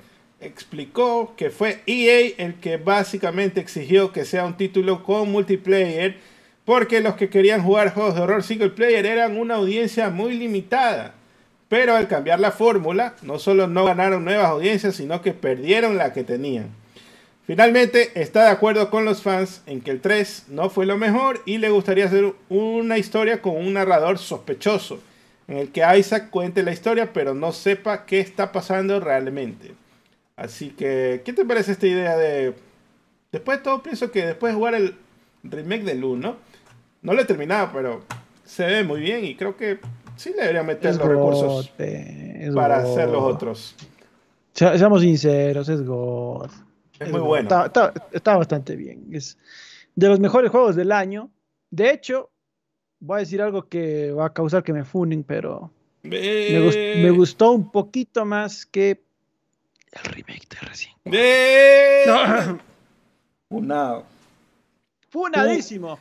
explicó que fue EA el que básicamente exigió que sea un título con multiplayer porque los que querían jugar juegos de horror single player eran una audiencia muy limitada. Pero al cambiar la fórmula, no solo no ganaron nuevas audiencias, sino que perdieron la que tenían. Finalmente está de acuerdo con los fans en que el 3 no fue lo mejor y le gustaría hacer una historia con un narrador sospechoso, en el que Isaac cuente la historia pero no sepa qué está pasando realmente. Así que, ¿qué te parece esta idea de... Después de todo, pienso que después de jugar el remake del 1, no lo he terminado, pero se ve muy bien y creo que sí le debería meter los recursos para hacer los otros. seamos sinceros, es God. Es, muy bueno. Está, bastante bien. Es de los mejores juegos del año. De hecho, voy a decir algo que va a causar que me funen, pero me, gustó un poquito más que el remake de Resident Evil. Funado. Funadísimo.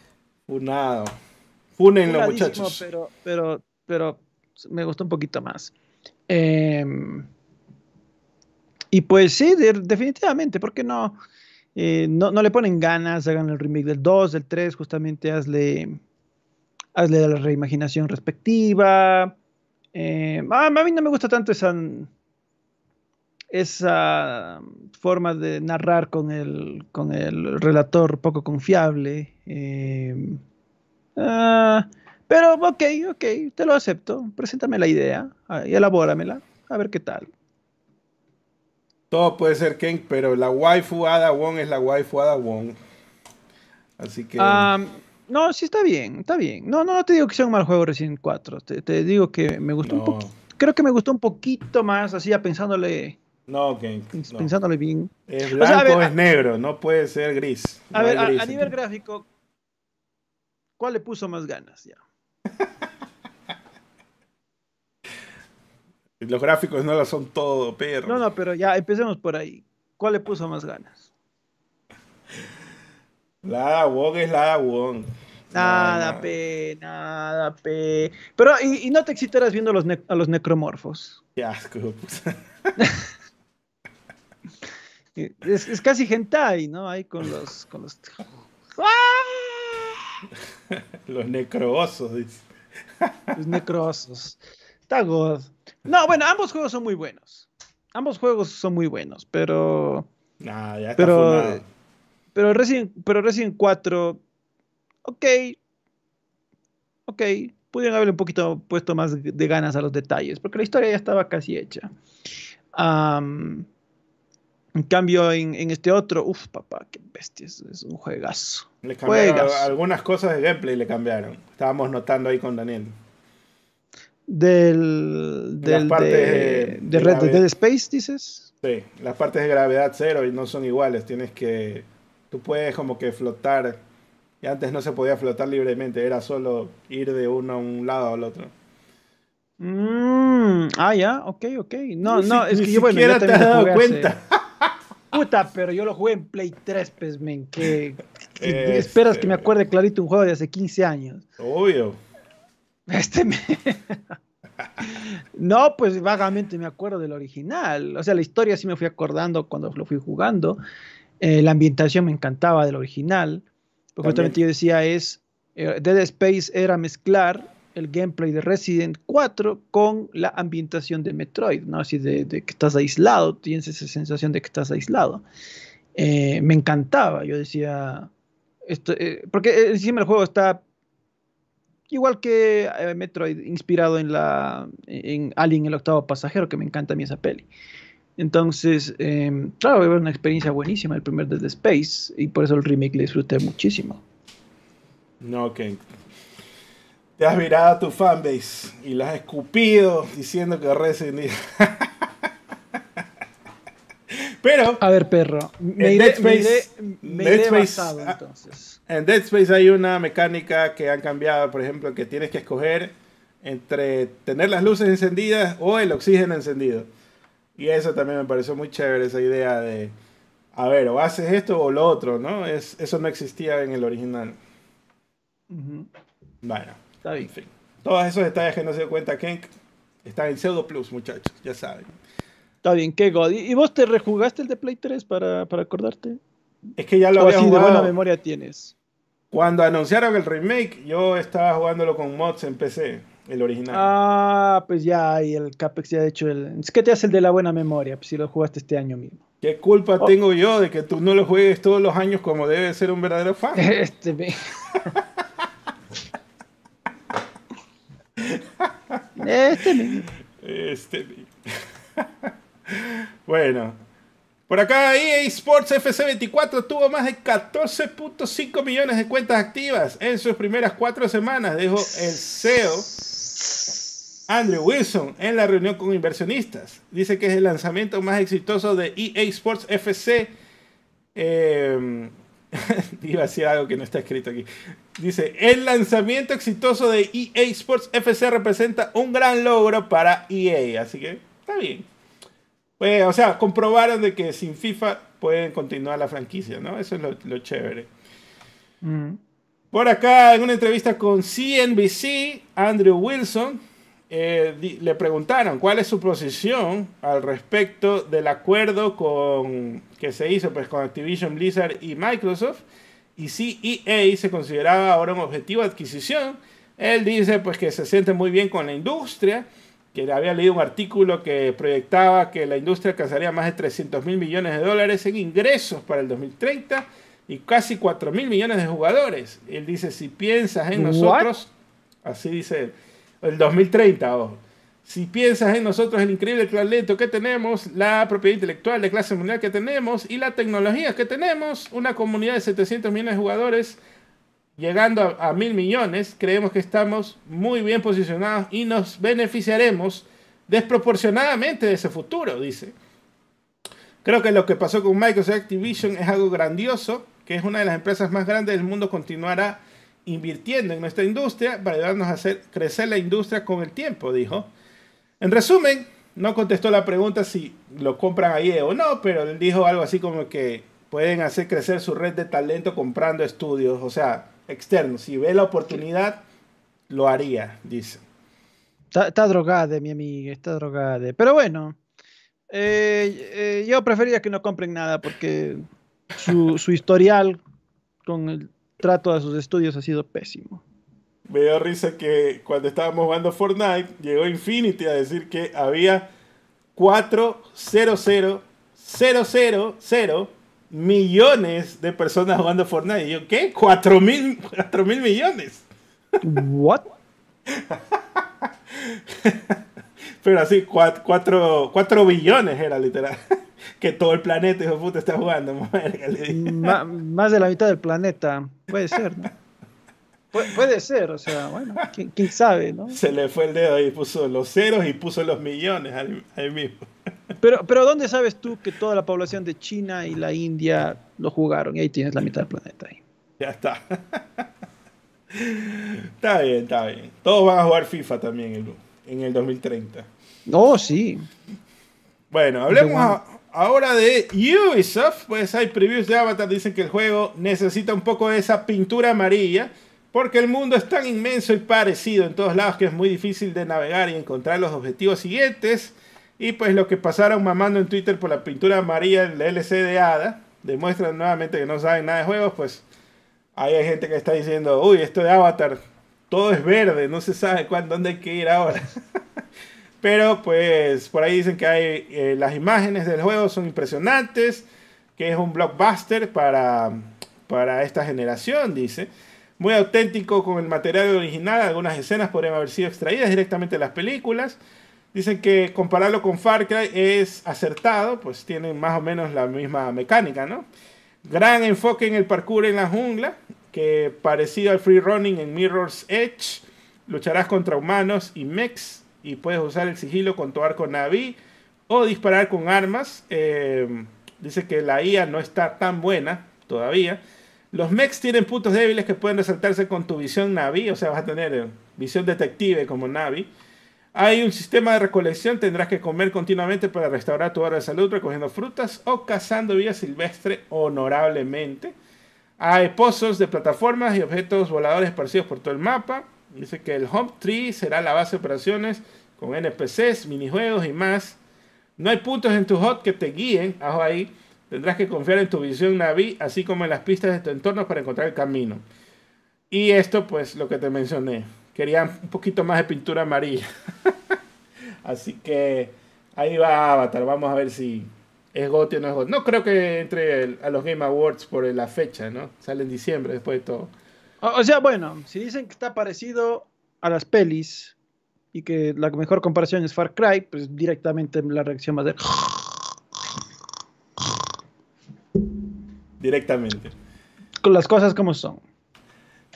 Funado. Funenlo, muchachos. Pero, pero, pero me gustó un poquito más. Eh, y pues sí, definitivamente, ¿por qué no? Eh, no? no? le ponen ganas, hagan el remake del 2, del 3, justamente hazle, hazle la reimaginación respectiva. Eh, a mí no me gusta tanto esa, esa forma de narrar con el, con el relator poco confiable. Eh, ah, pero ok, ok, te lo acepto. Preséntame la idea ah, y elabóramela, a ver qué tal. Todo puede ser Ken, pero la waifu Ada Wong es la waifu Ada Wong. Así que. no, sí está bien, está bien. No, no, te digo que sea un mal juego Resident 4. Te, digo que me gustó un poquito. Creo que me gustó un poquito más, así ya pensándole. No, Ken. Pensándole bien. Es blanco, es negro, no puede ser gris. a ver, a, nivel gráfico, ¿cuál le puso más ganas ya? Los gráficos no lo son todo, perro. No, no, pero ya empecemos por ahí. ¿Cuál le puso más ganas? La Wong es la Wong. Nada, pe, nada, pe. Pero, ¿y, no te excitarás viendo a los, a los necromorfos? Qué asco. es, es, casi hentai, ¿no? Ahí con los... Con los... los necroosos, dice. los necroosos. Está god. No, bueno, ambos juegos son muy buenos. Ambos juegos son muy buenos, pero. Nah, ya está pero, pero Resident, pero Resident 4. Ok. Ok. Pudieron haberle un poquito puesto más de ganas a los detalles, porque la historia ya estaba casi hecha. En cambio, en, este otro, uff, papá, qué bestia, es, un juegazo. Le cambiaron algunas cosas de gameplay, le cambiaron. Estábamos notando ahí con Daniel del, del de, de, Red Dead Space, dices. Sí, las partes de gravedad cero y no son iguales. Tienes que. Tú puedes como que flotar. Y antes no se podía flotar libremente, era solo ir de uno a un lado al otro. Mm, ah, ya, ok, ok. No, no, es que yo, bueno, ya te has dado cuenta. Puta, pero yo lo jugué en Play 3, pues, men. Que, esperas que me este. acuerde clarito un juego de hace 15 años. Obvio. Este No, pues vagamente me acuerdo del original. O sea, la historia sí me fui acordando cuando lo fui jugando. Eh, la ambientación me encantaba del original. Porque justamente yo decía es, eh, Dead Space era mezclar el gameplay de Resident 4 con la ambientación de Metroid, ¿no? Así de, que estás aislado, tienes esa sensación de que estás aislado. Eh, me encantaba, yo decía, esto, porque encima el juego está igual que eh, Metroid, inspirado en la en Alien el octavo pasajero, que me encanta a mí esa peli. Entonces, eh, claro, fue una experiencia buenísima el primer Dead Space y por eso el remake le disfruté muchísimo. No, ok. Te has virado a tu fanbase y la has escupido diciendo que Resident Evil. Pero. A ver, perro. Me iré, Space, me iré, basado, ah, entonces. En Dead Space hay una mecánica que han cambiado, por ejemplo, que tienes que escoger entre tener las luces encendidas o el oxígeno encendido. Y eso también me pareció muy chévere, esa idea de, a ver, o haces esto o lo otro, ¿no? Es, eso no existía en el original. Bueno, está bien. En fin. Todos esos detalles que no se dio cuenta Kenk están en Pseudo Plus, muchachos, ya saben. Está bien, qué god. ¿Y vos te rejugaste el de Play 3 para, para acordarte? Es que ya lo había así de buena memoria tienes. Cuando anunciaron el remake, yo estaba jugándolo con mods en PC, el original. Ah, pues ya, y el Capex ya ha hecho el. Es que te hace el de la buena memoria, pues si lo jugaste este año mismo. ¿Qué culpa oh. tengo yo de que tú no lo juegues todos los años como debe ser un verdadero fan? Este. este. Este. bueno, por acá EA Sports FC24 tuvo más de 14.5 millones de cuentas activas en sus primeras cuatro semanas, dijo el CEO Andrew Wilson en la reunión con inversionistas. Dice que es el lanzamiento más exitoso de EA Sports FC. Eh, iba a decir algo que no está escrito aquí. Dice, el lanzamiento exitoso de EA Sports FC representa un gran logro para EA. Así que está bien. Pues, o sea, comprobaron de que sin FIFA pueden continuar la franquicia, ¿no? Eso es lo, chévere. Mm. Por acá, en una entrevista con CNBC, Andrew Wilson eh, le preguntaron cuál es su posición al respecto del acuerdo con, que se hizo pues, con Activision Blizzard y Microsoft y si EA se consideraba ahora un objetivo de adquisición. Él dice pues que se siente muy bien con la industria que había leído un artículo que proyectaba que la industria alcanzaría más de 300 mil millones de dólares en ingresos para el 2030 y casi 4 mil millones de jugadores. Él dice, si piensas en nosotros, así dice el 2030, ojo. Si piensas en nosotros, el increíble talento que tenemos, la propiedad intelectual de clase mundial que tenemos y la tecnología que tenemos, una comunidad de 700 millones de jugadores, llegando a, mil millones, creemos que estamos muy bien posicionados y nos beneficiaremos desproporcionadamente de ese futuro, dice. Creo que lo que pasó con Microsoft Activision es algo grandioso, que es una de las empresas más grandes del mundo, continuará invirtiendo en nuestra industria para ayudarnos a hacer crecer la industria con el tiempo, dijo. En resumen, no contestó la pregunta si lo compran ahí o no, pero él dijo algo así como que pueden hacer crecer su red de talento comprando estudios. O sea, externo. Si ve la oportunidad, lo haría, dice. Está, drogada, mi amiga, está drogada. Pero bueno, eh, eh, yo preferiría que no compren nada porque su, historial con el trato a sus estudios ha sido pésimo. Me dio risa que cuando estábamos jugando Fortnite, llegó Infinity a decir que había 400 000 millones de personas jugando Fortnite. Y yo, ¿qué? ¿4 mil, mil millones? ¿What? Pero así, 4, billones era literal. Que todo el planeta, hijo puta, está jugando. más de la mitad del planeta. Puede ser, ¿no? puede ser, o sea, bueno, ¿quién, sabe, ¿no? Se le fue el dedo y puso los ceros y puso los millones ahí mismo. Pero, pero ¿dónde sabes tú que toda la población de China y la India lo jugaron? Y ahí tienes la mitad del planeta ahí. Ya está. está bien, está bien. Todos van a jugar FIFA también en el 2030. Oh, sí. Bueno, hablemos ahora de Ubisoft. Pues hay previews de Avatar. Dicen que el juego necesita un poco de esa pintura amarilla. Porque el mundo es tan inmenso y parecido en todos lados que es muy difícil de navegar y encontrar los objetivos siguientes. Y pues lo que pasaron mamando en Twitter por la pintura amarilla en la LC de Ada, demuestran nuevamente que no saben nada de juegos, pues ahí hay gente que está diciendo, uy, esto de Avatar, todo es verde, no se sabe cuándo, dónde hay que ir ahora. Pero pues por ahí dicen que hay eh, las imágenes del juego son impresionantes, que es un blockbuster para, para esta generación, dice. Muy auténtico con el material original, algunas escenas podrían haber sido extraídas directamente de las películas. Dicen que compararlo con Far Cry es acertado, pues tienen más o menos la misma mecánica, ¿no? Gran enfoque en el parkour en la jungla, que parecido al free running en Mirror's Edge. lucharás contra humanos y mechs y puedes usar el sigilo con tu arco Navi o disparar con armas. Eh, dice que la IA no está tan buena todavía. Los mechs tienen puntos débiles que pueden resaltarse con tu visión Navi, o sea, vas a tener eh, visión detective como Navi. Hay un sistema de recolección, tendrás que comer continuamente para restaurar tu hora de salud recogiendo frutas o cazando vida silvestre honorablemente. Hay pozos de plataformas y objetos voladores esparcidos por todo el mapa. Dice que el Home Tree será la base de operaciones con NPCs, minijuegos y más. No hay puntos en tu HUD que te guíen, ajo ahí. Tendrás que confiar en tu visión Navi, así como en las pistas de tu entorno para encontrar el camino. Y esto, pues, lo que te mencioné. Querían un poquito más de pintura amarilla. así que ahí va Avatar. Vamos a ver si es GOTY o no es GOTY. No creo que entre a los Game Awards por la fecha, ¿no? Sale en diciembre después de todo. O sea, bueno, si dicen que está parecido a las pelis y que la mejor comparación es Far Cry, pues directamente la reacción va a ser... Directamente. Con las cosas como son.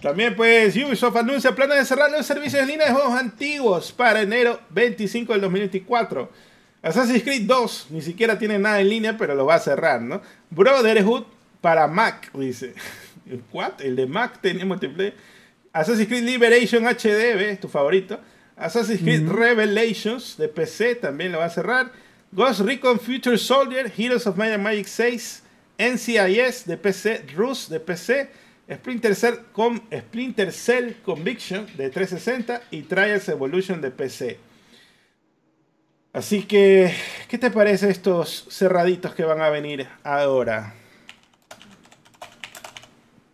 También pues Ubisoft anuncia planes de cerrar los servicios en línea de juegos antiguos para enero 25 del 2024. Assassin's Creed 2 ni siquiera tiene nada en línea, pero lo va a cerrar, ¿no? Brotherhood para Mac, dice. ¿What? El de Mac tenía multiplayer. Assassin's Creed Liberation HD, ¿ves? Tu favorito. Assassin's Creed Revelations de PC también lo va a cerrar. Ghost Recon Future Soldier, Heroes of Might and Magic 6, NCIS de PC, Rus de PC, Splinter Cell, con, Splinter Cell Conviction de 360 y Trials Evolution de PC. Así que, ¿qué te parece estos cerraditos que van a venir ahora?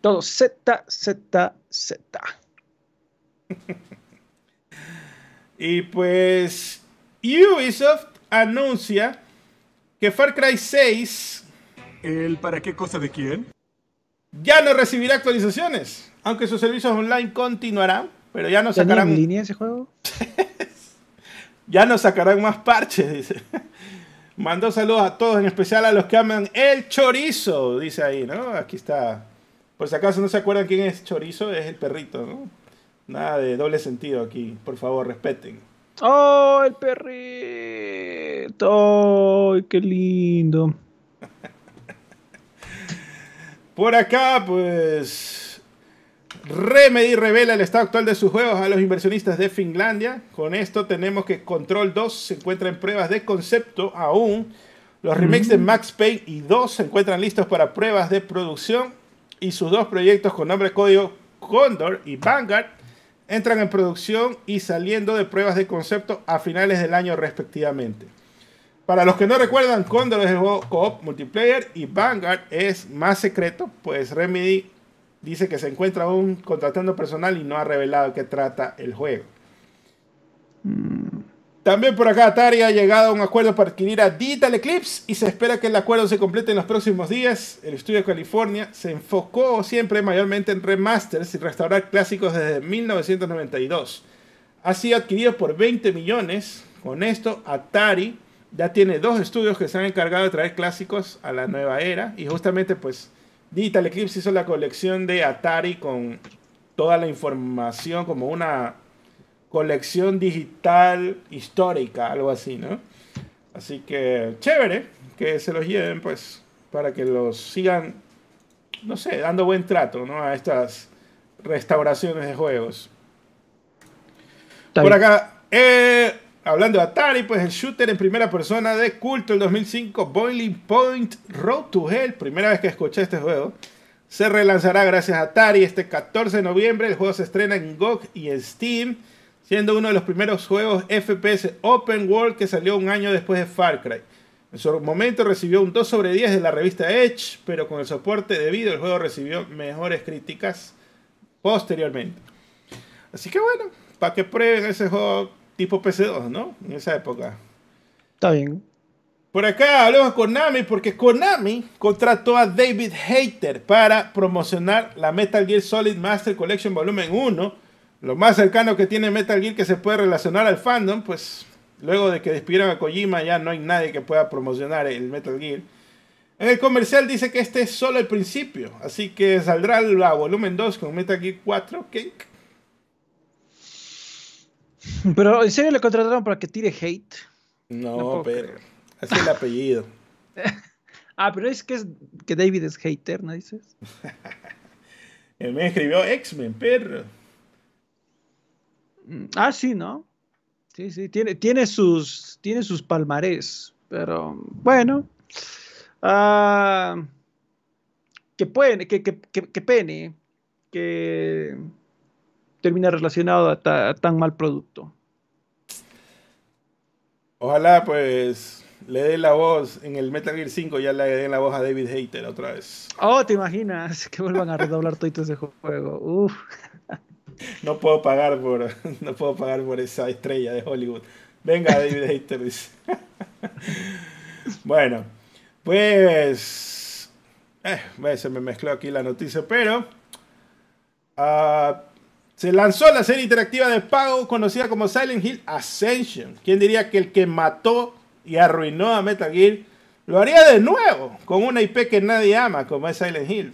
Todo Z, Z, Z. y pues Ubisoft anuncia que Far Cry 6... ¿El para qué cosa de quién? Ya no recibirá actualizaciones, aunque sus servicios online continuarán, pero ya no sacarán... en línea ese juego? ya no sacarán más parches, dice. Mandó saludos a todos, en especial a los que aman el chorizo, dice ahí, ¿no? Aquí está por si acaso no se acuerdan quién es Chorizo, es el perrito, ¿no? Nada de doble sentido aquí, por favor, respeten. ¡Oh, el perrito! ¡Ay, qué lindo! por acá, pues. Remedy revela el estado actual de sus juegos a los inversionistas de Finlandia. Con esto tenemos que Control 2 se encuentra en pruebas de concepto aún. Los remakes de Max Payne y 2 se encuentran listos para pruebas de producción y sus dos proyectos con nombre código Condor y Vanguard entran en producción y saliendo de pruebas de concepto a finales del año respectivamente. Para los que no recuerdan, Condor es el juego co-op multiplayer y Vanguard es más secreto, pues Remedy dice que se encuentra aún contratando personal y no ha revelado qué trata el juego. Mm. También por acá Atari ha llegado a un acuerdo para adquirir a Digital Eclipse y se espera que el acuerdo se complete en los próximos días. El estudio de California se enfocó siempre mayormente en remasters y restaurar clásicos desde 1992. Ha sido adquirido por 20 millones. Con esto, Atari ya tiene dos estudios que se han encargado de traer clásicos a la nueva era. Y justamente, pues, Digital Eclipse hizo la colección de Atari con toda la información como una colección digital histórica, algo así, ¿no? Así que chévere que se los lleven, pues, para que los sigan, no sé, dando buen trato, ¿no? A estas restauraciones de juegos. Por acá, eh, hablando de Atari, pues el shooter en primera persona de culto el 2005, Boiling Point Road to Hell, primera vez que escuché este juego, se relanzará gracias a Atari este 14 de noviembre. El juego se estrena en GOG y en Steam siendo uno de los primeros juegos FPS Open World que salió un año después de Far Cry. En su momento recibió un 2 sobre 10 de la revista Edge, pero con el soporte debido el juego recibió mejores críticas posteriormente. Así que bueno, para que prueben ese juego tipo PC2, ¿no? En esa época. Está bien. Por acá hablamos con Konami porque Konami contrató a David Hayter para promocionar la Metal Gear Solid Master Collection Volumen 1 lo más cercano que tiene Metal Gear que se puede relacionar al fandom, pues luego de que despidieron a Kojima ya no hay nadie que pueda promocionar el Metal Gear. En el comercial dice que este es solo el principio, así que saldrá la volumen 2 con Metal Gear 4. Pero ¿en serio le contrataron para que tire hate? No, pero así es el apellido. ah, pero es que es que David es hater, ¿no dices? Él me escribió X-Men, perro. Mm, ah, sí, ¿no? Sí, sí, tiene, tiene, sus, tiene sus palmarés, pero bueno. Ah, que, puede, que, que, que, pene que termina relacionado a, tan mal producto. Ojalá pues le dé la voz en el Metal Gear 5, ya le den la voz a David Hater otra vez. Oh, te imaginas que vuelvan a redoblar todo ese juego. Uf. No puedo pagar por no puedo pagar por esa estrella de Hollywood. Venga, David Hater bueno, pues eh, se me mezcló aquí la noticia, pero uh, se lanzó la serie interactiva de pago conocida como Silent Hill Ascension. ¿Quién diría que el que mató y arruinó a Metal Gear lo haría de nuevo con una IP que nadie ama como es Silent Hill?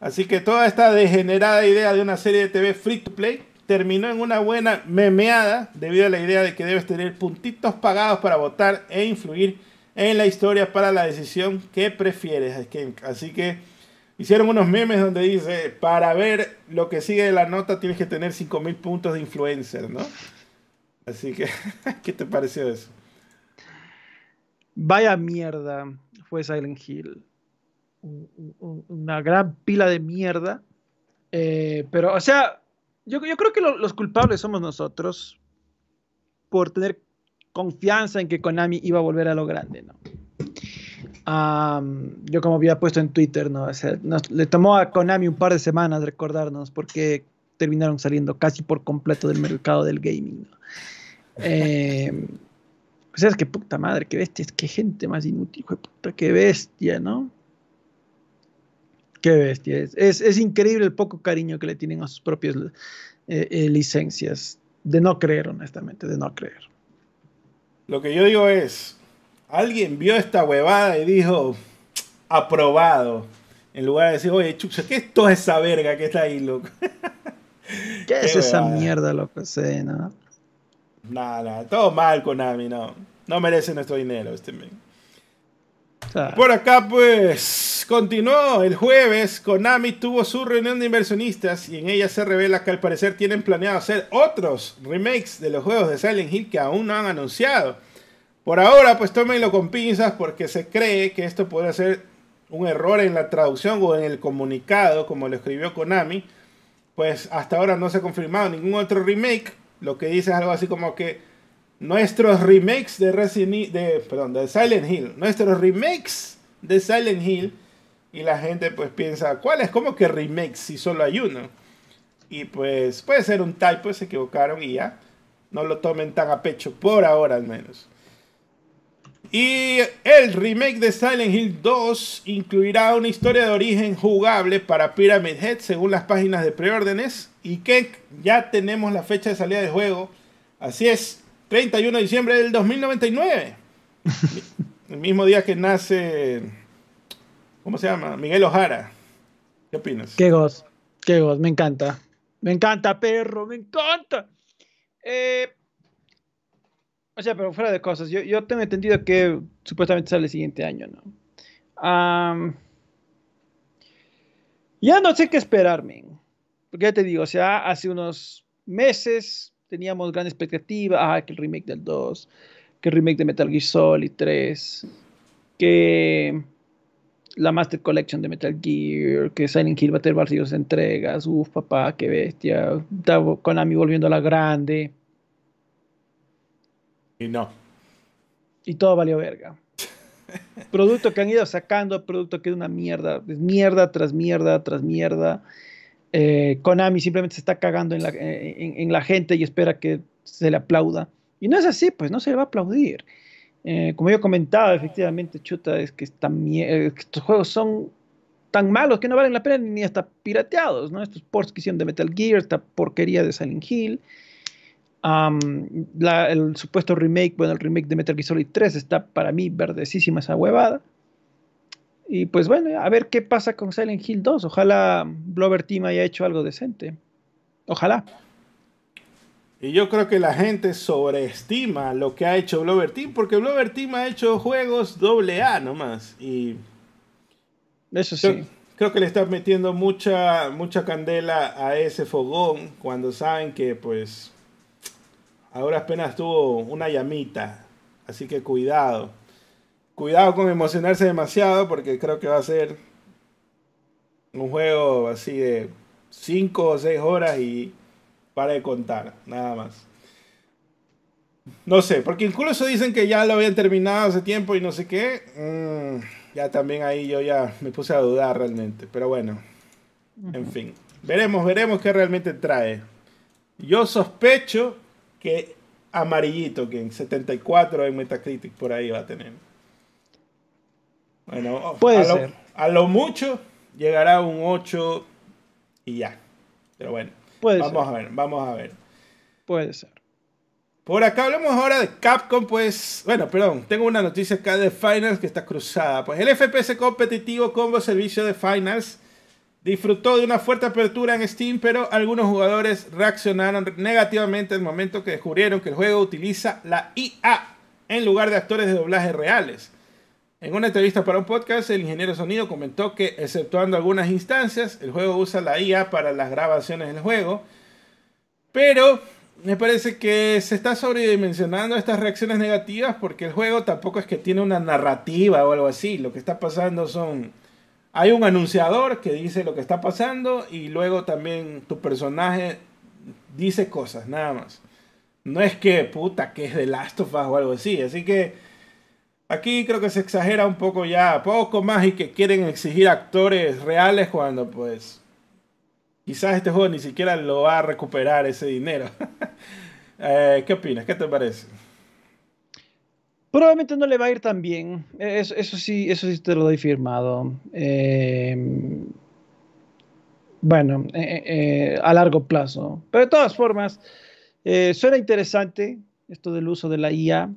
Así que toda esta degenerada idea de una serie de TV free to play terminó en una buena memeada debido a la idea de que debes tener puntitos pagados para votar e influir en la historia para la decisión que prefieres. Así que hicieron unos memes donde dice, para ver lo que sigue de la nota tienes que tener 5.000 puntos de influencer, ¿no? Así que, ¿qué te pareció eso? Vaya mierda fue Silent Hill. Una gran pila de mierda. Eh, pero, o sea, yo, creo que los culpables somos nosotros por tener confianza en que Konami iba a volver a lo grande, ¿no? yo como había puesto en Twitter, ¿no? le tomó a Konami un par de semanas recordarnos por qué terminaron saliendo casi por completo del mercado del gaming, ¿no? Eh, o sea, es que puta madre, qué bestia, es que gente más inútil, hijo puta, qué bestia, ¿no? Qué bestia. Es, es, increíble el poco cariño que le tienen a sus propias eh, eh, licencias. De no creer, honestamente, de no creer. Lo que yo digo es, alguien vio esta huevada y dijo, aprobado. En lugar de decir, oye, chucha, ¿qué es toda esa verga que está ahí, loco? ¿Qué, es esa mierda, loco? Sí, ¿no? Nada, nada, todo mal, Konami, no. No merece nuestro dinero este men. Por acá, pues, continuó el jueves. Konami tuvo su reunión de inversionistas y en ella se revela que al parecer tienen planeado hacer otros remakes de los juegos de Silent Hill que aún no han anunciado. Por ahora, pues tómenlo con pinzas porque se cree que esto puede ser un error en la traducción o en el comunicado, como lo escribió Konami. Pues hasta ahora no se ha confirmado ningún otro remake. Lo que dice es algo así como que nuestros remakes de Resident de, perdón, de Silent Hill, nuestros remakes de Silent Hill y la gente pues piensa, ¿cuál es? ¿Cómo que remakes si solo hay uno? Y pues puede ser un typo, se equivocaron y ya. No lo tomen tan a pecho, por ahora al menos. Y el remake de Silent Hill 2 incluirá una historia de origen jugable para Pyramid Head según las páginas de preórdenes y que ya tenemos la fecha de salida de juego. Así es, 31 de diciembre del 2099. El mismo día que nace, ¿cómo se llama? Miguel Ojara. ¿Qué opinas? Qué goz, qué goz, me encanta. Me encanta, perro, me encanta. Eh, o sea, pero fuera de cosas, yo, yo tengo entendido que supuestamente sale el siguiente año, ¿no? ya no sé qué esperarme. Porque ya te digo, o sea, hace unos meses teníamos gran expectativa, ah, que el remake del 2, que el remake de Metal Gear Solid 3, que la Master Collection de Metal Gear, que Silent Hill va a tener varias entregas, uff, papá, qué bestia, Konami volviendo a la grande. Y no. Y todo valió verga. producto que han ido sacando, producto que es una mierda, mierda tras mierda tras mierda. Eh, Konami simplemente se está cagando en la, en, la, gente y espera que se le aplauda. Y no es así, pues no se le va a aplaudir. Eh, como yo comentaba, efectivamente, chuta, es que eh, estos juegos son tan malos que no valen la pena ni hasta pirateados, ¿no? Estos ports que hicieron de Metal Gear, esta porquería de Silent Hill. el supuesto remake, bueno, el remake de Metal Gear Solid 3 está para mí verdecísima esa huevada. Y pues bueno, a ver qué pasa con Silent Hill 2. Ojalá Blover Team haya hecho algo decente. Ojalá. Y yo creo que la gente sobreestima lo que ha hecho Blover Team, porque Blover Team ha hecho juegos doble A nomás. Y Eso sí. Creo, que le están metiendo mucha, mucha candela a ese fogón cuando saben que pues ahora apenas tuvo una llamita. Así que cuidado. Cuidado con emocionarse demasiado porque creo que va a ser un juego así de 5 o 6 horas y para de contar, nada más. No sé, porque incluso dicen que ya lo habían terminado hace tiempo y no sé qué. Mm, ya también ahí yo ya me puse a dudar realmente. Pero bueno, en fin. Veremos, veremos qué realmente trae. Yo sospecho que amarillito, que en 74 en Metacritic por ahí va a tener. Bueno, Puede a, ser. Lo, a lo mucho llegará un 8 y ya. Pero bueno. Puede vamos ser. a ver, vamos a ver. Puede ser. Por acá hablamos ahora de Capcom, pues, bueno, perdón, tengo una noticia acá de Finals que está cruzada. Pues el FPS competitivo combo servicio de Finals disfrutó de una fuerte apertura en Steam, pero algunos jugadores reaccionaron negativamente al momento que descubrieron que el juego utiliza la IA en lugar de actores de doblaje reales. En una entrevista para un podcast, el ingeniero sonido comentó que, exceptuando algunas instancias, el juego usa la IA para las grabaciones del juego, pero me parece que se está sobredimensionando estas reacciones negativas porque el juego tampoco es que tiene una narrativa o algo así. Lo que está pasando son... Hay un anunciador que dice lo que está pasando y luego también tu personaje dice cosas, nada más. No es que puta que es de Last of Us o algo así. Así que aquí creo que se exagera un poco ya, poco más y que quieren exigir actores reales cuando pues quizás este juego ni siquiera lo va a recuperar ese dinero. eh, ¿Qué opinas? ¿Qué te parece? Probablemente no le va a ir tan bien. Eso, sí, eso sí te lo doy firmado. Eh, bueno, eh, a largo plazo. Pero de todas formas, suena interesante esto del uso de la IA.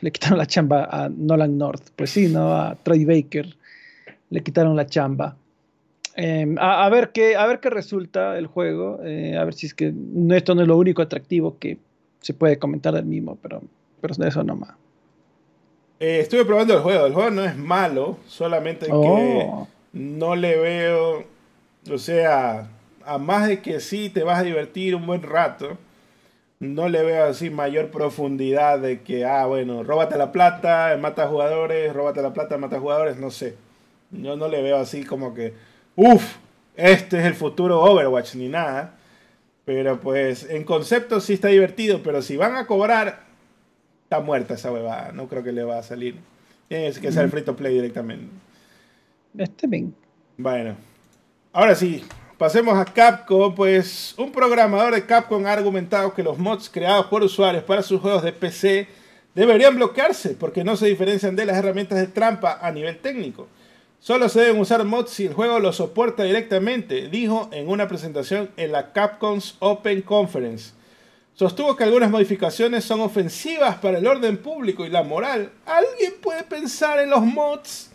Le quitaron la chamba a Nolan North. Pues sí, ¿no? A Troy Baker le quitaron la chamba. Eh, a, a, ver qué, a ver qué resulta el juego, eh, a ver si es que no, esto no es lo único atractivo que se puede comentar del mismo, pero, pero de eso nomás. Eh, estuve probando el juego, el juego no es malo, solamente oh. que no le veo, o sea, a más de que sí te vas a divertir un buen rato, no le veo así mayor profundidad de que, ah, bueno, róbate la plata, mata jugadores, róbate la plata, mata jugadores, no sé. Yo no le veo así como que, uff, este es el futuro Overwatch ni nada. Pero pues en concepto sí está divertido, pero si van a cobrar, está muerta esa huevada. No creo que le va a salir. Tiene que ser free to play directamente. Este bien. Bueno, ahora sí, pasemos a Capcom. Pues un programador de Capcom ha argumentado que los mods creados por usuarios para sus juegos de PC deberían bloquearse porque no se diferencian de las herramientas de trampa a nivel técnico. Solo se deben usar mods si el juego lo soporta directamente, dijo en una presentación en la Capcom's Open Conference. Sostuvo que algunas modificaciones son ofensivas para el orden público y la moral. Alguien puede pensar en los mods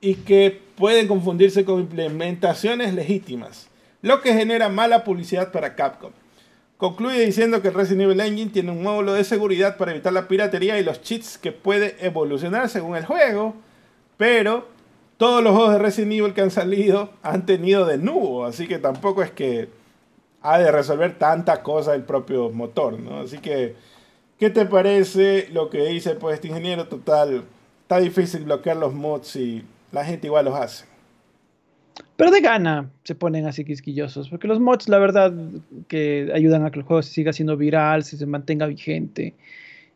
y que pueden confundirse con implementaciones legítimas, lo que genera mala publicidad para Capcom. Concluye diciendo que Resident Evil Engine tiene un módulo de seguridad para evitar la piratería y los cheats que puede evolucionar según el juego, pero todos los juegos de Resident Evil que han salido han tenido de nuevo, así que tampoco es que ha de resolver tanta cosa el propio motor, ¿no? Así que, ¿qué te parece lo que dice pues este ingeniero total? Está difícil bloquear los mods y la gente igual los hace. Pero de gana se ponen así quisquillosos, porque los mods, la verdad, que ayudan a que el juego se siga siendo viral, se, se mantenga vigente.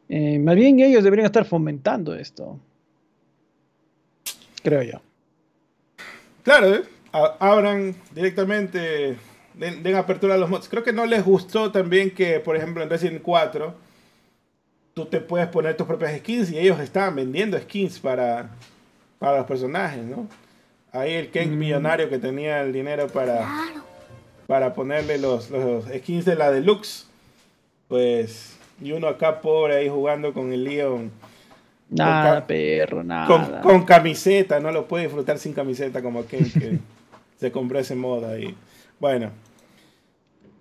Eh, más bien ellos deberían estar fomentando esto. Creo yo. Claro, ¿eh? abran directamente, den, apertura a los mods. Creo que no les gustó también que, por ejemplo, en Resident 4, tú te puedes poner tus propias skins y ellos estaban vendiendo skins para, para los personajes, ¿no? Ahí el Ken mm. millonario que tenía el dinero para, claro. para ponerle los, los skins de la deluxe, pues, y uno acá pobre ahí jugando con el Leon. Nada, perro, nada. Con, con, camiseta, no lo puede disfrutar sin camiseta como aquel que se compró ese modo ahí. Bueno.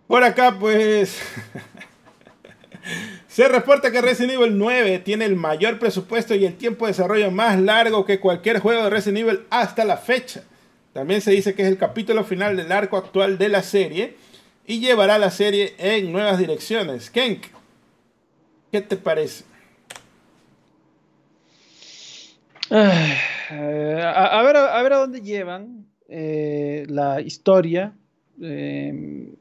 Por acá, pues. Se reporta que Resident Evil 9 tiene el mayor presupuesto y el tiempo de desarrollo más largo que cualquier juego de Resident Evil hasta la fecha. También se dice que es el capítulo final del arco actual de la serie y llevará la serie en nuevas direcciones. Kenk, ¿qué te parece? A, ver, a ver a dónde llevan eh, la historia. Eh,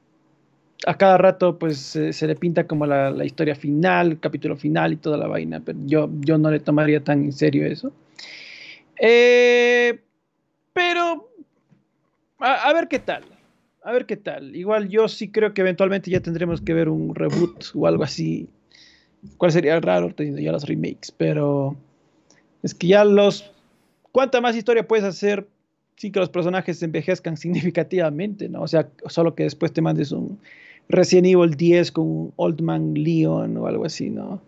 a cada rato pues se le pinta como la, historia final, el capítulo final y toda la vaina, pero yo, yo no le tomaría tan en serio eso. pero a, ver qué tal, a ver qué tal. Igual yo sí creo que eventualmente ya tendremos que ver un reboot o algo así. ¿Cuál sería raro teniendo ya los remakes? Pero es que ya los... ¿Cuánta más historia puedes hacer sin que los personajes envejezcan significativamente, ¿no? O sea, solo que después te mandes un Resident Evil 10 con un Old Man Leon o algo así, ¿no?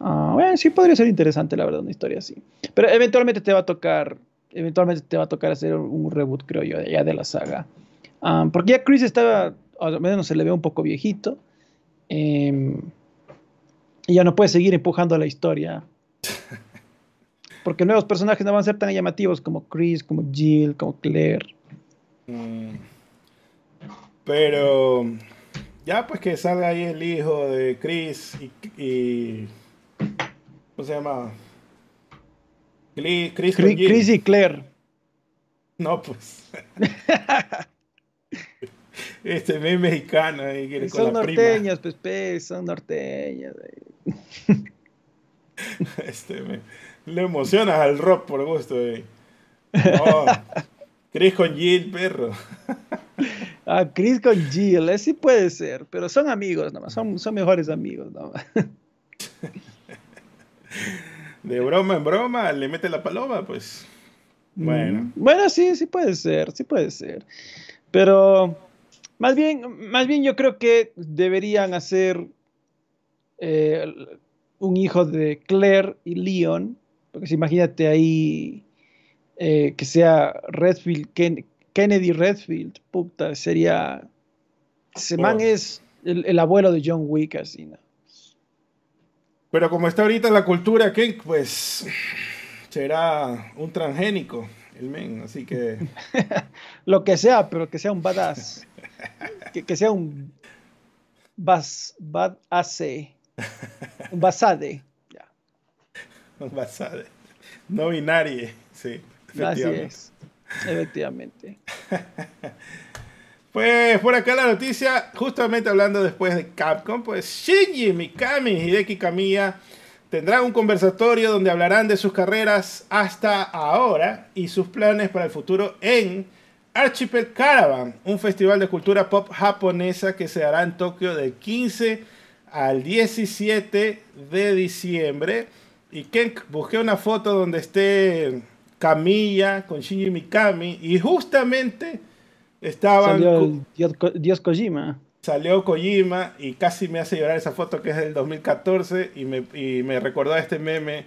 Ah, bueno, sí podría ser interesante, la verdad, una historia así. Pero eventualmente te va a tocar eventualmente te va a tocar hacer un reboot, creo yo, ya de la saga. Ah, porque ya Chris estaba, al menos se le ve un poco viejito. Em, y ya no puede seguir empujando la historia. Porque nuevos personajes no van a ser tan llamativos como Chris, como Jill, como Claire. Mm. Pero ya pues que salga ahí el hijo de Chris y, y ¿cómo se llama? Chris, y Claire. No, pues. este es mexicano. Eh, son norteñas, pues, son norteñas. este, me, le emocionas al rock por gusto. Eh. Chris con Jill, perro. ah, Chris con Jill, eh, sí puede ser, pero son amigos nomás, son, son mejores amigos nomás. de broma en broma le mete la paloma, pues. Bueno. Mm, bueno, sí, sí puede ser, sí puede ser. Pero más bien, más bien yo creo que deberían hacer eh, un hijo de Claire y Leon, porque si imagínate ahí eh, que sea Redfield, Kennedy Redfield, puta, sería... Ese man es el, el, abuelo de John Wick, así, ¿no? Pero como está ahorita la cultura, que pues será un transgénico el men, así que... Lo que sea, pero que sea un badass. que, sea un bas, badasse. Un basade. Ya. Un basade. No binario, sí. Así es. Efectivamente. Pues por acá la noticia, justamente hablando después de Capcom, pues Shinji Mikami y Hideki Kamiya tendrán un conversatorio donde hablarán de sus carreras hasta ahora y sus planes para el futuro en Archipel Caravan, un festival de cultura pop japonesa que se hará en Tokio del 15 al 17 de diciembre. Y que busqué una foto donde esté Kamiya con Shinji Mikami y justamente Estaban. Salió Dios, Kojima. Salió Kojima y casi me hace llorar esa foto que es del 2014 y me, y me recordó a este meme.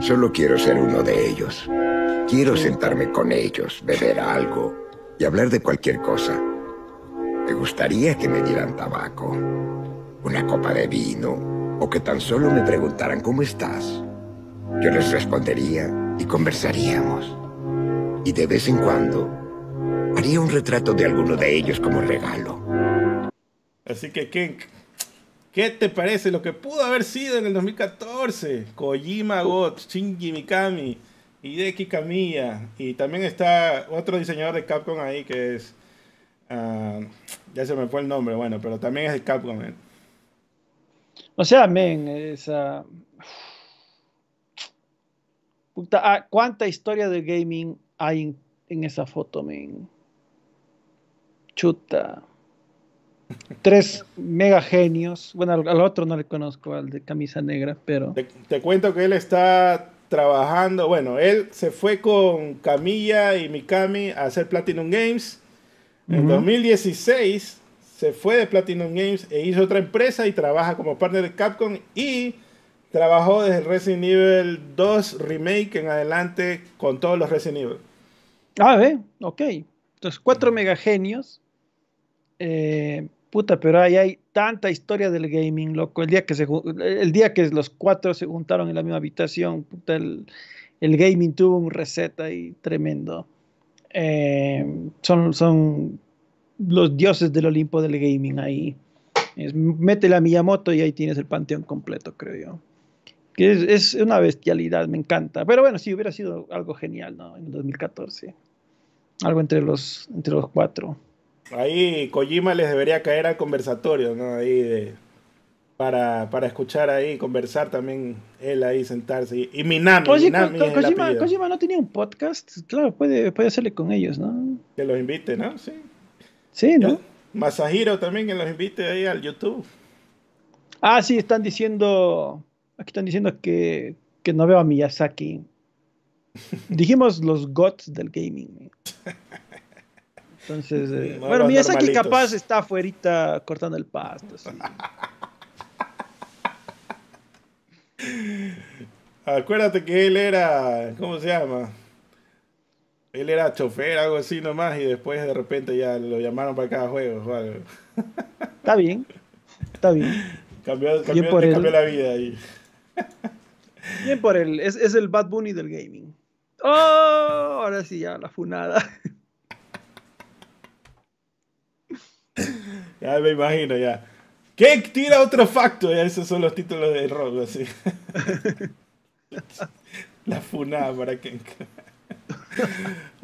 Solo quiero ser uno de ellos. Quiero sentarme con ellos, beber algo y hablar de cualquier cosa. Me gustaría que me dieran tabaco, una copa de vino o que tan solo me preguntaran cómo estás. Yo les respondería y conversaríamos. Y de vez en cuando Haría un retrato de alguno de ellos como regalo. Así que, Ken, ¿qué te parece lo que pudo haber sido en el 2014? Kojima God, Shinji Mikami, Hideki Kamiya. Y también está otro diseñador de Capcom ahí que es... Ah, ya se me fue el nombre, bueno, pero también es de Capcom. Eh. O sea, men, esa... Ah, ¿Cuánta historia de gaming hay en, en esa foto, men? Chuta. Tres mega genios. Bueno, al, otro no le conozco, al de camisa negra, pero. Te, cuento que él está trabajando. Bueno, él se fue con Camilla y Mikami a hacer Platinum Games. En 2016 se fue de Platinum Games e hizo otra empresa y trabaja como partner de Capcom y trabajó desde Resident Evil 2 Remake en adelante con todos los Resident Evil. Ah, ve, ok. Entonces, cuatro mega genios Eh, puta, pero ahí hay tanta historia del gaming, loco. El día que, se, el día que los cuatro se juntaron en la misma habitación, puta, el, el gaming tuvo un reset ahí tremendo. Eh, son, son los dioses del Olimpo del gaming ahí. Es, métele a Miyamoto y ahí tienes el panteón completo, creo yo. Que es, es, una bestialidad, me encanta. Pero bueno, sí, hubiera sido algo genial, ¿no? En 2014. Algo entre los, entre los cuatro. Ahí Kojima les debería caer al conversatorio, ¿no? Ahí de, para, para escuchar ahí, conversar también, él ahí sentarse. Y, y Minami, Oye, Minami Ko-. Kojima no tenía un podcast. Claro, puede, puede hacerle con ellos, ¿no? Que los invite, ¿no? Sí. Sí, ¿no? Masahiro también que los invite ahí al YouTube. Ah, sí, están diciendo. Aquí están diciendo que, que no veo a Miyazaki. Dijimos los gods del gaming. Entonces, eh, No, bueno, Miyazaki normalitos. capaz está afuera cortando el pasto. sí. Acuérdate que él era, ¿cómo se llama? Él era chofer, algo así nomás, y después de repente ya lo llamaron para cada juego o algo. Está bien, está bien. Cambió, cambió, cambió la vida ahí. Bien por él, es, es el Bad Bunny del gaming. ¡Oh! Ahora sí, ya, la funada. Ya me imagino, ya. ¿Qué tira otro facto? Ya esos son los títulos de rock, así. La funada para que.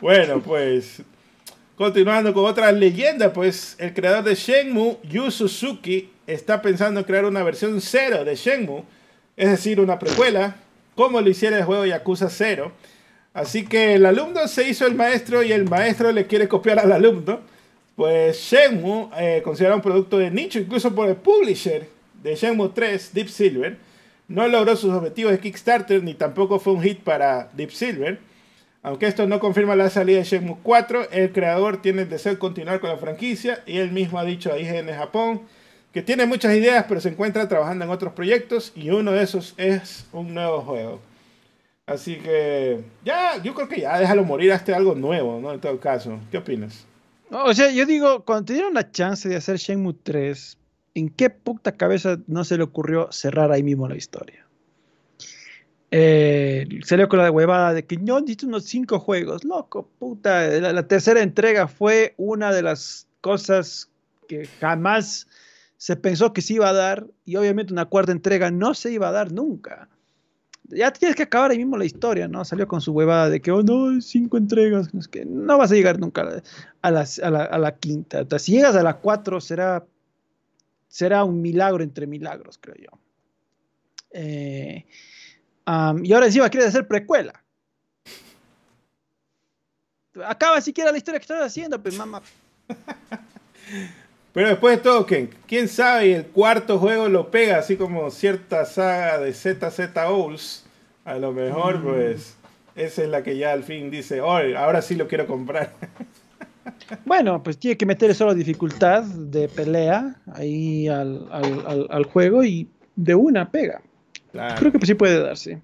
Bueno, pues. Continuando con otra leyenda, pues el creador de Shenmue, Yu Suzuki, está pensando en crear una versión cero de Shenmue, es decir, una precuela, como lo hiciera el juego Yakuza 0. Así que el alumno se hizo el maestro y el maestro le quiere copiar al alumno. Pues Shenmue, eh, un producto de nicho, incluso por el publisher de Shenmue 3, Deep Silver, no logró sus objetivos de Kickstarter ni tampoco fue un hit para Deep Silver. Aunque esto no confirma la salida de Shenmue 4, el creador tiene el deseo de continuar con la franquicia y él mismo ha dicho a IGN Japón que tiene muchas ideas pero se encuentra trabajando en otros proyectos y uno de esos es un nuevo juego. Así que ya, yo creo que ya déjalo morir hasta algo nuevo, ¿no? En todo caso, ¿qué opinas? O sea, yo digo, cuando te dieron la chance de hacer Shenmue 3, ¿en qué puta cabeza no se le ocurrió cerrar ahí mismo la historia? Eh, salió con la huevada de que no, necesito unos cinco juegos. Loco, puta. La, la tercera entrega fue una de las cosas que jamás se pensó que se iba a dar. Y obviamente una cuarta entrega no se iba a dar nunca. Ya tienes que acabar ahí mismo la historia, ¿no? Salió con su huevada de que, oh no, cinco entregas. Es que no vas a llegar nunca a la, a la, a la- quinta. O sea, si llegas a la cuatro, será, será un milagro entre milagros, creo yo. Eh, am, y ahora encima quieres hacer precuela. Acaba siquiera la historia que estás haciendo, pues mamá. Pero después de todo, ¿quién, quién sabe? Y el cuarto juego lo pega, así como cierta saga de ZZ Owls. A lo mejor, pues, esa es la que ya al fin dice, oh, ahora sí lo quiero comprar. Bueno, pues tiene que meter solo dificultad de pelea ahí al, al- al- al juego y de una pega. Claro, Creo que pues, sí puede darse.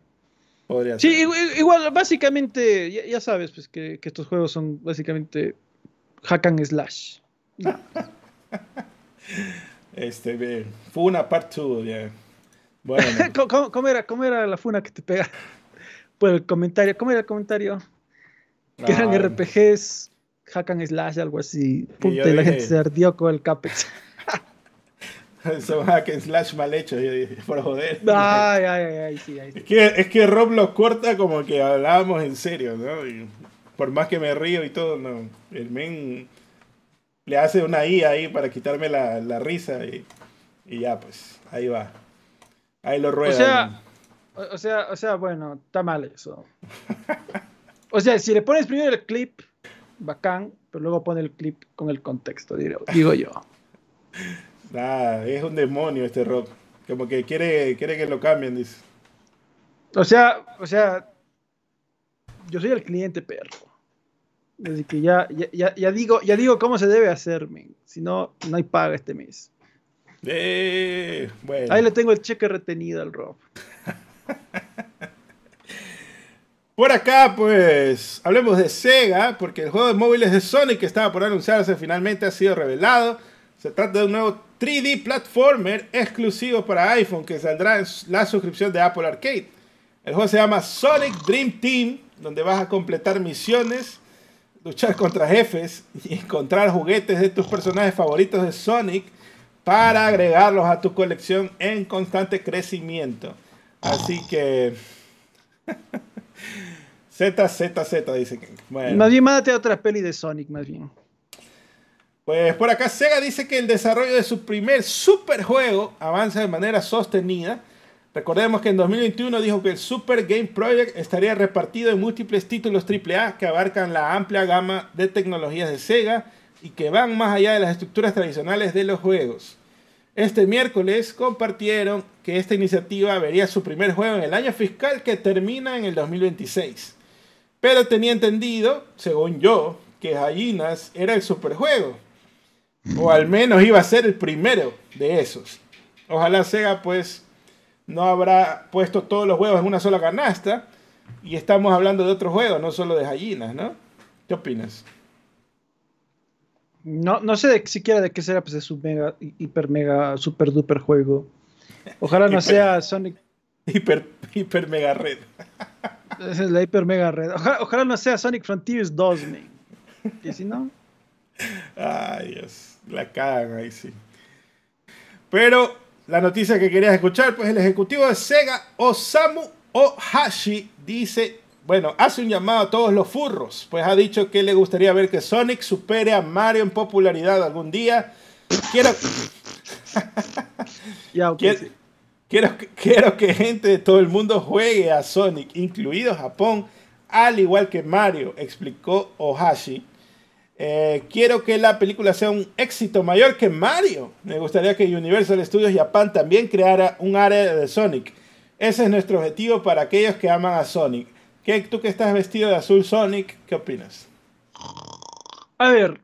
podría Sí, ser. igual, igual, básicamente, ya, ya sabes pues que, que estos juegos son básicamente hack and slash. No. Este, bien. Fue una part 2, ya. Bueno, ¿Cómo, cómo- era, ¿Cómo era la funa que te pega por el comentario? ¿Cómo era el comentario? Que eran ah, RPGs, hack and slash, algo así. Puta, yo y la dije- gente se ardió con el Capex. Son hack and slash mal hechos, yo dije, por joder. Ay, ay, ay, sí, ay, sí. Es que, es que Rob los corta como que hablábamos en serio, ¿no? Y por más que me río y todo, no. El men le hace una I ahí para quitarme la, la risa y, y ya, pues, ahí va. Ahí lo O rueda. sea, o, o sea, o sea, bueno, está mal eso. O sea, si le pones primero el clip, bacán, pero luego pone el clip con el contexto, digo, digo yo. Nada, es un demonio este Rob. Como que quiere, quiere que lo cambien, dice. O sea, o sea, yo soy el cliente perro. Así que ya, ya, ya, digo, ya digo cómo se debe hacer, men. Si no, no hay paga este mes. Eh, bueno. Ahí le tengo el cheque retenido al Rob. Por acá, pues, hablemos de Sega, porque el juego de móviles de Sonic que estaba por anunciarse finalmente ha sido revelado. Se trata de un nuevo 3D platformer exclusivo para iPhone que saldrá en la suscripción de Apple Arcade. El juego se llama Sonic Dream Team, donde vas a completar misiones, luchar contra jefes y encontrar juguetes de tus personajes favoritos de Sonic para agregarlos a tu colección en constante crecimiento. Así que... Z, Z, Z, dice que. Bueno. Más bien, mándate a otra peli de Sonic, más bien. Pues por acá Sega dice que el desarrollo de su primer superjuego avanza de manera sostenida. Recordemos que en 2021 dijo que el Super Game Project estaría repartido en múltiples títulos AAA que abarcan la amplia gama de tecnologías de Sega y que van más allá de las estructuras tradicionales de los juegos. Este miércoles compartieron que esta iniciativa vería su primer juego en el año fiscal que termina en el 2026. Pero tenía entendido, según yo, que Gallinas era el superjuego. O al menos iba a ser el primero de esos. Ojalá Sega pues no habrá puesto todos los huevos en una sola canasta. Y estamos hablando de otro juego, no solo de Gallinas, ¿no? ¿Qué opinas? No, no sé siquiera de qué será pues, su mega, hiper, mega, super duper juego. Ojalá no sea Sonic. Hiper, hiper mega red. Esa es la hiper mega red. Ojalá, no sea Sonic Frontiers 2, man. Y si no. Ay, Dios. La cagan ahí sí. Pero la noticia que querías escuchar, pues el ejecutivo de Sega, Osamu Ohashi, dice, bueno, hace un llamado a todos los furros, pues ha dicho que le gustaría ver que Sonic supere a Mario en popularidad algún día. Quiero... quiero, quiero que gente de todo el mundo juegue a Sonic, incluido Japón, al igual que Mario, explicó Ohashi. Eh, quiero que la película sea un éxito mayor que Mario. Me gustaría que Universal Studios Japan también creara un área de Sonic. Ese es nuestro objetivo para aquellos que aman a Sonic. ¿Qué, tú que estás vestido de azul Sonic, ¿qué opinas? A ver,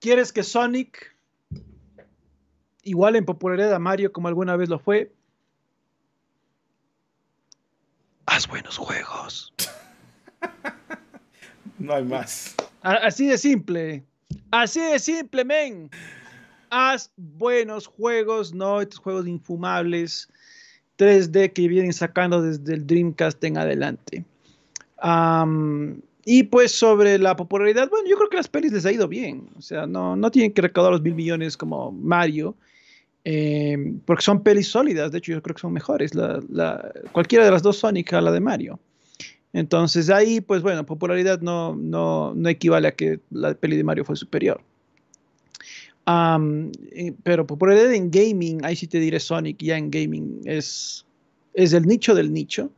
¿quieres que Sonic igual en popularidad a Mario como alguna vez lo fue? Haz buenos juegos. no hay más. Así de simple. Así de simple, men. Haz buenos juegos, no estos juegos infumables 3D que vienen sacando desde el Dreamcast en adelante. y pues sobre la popularidad, bueno, yo creo que las pelis les ha ido bien. O sea, no, no tienen que recaudar los mil millones como Mario, eh, porque son pelis sólidas. De hecho, yo creo que son mejores. Cualquiera de las dos Sonic la de Mario. Entonces ahí, pues bueno, popularidad no, no, no equivale a que la peli de Mario fue superior. pero popularidad en gaming, ahí sí te diré Sonic, ya en gaming es, es el nicho del nicho.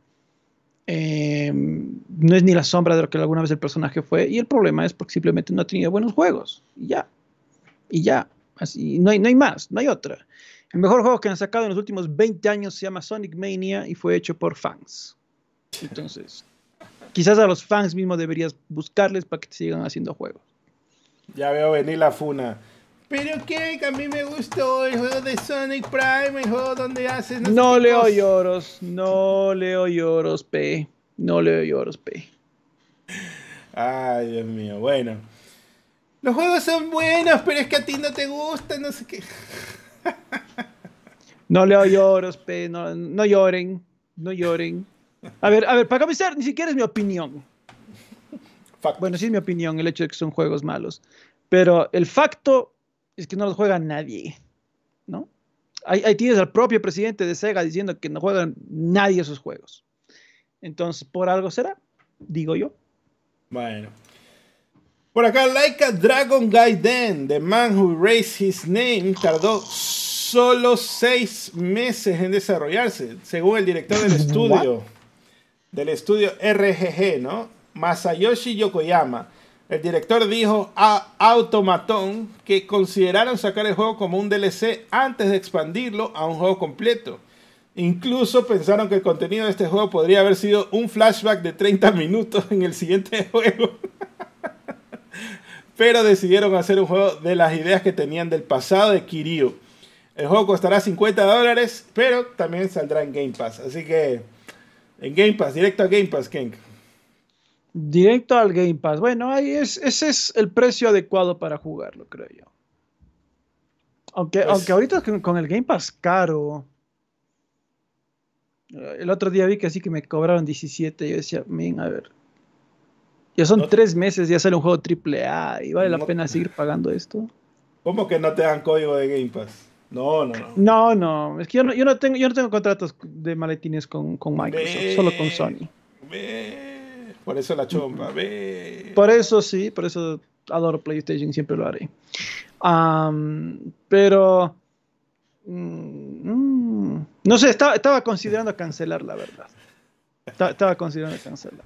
Em, no es ni la sombra de lo que alguna vez el personaje fue. Y el problema es porque simplemente no ha tenido buenos juegos. Y ya. Y ya. Así, no hay, no hay más, no hay otra. El mejor juego que han sacado en los últimos 20 años se llama Sonic Mania y fue hecho por fans. Entonces, quizás a los fans mismos deberías buscarles para que te sigan haciendo juegos. Ya veo venir la funa. Pero que a mí me gustó el juego de Sonic Prime, el juego donde haces... No, leo lloros, no leo lloros, P. No leo lloros, P. Ay, Dios mío, bueno. Los juegos son buenos, pero es que a ti no te gusta, no sé qué. no leo lloros, P. No, no lloren, no lloren. A ver, a ver, para comenzar, ni siquiera es mi opinión. Bueno, sí es mi opinión el hecho de que son juegos malos. Pero el facto es que no los juega nadie, ¿no? Ahí, tienes al propio presidente de Sega diciendo que no juegan nadie esos juegos. Entonces, por algo será, digo yo. Bueno. Por acá, Laika Dragon Gaiden, The Man Who Raised His Name, tardó solo seis meses en desarrollarse, según el director del estudio del estudio RGG, ¿no? Masayoshi Yokoyama. El director dijo a Automaton que consideraron sacar el juego como un DLC antes de expandirlo a un juego completo. Incluso pensaron que el contenido de este juego podría haber sido un flashback de 30 minutos en el siguiente juego. Pero decidieron hacer un juego de las ideas que tenían del pasado de Kiryu. El juego costará 50 dólares, pero también saldrá en Game Pass. Así que en Game Pass, directo a Game Pass, Ken. Directo al Game Pass. Bueno, ahí es, ese es el precio adecuado para jugarlo, creo yo. Aunque, Pues- aunque ahorita con, el Game Pass caro. El otro día vi que así que me cobraron 17. y Yo decía, men, a ver. Ya son No- tres meses, ya sale un juego triple A y vale la pena seguir pagando esto. ¿Cómo que no te dan código de Game Pass? No, no, no. No, no, es que yo no, yo no tengo, yo no tengo contratos de maletines con, con Microsoft, solo con Sony. Por eso la chompa. Por eso sí, por eso adoro PlayStation, siempre lo haré. Am, pero mm, mm, no sé, estaba, estaba considerando cancelar, la verdad. Esta- Estaba considerando cancelar.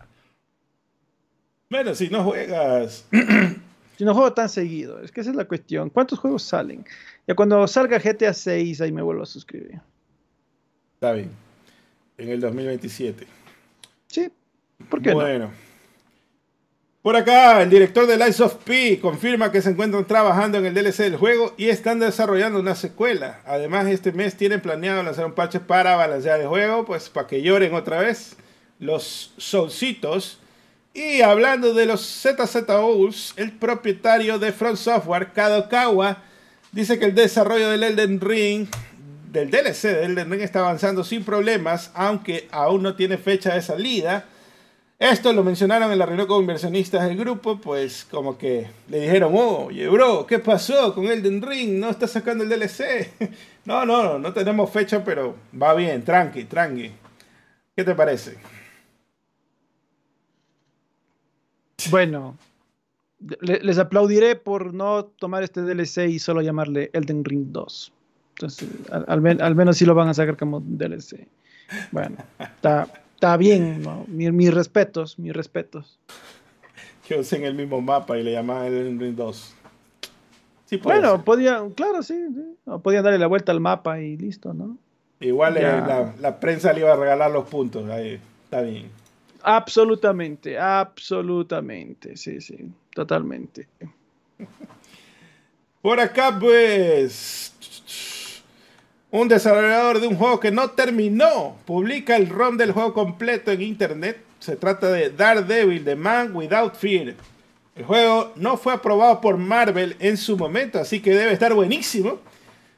Bueno, si no juegas. Si no juego tan seguido, es que esa es la cuestión. ¿Cuántos juegos salen? Ya cuando salga GTA 6, ahí me vuelvo a suscribir. Está bien. En el 2027. Sí, ¿por qué no? bueno. Por acá, el director de Lies of P confirma que se encuentran trabajando en el DLC del juego y están desarrollando una secuela. Además, este mes tienen planeado lanzar un parche para balancear el juego, pues para que lloren otra vez los solcitos. Y hablando de los ZZOs, el propietario de Front Software, Kadokawa, dice que el desarrollo del Elden Ring, del DLC de Elden Ring, está avanzando sin problemas, aunque aún no tiene fecha de salida. Esto lo mencionaron en la reunión con inversionistas del grupo, pues como que le dijeron, oye, bro, ¿qué pasó con Elden Ring? ¿No está sacando el DLC? no, no, no tenemos fecha, pero va bien, tranqui, tranqui. ¿Qué te parece? Bueno, les aplaudiré por no tomar este DLC y solo llamarle Elden Ring 2. Entonces, al, al men- al menos sí lo van a sacar como DLC. Bueno, está, bien, ¿no? Mi- mis respetos, mis respetos. Que usen el mismo mapa y le llaman Elden Ring 2. Sí, Bueno, ser. podían, claro, sí, sí. Podían darle la vuelta al mapa y listo, ¿no? Igual eh, la, la prensa le iba a regalar los puntos. Ahí, está bien. Absolutamente, absolutamente, sí, sí, totalmente. Por acá, pues. Un desarrollador de un juego que no terminó publica el ROM del juego completo en internet. Se trata de Daredevil, The Man Without Fear. El juego no fue aprobado por Marvel en su momento, así que debe estar buenísimo.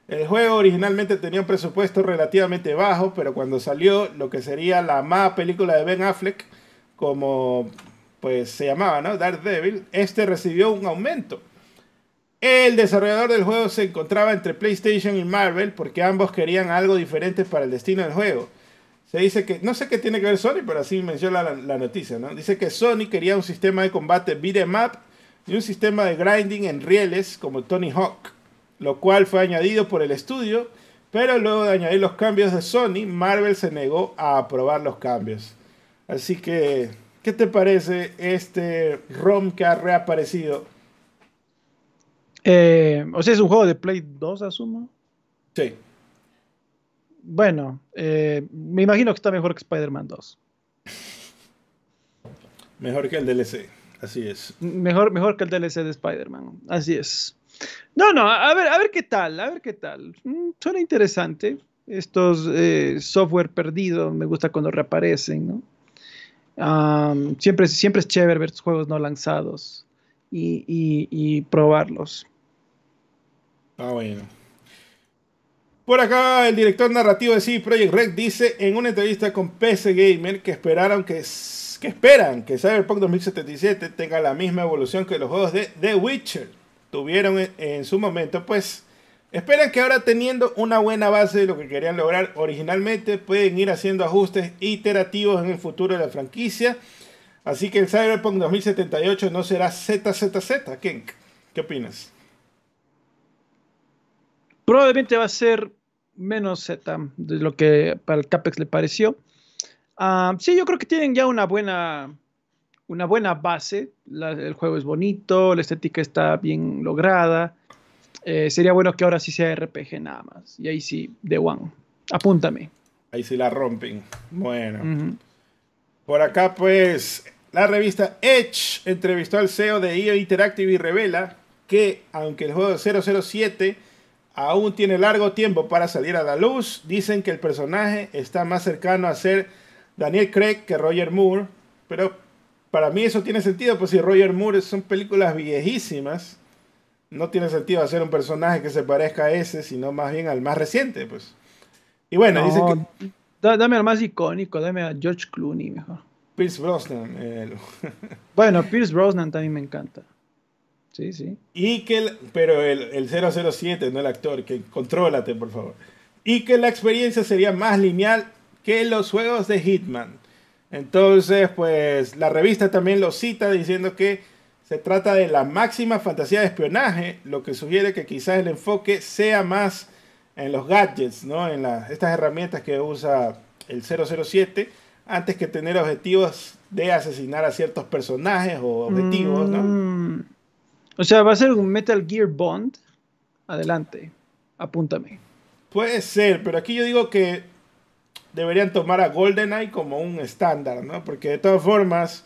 El juego originalmente tenía un presupuesto relativamente bajo, pero cuando salió lo que sería la amada película de Ben Affleck, como pues se llamaba, ¿no? Daredevil, este recibió un aumento. El desarrollador del juego se encontraba entre PlayStation y Marvel porque ambos querían algo diferente para el destino del juego. Se dice que, no sé qué tiene que ver Sony, pero así menciona la, la noticia, ¿no? Dice que Sony quería un sistema de combate beat'em up y un sistema de grinding en rieles como Tony Hawk, lo cual fue añadido por el estudio, pero luego de añadir los cambios de Sony, Marvel se negó a aprobar los cambios. Así que, ¿qué te parece este ROM que ha reaparecido? Eh, o sea, es un juego de Play 2, asumo. Sí. Bueno, eh, me imagino que está mejor que Spider-Man 2. Mejor que el DLC, así es. Mejor, mejor que el DLC de Spider-Man. Así es. No, no, a ver, a ver qué tal, a ver qué tal. Mm, suena interesante. Estos eh, software perdidos, me gusta cuando reaparecen, ¿no? Siempre, siempre es chévere ver juegos no lanzados y, y- probarlos. Ah, bueno. Por acá, el director narrativo de CD Projekt Red dice en una entrevista con PC Gamer que esperaron que, que esperan que Cyberpunk 2077 tenga la misma evolución que los juegos de The Witcher tuvieron en su momento, pues esperan que ahora teniendo una buena base de lo que querían lograr originalmente, pueden ir haciendo ajustes iterativos en el futuro de la franquicia. Así que el Cyberpunk 2078 no será ZZZ. Ken, ¿qué opinas? Probablemente va a ser menos Z de lo que para el Capex le pareció. Ah, sí, yo creo que tienen ya una buena, una buena base. El juego es bonito, la estética está bien lograda. Eh, sería bueno que ahora sí sea RPG nada más. Y ahí sí, de one. Apúntame. Ahí sí la rompen. Bueno. Por acá, pues, la revista Edge entrevistó al CEO de EA Interactive y revela que, aunque el juego 007 aún tiene largo tiempo para salir a la luz, dicen que el personaje está más cercano a ser Daniel Craig que Roger Moore. Pero para mí eso tiene sentido, pues si Roger Moore son películas viejísimas, no tiene sentido hacer un personaje que se parezca a ese, sino más bien al más reciente, pues. Y bueno, dice que... Dame al más icónico, dame a George Clooney mejor. Pierce Brosnan. bueno, Pierce Brosnan también me encanta. Sí, sí. Y que pero el, el 007, no el actor, que contrólate, por favor. Y que la experiencia sería más lineal que los juegos de Hitman. Entonces, pues la revista también lo cita diciendo que se trata de la máxima fantasía de espionaje, lo que sugiere que quizás el enfoque sea más en los gadgets, ¿no? En estas herramientas que usa el 007, antes que tener objetivos de asesinar a ciertos personajes o objetivos, ¿no? Mm. O sea, va a ser un Metal Gear Bond. Adelante, apúntame. Puede ser, pero aquí yo digo que deberían tomar a GoldenEye como un estándar, ¿no? Porque de todas formas...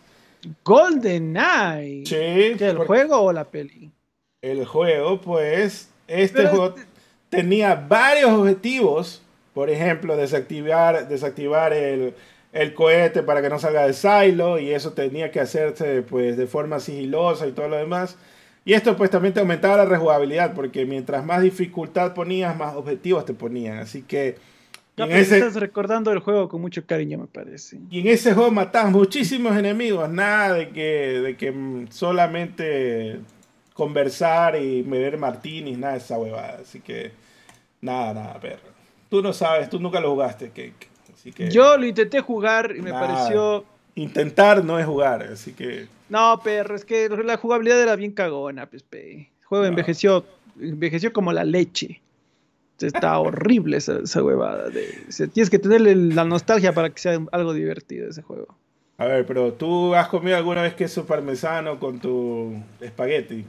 GoldenEye. Sí. ¿El juego o la peli? El juego, pues, este juego tenía varios objetivos. Por ejemplo, desactivar, desactivar el, el cohete para que no salga de silo y eso tenía que hacerse pues de forma sigilosa y todo lo demás. Y esto pues también te aumentaba la rejugabilidad porque mientras más dificultad ponías, más objetivos te ponían. Así que estás recordando el juego con mucho cariño, me parece. Y en ese juego matabas muchísimos enemigos, nada de que, de que solamente conversar y beber martinis, nada de esa huevada. Así que, nada, nada, perro. Tú no sabes, tú nunca lo jugaste, Cake. Así que, Yo lo intenté jugar y me pareció... Intentar no es jugar, así que... No, perro, es que la jugabilidad era bien cagona, pues, El juego envejeció, envejeció como la leche. Está horrible esa, huevada. tienes que tenerle la nostalgia para que sea algo divertido ese juego. A ver, pero ¿tú has comido alguna vez queso parmesano con tu espagueti?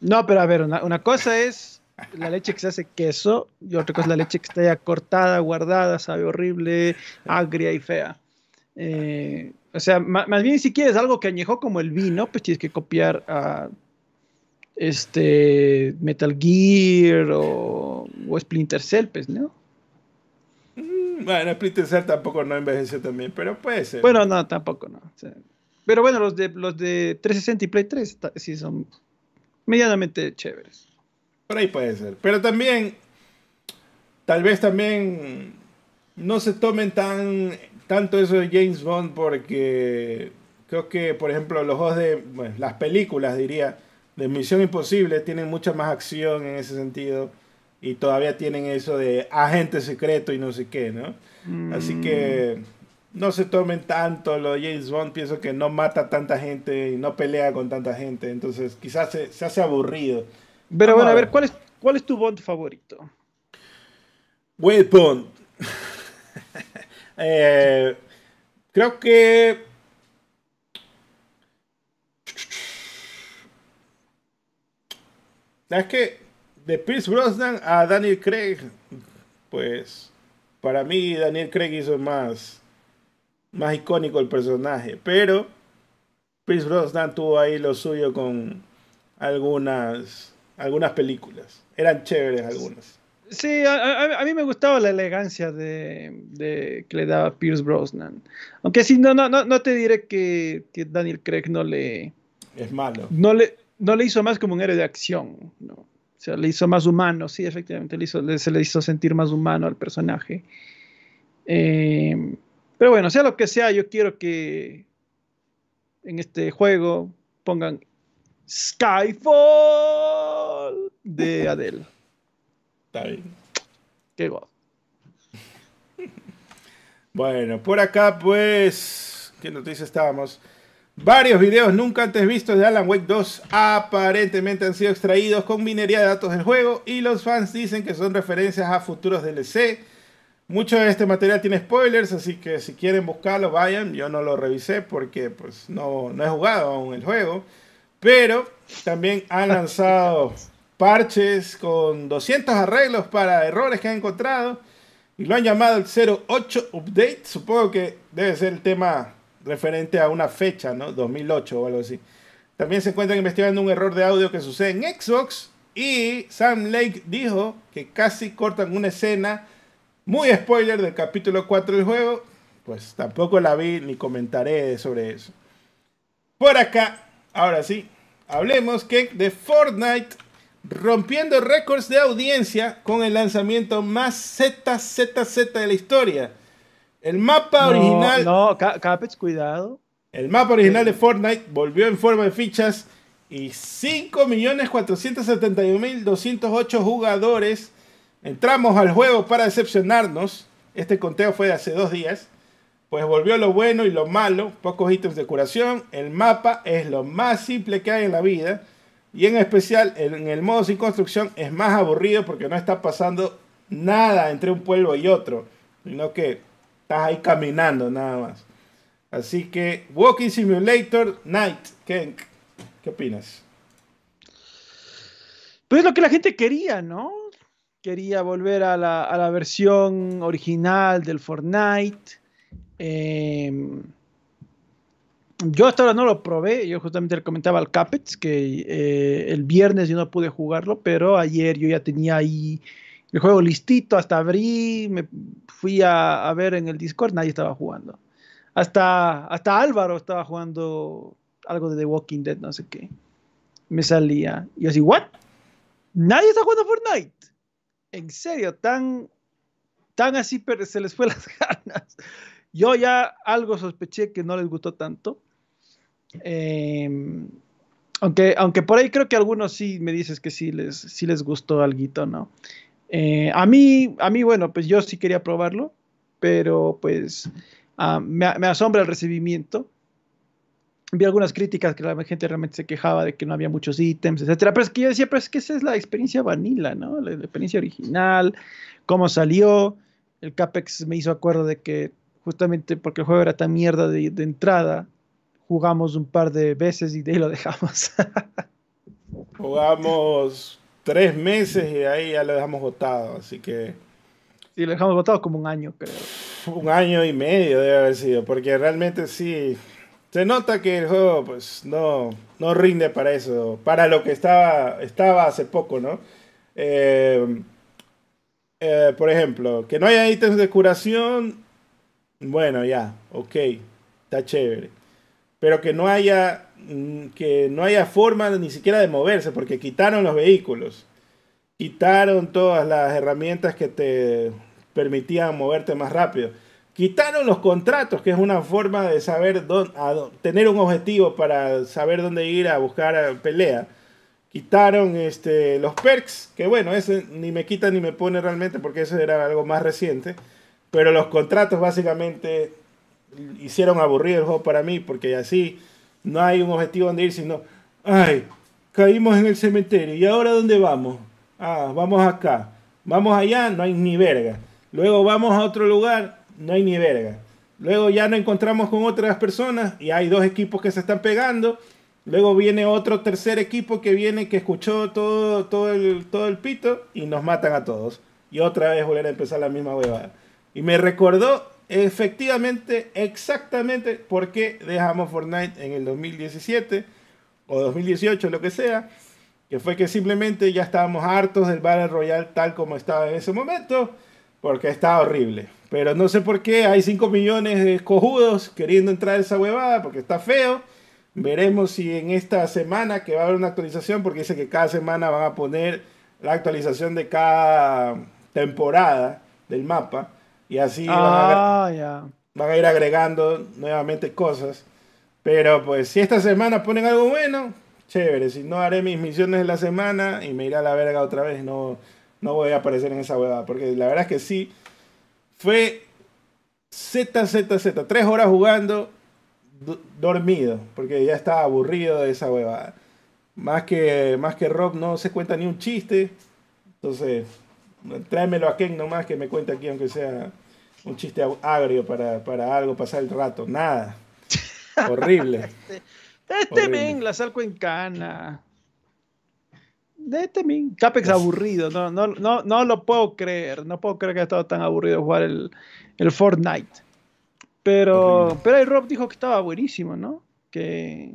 No, pero a ver, una, cosa es la leche que se hace queso y otra cosa es la leche que está ya cortada, guardada, sabe horrible, agria y fea. Eh, o sea, más, bien si quieres algo que añejó como el vino, pues tienes que copiar a este Metal Gear o, Splinter Cell, pues, ¿no? Mm, bueno, Splinter Cell tampoco no envejeció también, pero puede ser. Bueno, no, tampoco no. pero bueno, los de los de 360 y Play 3 sí son medianamente chéveres. Por ahí puede ser. Pero también, tal vez también no se tomen tan tanto eso de James Bond porque creo que, por ejemplo, los juegos de, bueno, las películas, diría, de Misión Imposible tienen mucha más acción en ese sentido y todavía tienen eso de agente secreto y no sé qué, ¿no? Así que mm. no se tomen tanto lo de James Bond, pienso que no mata tanta gente y no pelea con tanta gente, entonces quizás se, hace aburrido. Pero bueno, a ver, ¿cuál es, ¿cuál es tu Bond favorito? Wade Bond. Eh, creo que Es que de Pierce Brosnan a Daniel Craig, pues para mí Daniel Craig hizo más, más icónico el personaje. Pero Pierce Brosnan tuvo ahí lo suyo con algunas, algunas películas. Eran chéveres algunas. Sí, a, mí me gustaba la elegancia de, que le daba Pierce Brosnan. Aunque sí, no, no, no, te diré que, que Daniel Craig no le... Es malo. No le, no le hizo más como un héroe de acción, ¿no? O sea, le hizo más humano, sí, efectivamente, le hizo, se le hizo sentir más humano al personaje. Eh, pero bueno, sea lo que sea, yo quiero que en este juego pongan Skyfall de Adele. Está bien. Qué god. Bueno, por acá pues, ¿qué noticia estábamos? Varios videos nunca antes vistos de Alan Wake 2 aparentemente han sido extraídos con minería de datos del juego y los fans dicen que son referencias a futuros DLC. Mucho de este material tiene spoilers, así que si quieren buscarlo, vayan. Yo no lo revisé porque pues, no, no he jugado aún el juego. Pero también han lanzado parches con 200 arreglos para errores que han encontrado y lo han llamado el 08 Update. Supongo que debe ser el tema referente a una fecha, ¿no? 2008 o algo así. También se encuentran investigando un error de audio que sucede en Xbox y Sam Lake dijo que casi cortan una escena muy spoiler del capítulo 4 del juego. Pues tampoco la vi ni comentaré sobre eso. Por acá, ahora sí, hablemos que de Fortnite rompiendo récords de audiencia con el lanzamiento más ZZZ de la historia. El mapa original. No, Capex, cuidado. El mapa original de Fortnite volvió en forma de fichas y 5.471.208 jugadores entramos al juego para decepcionarnos. Este conteo fue de hace dos días. Pues volvió lo bueno y lo malo, pocos ítems de curación. El mapa es lo más simple que hay en la vida. Y en especial en el modo sin construcción es más aburrido porque no está pasando nada entre un pueblo y otro. Sino que estás ahí caminando nada más. Así que Walking Simulator Night, ¿qué, qué opinas? Pues lo que la gente quería, ¿no? Quería volver a la, a la versión original del Fortnite Em, yo hasta ahora no lo probé, yo justamente le comentaba al Capets que eh, el viernes yo no pude jugarlo, pero ayer yo ya tenía ahí el juego listito, hasta abrí, fui a, ver en el Discord, nadie estaba jugando. Hasta, hasta Álvaro estaba jugando algo de The Walking Dead, no sé qué. Me salía. Y yo así, ¿what? Nadie está jugando Fortnite. En serio, tan, tan así pero se les fue las ganas. Yo ya algo sospeché que no les gustó tanto. Em, aunque, aunque por ahí creo que algunos sí me dices que sí les, sí les gustó algo, ¿no? Eh, a mí, a mí, bueno, pues yo sí quería probarlo, pero pues ah, me, asombra el recibimiento. Vi algunas críticas que la gente realmente se quejaba de que no había muchos ítems, etcétera. Pero es que yo decía, pero es que esa es la experiencia vanilla, ¿no? La, experiencia original, cómo salió. El Capex me hizo acuerdo de que justamente porque el juego era tan mierda de, entrada, jugamos un par de veces y de ahí lo dejamos. jugamos tres meses y ahí ya lo dejamos votado, así que... Sí, lo dejamos votado como un año, creo. Un año y medio debe haber sido, porque realmente sí, se nota que el juego pues no, no rinde para eso, para lo que estaba, estaba hace poco, ¿no? Eh, eh, por ejemplo, que no haya ítems de curación bueno, ya, ok, está chévere. Pero que no haya que no haya forma ni siquiera de moverse, porque quitaron los vehículos, quitaron todas las herramientas que te permitían moverte más rápido, quitaron los contratos, que es una forma de saber dónde, tener un objetivo para saber dónde ir a buscar pelea. Quitaron este, los perks, que bueno, ese ni me quita ni me pone realmente, porque eso era algo más reciente. Pero los contratos básicamente hicieron aburrido el juego para mí, porque así no hay un objetivo donde ir, sino, ay, caímos en el cementerio, ¿y ahora dónde vamos? Ah, vamos acá. Vamos allá, no hay ni verga. Luego vamos a otro lugar, no hay ni verga. Luego ya nos encontramos con otras personas y hay dos equipos que se están pegando. Luego viene otro tercer equipo que viene, que escuchó todo, todo, el, todo el pito y nos matan a todos. Y otra vez volver a empezar la misma huevada. Y me recordó efectivamente, exactamente por qué dejamos Fortnite en el 2017 o 2018, lo que sea. Que fue que simplemente ya estábamos hartos del Battle Royale tal como estaba en ese momento, porque estaba horrible. Pero no sé por qué hay 5 millones de cojudos queriendo entrar a esa huevada, porque está feo. Veremos si en esta semana que va a haber una actualización, porque dice que cada semana van a poner la actualización de cada temporada del mapa. Y así van, a, ah, van, a, ir agregando nuevamente cosas. Pero pues si esta semana ponen algo bueno, chévere. Si no, haré mis misiones de la semana y me iré a la verga otra vez. No, no voy a aparecer en esa huevada. Porque la verdad es que sí. Fue Z, Z, Z. Tres horas jugando dormido. Porque ya estaba aburrido de esa huevada. Más que, más que Rob no se cuenta ni un chiste. Entonces, tráemelo a Ken nomás que me cuente aquí, aunque sea un chiste agrio para, para algo, pasar el rato. Nada. Horrible. este, men, la salco en cana. De este men, Capex aburrido, no, no, no, no lo puedo creer, no puedo creer que haya estado tan aburrido jugar el, el Fortnite. Pero, pero ahí Rob dijo que estaba buenísimo, ¿no? Que,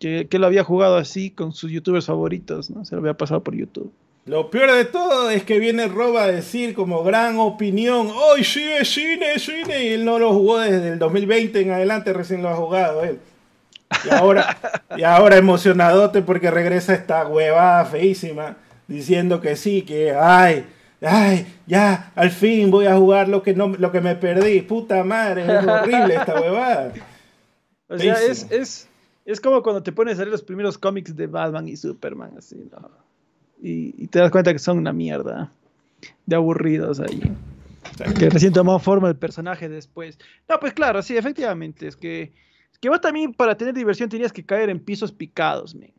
que, que, lo había jugado así con sus youtubers favoritos, ¿no? Se lo había pasado por YouTube. Lo peor de todo es que viene Rob a decir como gran opinión, ¡Ay, sí, es cine, es cine! Y él no lo jugó desde el 2020 en adelante, recién lo ha jugado él. Y ahora, y ahora emocionadote porque regresa esta huevada feísima diciendo que sí, que ay, ay, ya, al fin voy a jugar lo que, no, lo que me perdí. Puta madre, es horrible esta huevada. O sea, es, es, es, como cuando te pones a leer los primeros cómics de Batman y Superman, así, ¿no? Y, y te das cuenta que son una mierda de aburridos ahí. Que recién tomó forma el personaje después. No, pues claro, sí, efectivamente. Es que, es que vos también para tener diversión tenías que caer en pisos picados, men.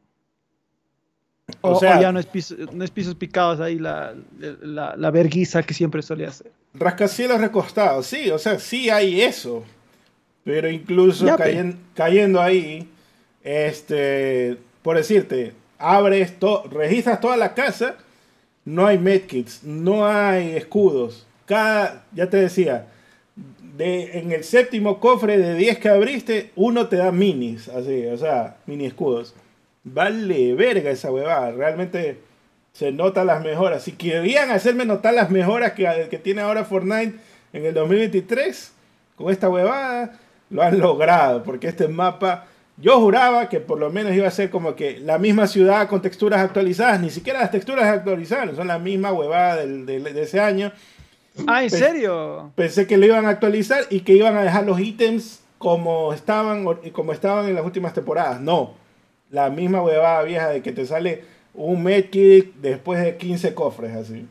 O, sea, ya no es, no es pisos picados ahí la, la, la verguiza que siempre solía hacer. Rascacielos recostados, sí, o sea, sí hay eso. Pero incluso cayendo, cayendo, ahí, este, por decirte, abres, to registras toda la casa, no hay medkits, no hay escudos. Cada, ya te decía, de, en el séptimo cofre de 10 que abriste, uno te da minis, así, o sea, mini escudos. Vale verga esa huevada. Realmente se notan las mejoras. Si querían hacerme notar las mejoras que, que tiene ahora Fortnite en el 2023, con esta huevada, lo han logrado. Porque este mapa, yo juraba que por lo menos iba a ser como que la misma ciudad con texturas actualizadas. Ni siquiera las texturas actualizadas, son la misma huevada del, de ese año. Ah, ¿en serio? Pensé que lo iban a actualizar y que iban a dejar los ítems como estaban, como estaban en las últimas temporadas. No la misma huevada vieja de que te sale un medkit después de 15 cofres así.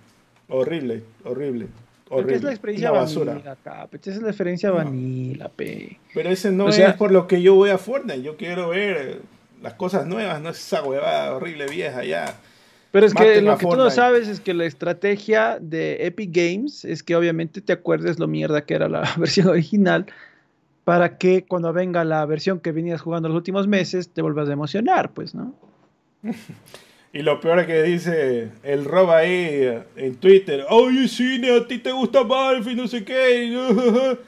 Horrible, horrible. Horrible. es la experiencia vanilla, Esa es la experiencia vanilla, pe. Pero ese no es por lo que yo voy a Fortnite. Yo quiero ver las cosas nuevas, no es esa huevada horrible vieja ya. Pero es que lo que tú no sabes es que la estrategia de Epic Games es que obviamente te acuerdes lo mierda que era la versión original para que cuando venga la versión que venías jugando los últimos meses te vuelvas a emocionar, pues, ¿no? Y lo peor es que dice el Rob ahí en Twitter, oye, cine, a ti te gusta Battlefield, no sé qué.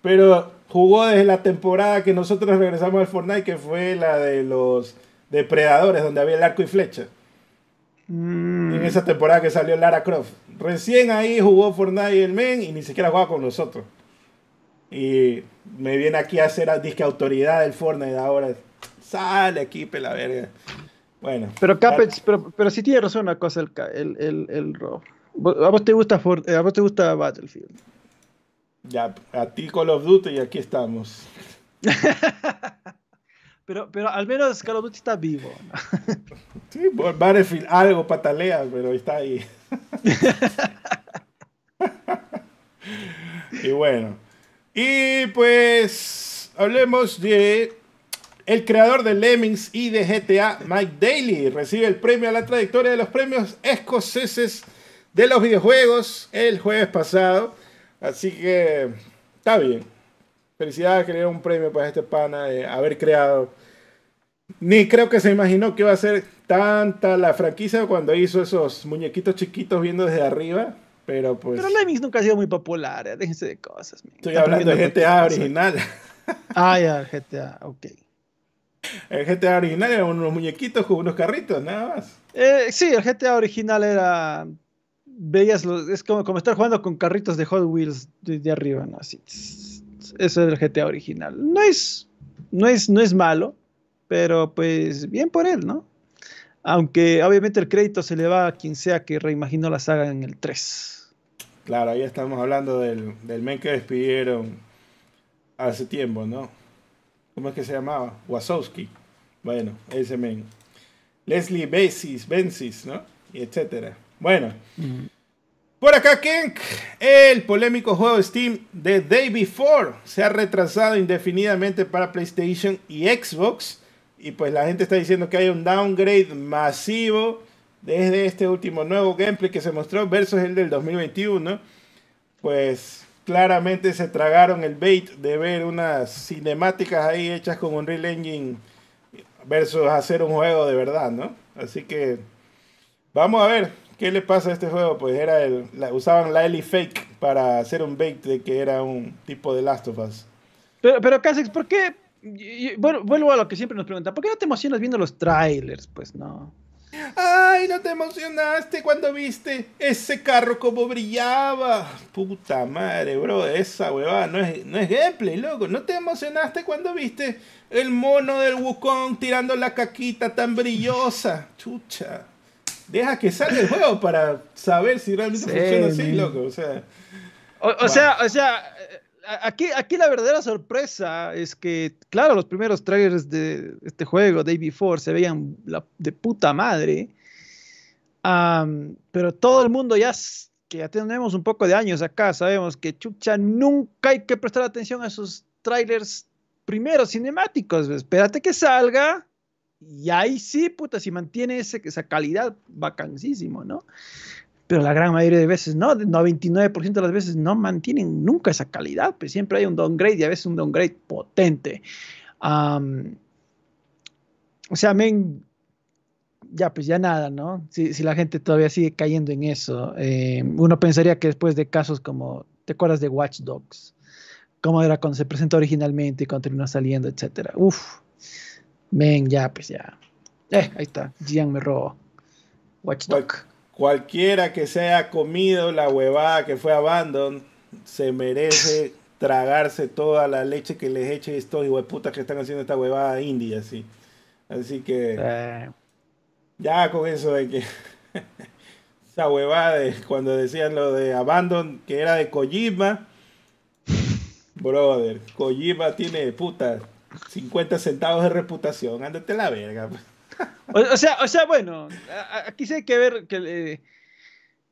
Pero jugó desde la temporada que nosotros regresamos al Fortnite, que fue la de los depredadores, donde había el arco y flecha. Mm. En esa temporada que salió Lara Croft. Recién ahí jugó Fortnite el men y ni siquiera jugaba con nosotros. Y me viene aquí a hacer a disque autoridad del Fortnite ahora. Sale aquí, pela verga. Bueno. Pero Capets, pero, pero sí tiene razón una cosa el, el, el, el ¿A vos te gusta eh, a vos te gusta Battlefield? Ya, a ti Call of Duty y aquí estamos. pero, pero al menos Call of Duty está vivo. sí, Battlefield algo patalea, pero está ahí. y bueno. Y pues hablemos de el creador de Lemmings y de GTA, Mike Daly, recibe el premio a la trayectoria de los premios escoceses de los videojuegos el jueves pasado. Así que está bien. Felicidades que le un premio para este pana de haber creado. Ni creo que se imaginó que iba a ser tanta la franquicia cuando hizo esos muñequitos chiquitos viendo desde arriba. Pero pues. Pero Lemmings nunca ha sido muy popular, eh, déjense de cosas. Estoy hablando de GTA original. Ah, ya, GTA, ok. El GTA original eran unos muñequitos con unos carritos, nada más. Eh, sí, el GTA original era. Veías los, es como, como estar jugando con carritos de Hot Wheels desde arriba, ¿no? Así. Eso es el GTA original. No es, no es, no es malo, pero pues bien por él, ¿no? Aunque obviamente el crédito se le va a quien sea que reimaginó la saga en el 3. Claro, ahí estamos hablando del, del men que despidieron hace tiempo, ¿no? ¿Cómo es que se llamaba? Wasowski. Bueno, ese men. Leslie Bensis, Bensis, ¿no? Y etcétera. Bueno. Por acá, Kenk, el polémico juego Steam de Day Before se ha retrasado indefinidamente para PlayStation y Xbox. Y pues la gente está diciendo que hay un downgrade masivo desde este último nuevo gameplay que se mostró versus el del 2021, pues claramente se tragaron el bait de ver unas cinemáticas ahí hechas con Unreal Engine versus hacer un juego de verdad, ¿no? Así que vamos a ver qué le pasa a este juego. Pues era el, usaban la Fake para hacer un bait de que era un tipo de Last of Us. Pero, pero Casex, ¿por qué? Vuelvo a lo que siempre nos preguntan, ¿por qué no te emocionas viendo los trailers? Pues no. Ay, no te emocionaste cuando viste ese carro como brillaba. Puta madre, bro, esa huevada no es, no es gameplay, loco. No te emocionaste cuando viste el mono del Wukong tirando la caquita tan brillosa. Chucha. Deja que salga el juego para saber si realmente funciona así, loco. O sea, o, sea, o sea, aquí, aquí la verdadera sorpresa es que, claro, los primeros trailers de este juego, Day Before, se veían de puta madre. pero todo el mundo ya, que ya tenemos un poco de años acá, sabemos que chucha, nunca hay que prestar atención a esos trailers primeros cinemáticos. Espérate que salga. Y ahí sí, puta, si mantiene esa calidad, vacancísimo, ¿no? Pero la gran mayoría de veces no, 99% de las veces no mantienen nunca esa calidad, pues siempre hay un downgrade y a veces un downgrade potente. o sea, men, ya pues ya nada, ¿no? Si, la gente todavía sigue cayendo en eso, eh, uno pensaría que después de casos como, ¿te acuerdas de Watch Dogs? Cómo era cuando se presentó originalmente y cuando terminó saliendo, etcétera. Uf, men, ya pues ya. Eh, ahí está, Gian me robó. Watch Dogs cualquiera que se haya comido la huevada que fue Abandon se merece tragarse toda la leche que les eche estos putas que están haciendo esta huevada india, así. Así que eh. ya con eso de que esa huevada de cuando decían lo de Abandon que era de Kojima, brother, Kojima tiene puta 50 centavos de reputación, ándate la verga. O, sea, o sea, bueno, aquí sí hay que ver que eh,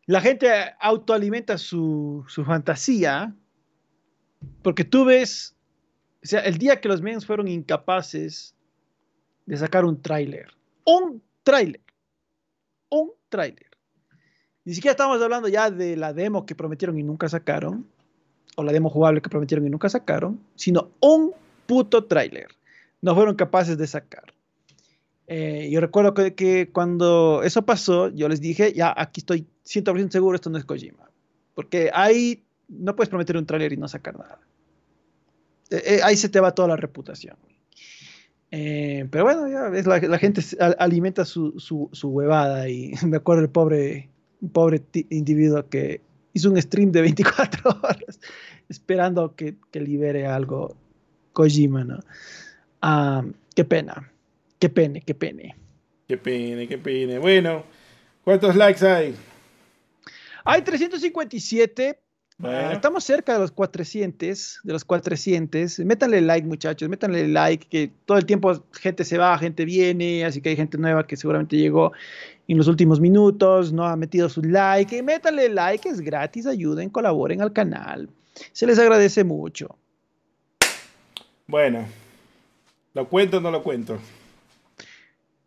la gente autoalimenta su, su fantasía, porque tú ves, o sea, el día que los medios fueron incapaces de sacar un tráiler, un tráiler, un tráiler. Ni siquiera estamos hablando ya de la demo que prometieron y nunca sacaron, o la demo jugable que prometieron y nunca sacaron, sino un puto tráiler. No fueron capaces de sacar. Eh, yo recuerdo que, cuando eso pasó, yo les dije, ya aquí estoy 100% seguro, esto no es Kojima. Porque ahí no puedes prometer un tráiler y no sacar nada. Eh, eh, ahí se te va toda la reputación. pero bueno, ya la, gente alimenta su, su, huevada y me acuerdo el pobre, pobre individuo que hizo un stream de 24 horas esperando que, que libere algo Kojima, ¿no? Ah, qué pena. Qué pene, qué pene. Qué pene, qué pene. Bueno, ¿cuántos likes hay? Hay 357. estamos cerca de los 400, de los 400. Métanle like, muchachos, métanle like, que todo el tiempo gente se va, gente viene, así que hay gente nueva que seguramente llegó en los últimos minutos, no ha metido su like. Métanle like, es gratis, ayuden, colaboren al canal. Se les agradece mucho. Bueno, ¿lo cuento o no lo cuento?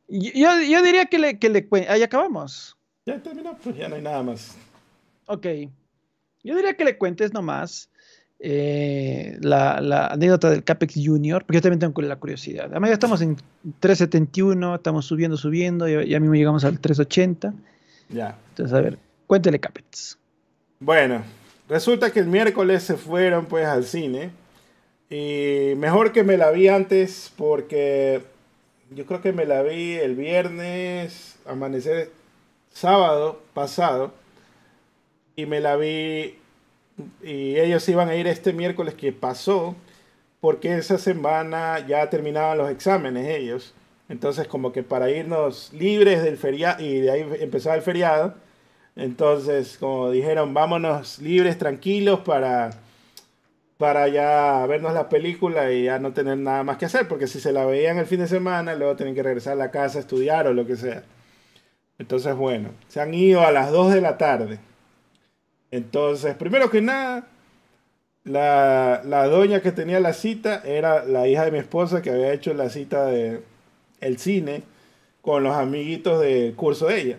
Yo, yo diría que le, que le Ahí acabamos. Ya terminó, pues ya no hay nada más. Ok. Yo diría que le cuentes nomás eh, la, la, anécdota del Capex Junior, porque yo también tengo la curiosidad. Además, ya estamos en 371, estamos subiendo, subiendo, y ya mismo llegamos al 380. Ya. Entonces, a ver, cuéntele Capex. Bueno, resulta que el miércoles se fueron pues al cine. Y mejor que me la vi antes porque yo creo que me la vi el viernes, amanecer sábado pasado, y me la vi, y ellos iban a ir este miércoles que pasó, porque esa semana ya terminaban los exámenes ellos. Entonces, como que para irnos libres del feriado, y de ahí empezaba el feriado, entonces, como dijeron, vámonos libres, tranquilos para para ya vernos la película y ya no tener nada más que hacer, porque si se la veían el fin de semana, luego tienen que regresar a la casa a estudiar o lo que sea. Entonces, bueno, se han ido a las 2 de la tarde. Entonces, primero que nada, la, la, doña que tenía la cita era la hija de mi esposa que había hecho la cita de el cine con los amiguitos del curso de ella.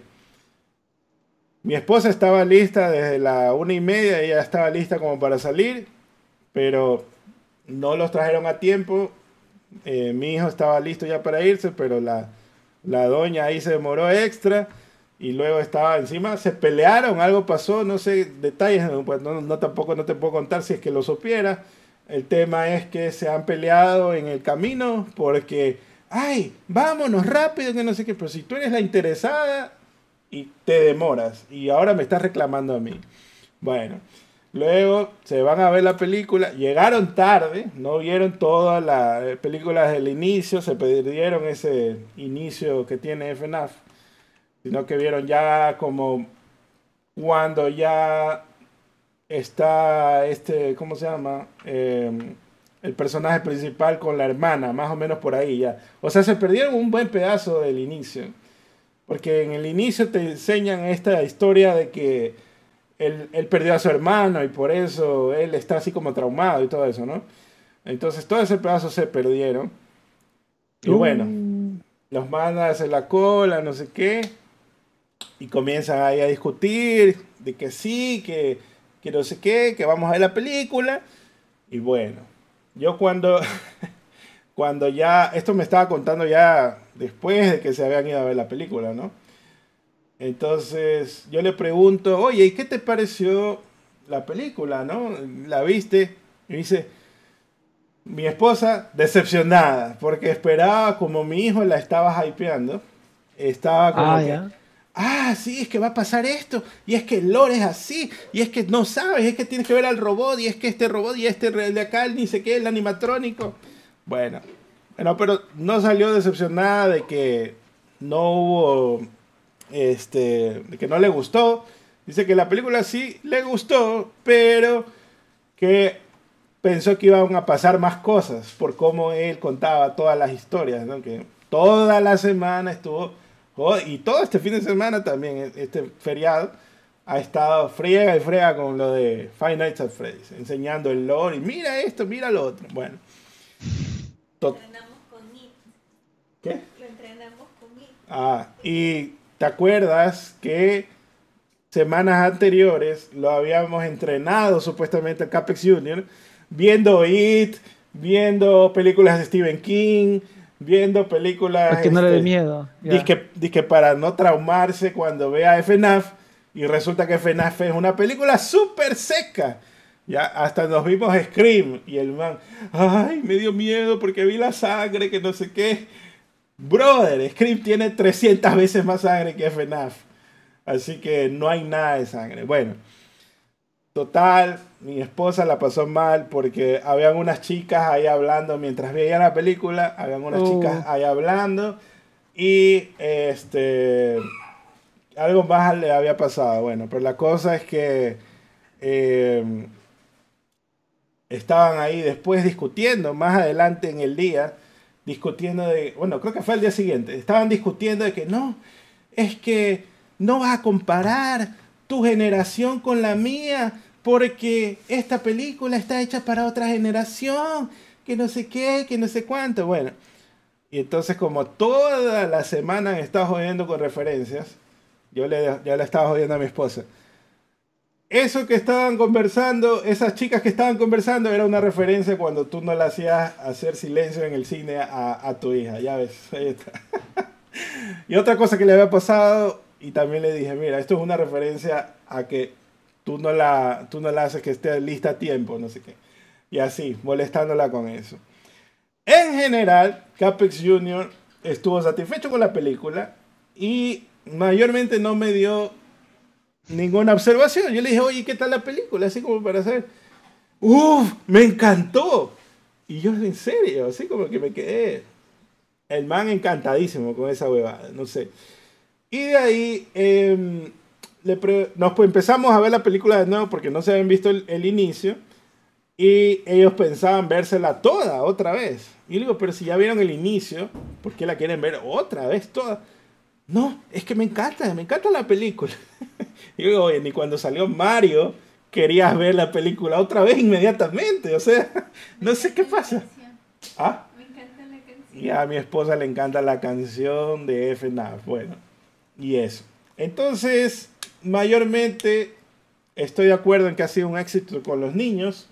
Mi esposa estaba lista desde la una y media, ella estaba lista como para salir pero no los trajeron a tiempo. Eh, mi hijo estaba listo ya para irse, pero la, la doña ahí se demoró extra y luego estaba encima, se pelearon, algo pasó, no sé detalles, pues no, no, tampoco no te puedo contar si es que lo supiera. El tema es que se han peleado en el camino porque, ay, vámonos rápido, que no sé qué, pero si tú eres la interesada, y te demoras. Y ahora me estás reclamando a mí. Bueno, luego se van a ver la película. Llegaron tarde, no vieron todas las películas desde el inicio, se perdieron ese inicio que tiene FNAF, sino que vieron ya como cuando ya está este, ¿cómo se llama? Em, el personaje principal con la hermana, más o menos por ahí ya. O sea, se perdieron un buen pedazo del inicio. Porque en el inicio te enseñan esta historia de que él, perdió a su hermano y por eso él está así como traumado y todo eso, ¿no? Entonces todo ese pedazo se perdieron. Y bueno, los mandas en la cola, no sé qué. Y comienzan ahí a discutir de que sí, que que no sé qué, que vamos a ver la película. Y bueno, yo cuando, cuando ya, esto me estaba contando ya después de que se habían ido a ver la película, ¿no? Entonces yo le pregunto, oye, ¿y qué te pareció la película, no? ¿La viste? Y dice, mi esposa decepcionada, porque esperaba como mi hijo la estaba hypeando, estaba como ah, ah, sí, es que va a pasar esto, y es que el lore es así, y es que no sabes, es que tienes que ver al robot, y es que este robot y este de acá, ni sé qué, el animatrónico. Bueno, bueno, pero no salió decepcionada de que no hubo, este, que no le gustó. Dice que la película sí le gustó, pero que pensó que iban a pasar más cosas por cómo él contaba todas las historias, ¿no? Que toda la semana estuvo y todo este fin de semana también, e-, este feriado, ha estado friega y friega con lo de Five Nights at Freddy's, enseñando el lore y mira esto, mira lo otro. Bueno. Lo entrenamos con ¿Qué? Lo entrenamos con Ah, y te acuerdas que semanas anteriores lo habíamos entrenado supuestamente a Capex Junior, viendo It, viendo películas de Stephen King, viendo películas. Es que no le dé este, miedo. Dice que para no traumarse cuando vea FNAF. Y resulta que FNAF es una película súper seca. Ya, hasta nos vimos Scream. Y el man, ay, me dio miedo porque vi la sangre, que no sé qué. Brother, Scream tiene 300 veces más sangre que FNAF. Así que no hay nada de sangre. Bueno. Total, mi esposa la pasó mal porque habían unas chicas ahí hablando mientras veía la película, habían unas chicas oh. ahí hablando y este algo más le había pasado. Bueno, pero la cosa es que em, estaban ahí después discutiendo, más adelante en el día, discutiendo de, bueno, creo que fue el día siguiente, estaban discutiendo de que no, es que no vas a comparar tu generación con la mía, porque esta película está hecha para otra generación, que no sé qué, que no sé cuánto. Bueno, y entonces como toda la semana he estado jodiendo con referencias, yo le, ya le estaba jodiendo a mi esposa. Eso que estaban conversando, esas chicas que estaban conversando, era una referencia cuando tú no le hacías hacer silencio en el cine a, tu hija, ya ves, ahí está. y otra cosa que le había pasado y también le dije, mira, esto es una referencia a que tú no la, tú no la haces que esté lista a tiempo, no sé qué. Y así, molestándola con eso. En general, Capex Jr. estuvo satisfecho con la película y mayormente no me dio ninguna observación. Yo le dije, oye, ¿qué tal la película? Así como para hacer, ¡Uf! ¡Me encantó! Y yo, en serio, así como que me quedé. El man encantadísimo con esa huevada, no sé. Y de ahí em, nos pues, empezamos a ver la película de nuevo porque no se habían visto el, inicio. Y ellos pensaban vérsela toda otra vez. Y digo, pero si ya vieron el inicio, ¿por qué la quieren ver otra vez toda? No, es que me encanta, me encanta la película. y digo, oye, ni cuando salió Mario querías ver la película otra vez inmediatamente. O sea, no sé qué pasa. ¿Ah? Me encanta la canción. Y a mi esposa le encanta la canción de FNAF. Bueno, y eso. Entonces, mayormente estoy de acuerdo en que ha sido un éxito con los niños.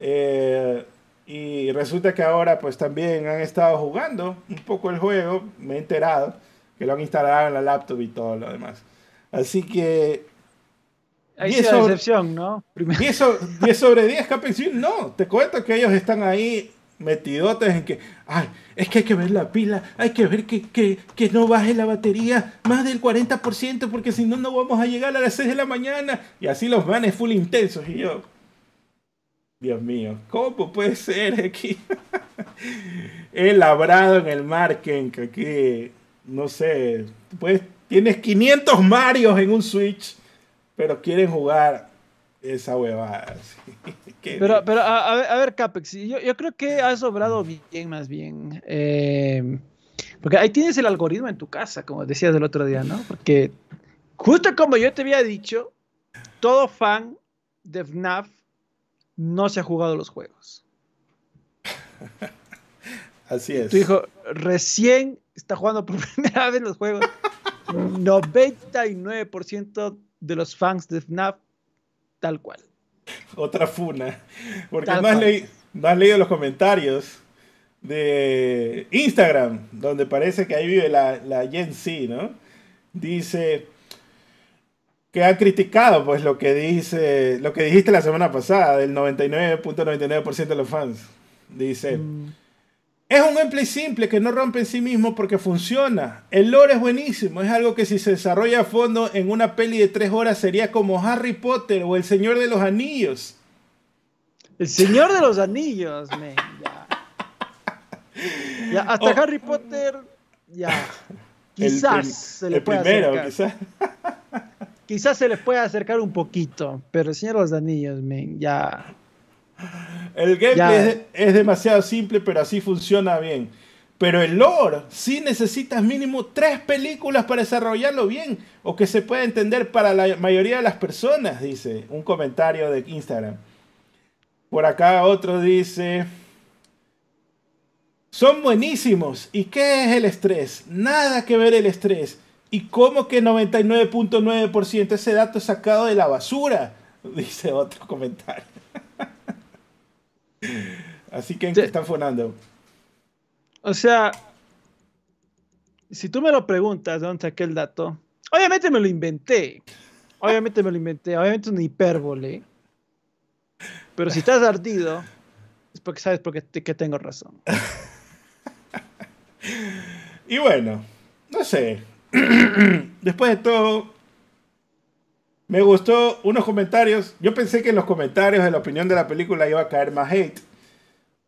Eh, y resulta que ahora pues también han estado jugando un poco el juego. Me he enterado que lo han instalado en la laptop y todo lo demás. Así que... Ahí es la decepción, ¿no? 10 sobre, 10 sobre 10, No, te cuento que ellos están ahí metidotes en que, ay, es que hay que ver la pila, hay que ver que, que, que no baje la batería más del 40% porque si no, no vamos a llegar a las 6 de la mañana. Y así los manes full intensos. Y yo, Dios mío, ¿cómo puede ser aquí? He labrado en el marken que aquí, no sé, pues tienes 500 Marios en un Switch, pero quieren jugar esa huevada. pero, pero a, ver, a, ver, Capex, yo, yo, creo que has sobrado bien, más bien. Eh, porque ahí tienes el algoritmo en tu casa, como decías el otro día, ¿no? Porque justo como yo te había dicho, todo fan de FNAF no se ha jugado los juegos. Así es. Tu hijo recién está jugando por primera vez los juegos. 99% de los fans de FNAF, tal cual. Otra funa. Porque no has, no has, leído los comentarios de Instagram, donde parece que ahí vive la, la Gen Z, ¿no? Dice, que ha criticado pues lo que dice lo que dijiste la semana pasada del 99.99% de los fans. Dice, mm. Es un gameplay simple que no rompe en sí mismo porque funciona. El lore es buenísimo, es algo que si se desarrolla a fondo en una peli de tres horas sería como Harry Potter o El Señor de los Anillos. El Señor de los Anillos, ya. hasta oh. Harry Potter, ya. Quizás el, se le el primero, quizás quizás se les puede acercar un poquito, pero el Señor de los Anillos, ya. El gameplay Es, demasiado simple, pero así funciona bien. Pero el lore, sí necesitas mínimo tres películas para desarrollarlo bien, o que se pueda entender para la mayoría de las personas, dice un comentario de Instagram. Por acá otro dice, son buenísimos. ¿Y qué es el estrés? Nada que ver el estrés. ¿Y cómo que 99.9% ese dato es sacado de la basura? Dice otro comentario. Así que ¿en qué están fonando? O sea, si tú me lo preguntas de dónde saqué el dato, obviamente me lo inventé. Obviamente me lo inventé. Obviamente es una hipérbole. Pero si estás ardido, es porque sabes porque, que tengo razón. y bueno, no sé. Después de todo, me gustó unos comentarios. Yo pensé que en los comentarios de la opinión de la película iba a caer más hate.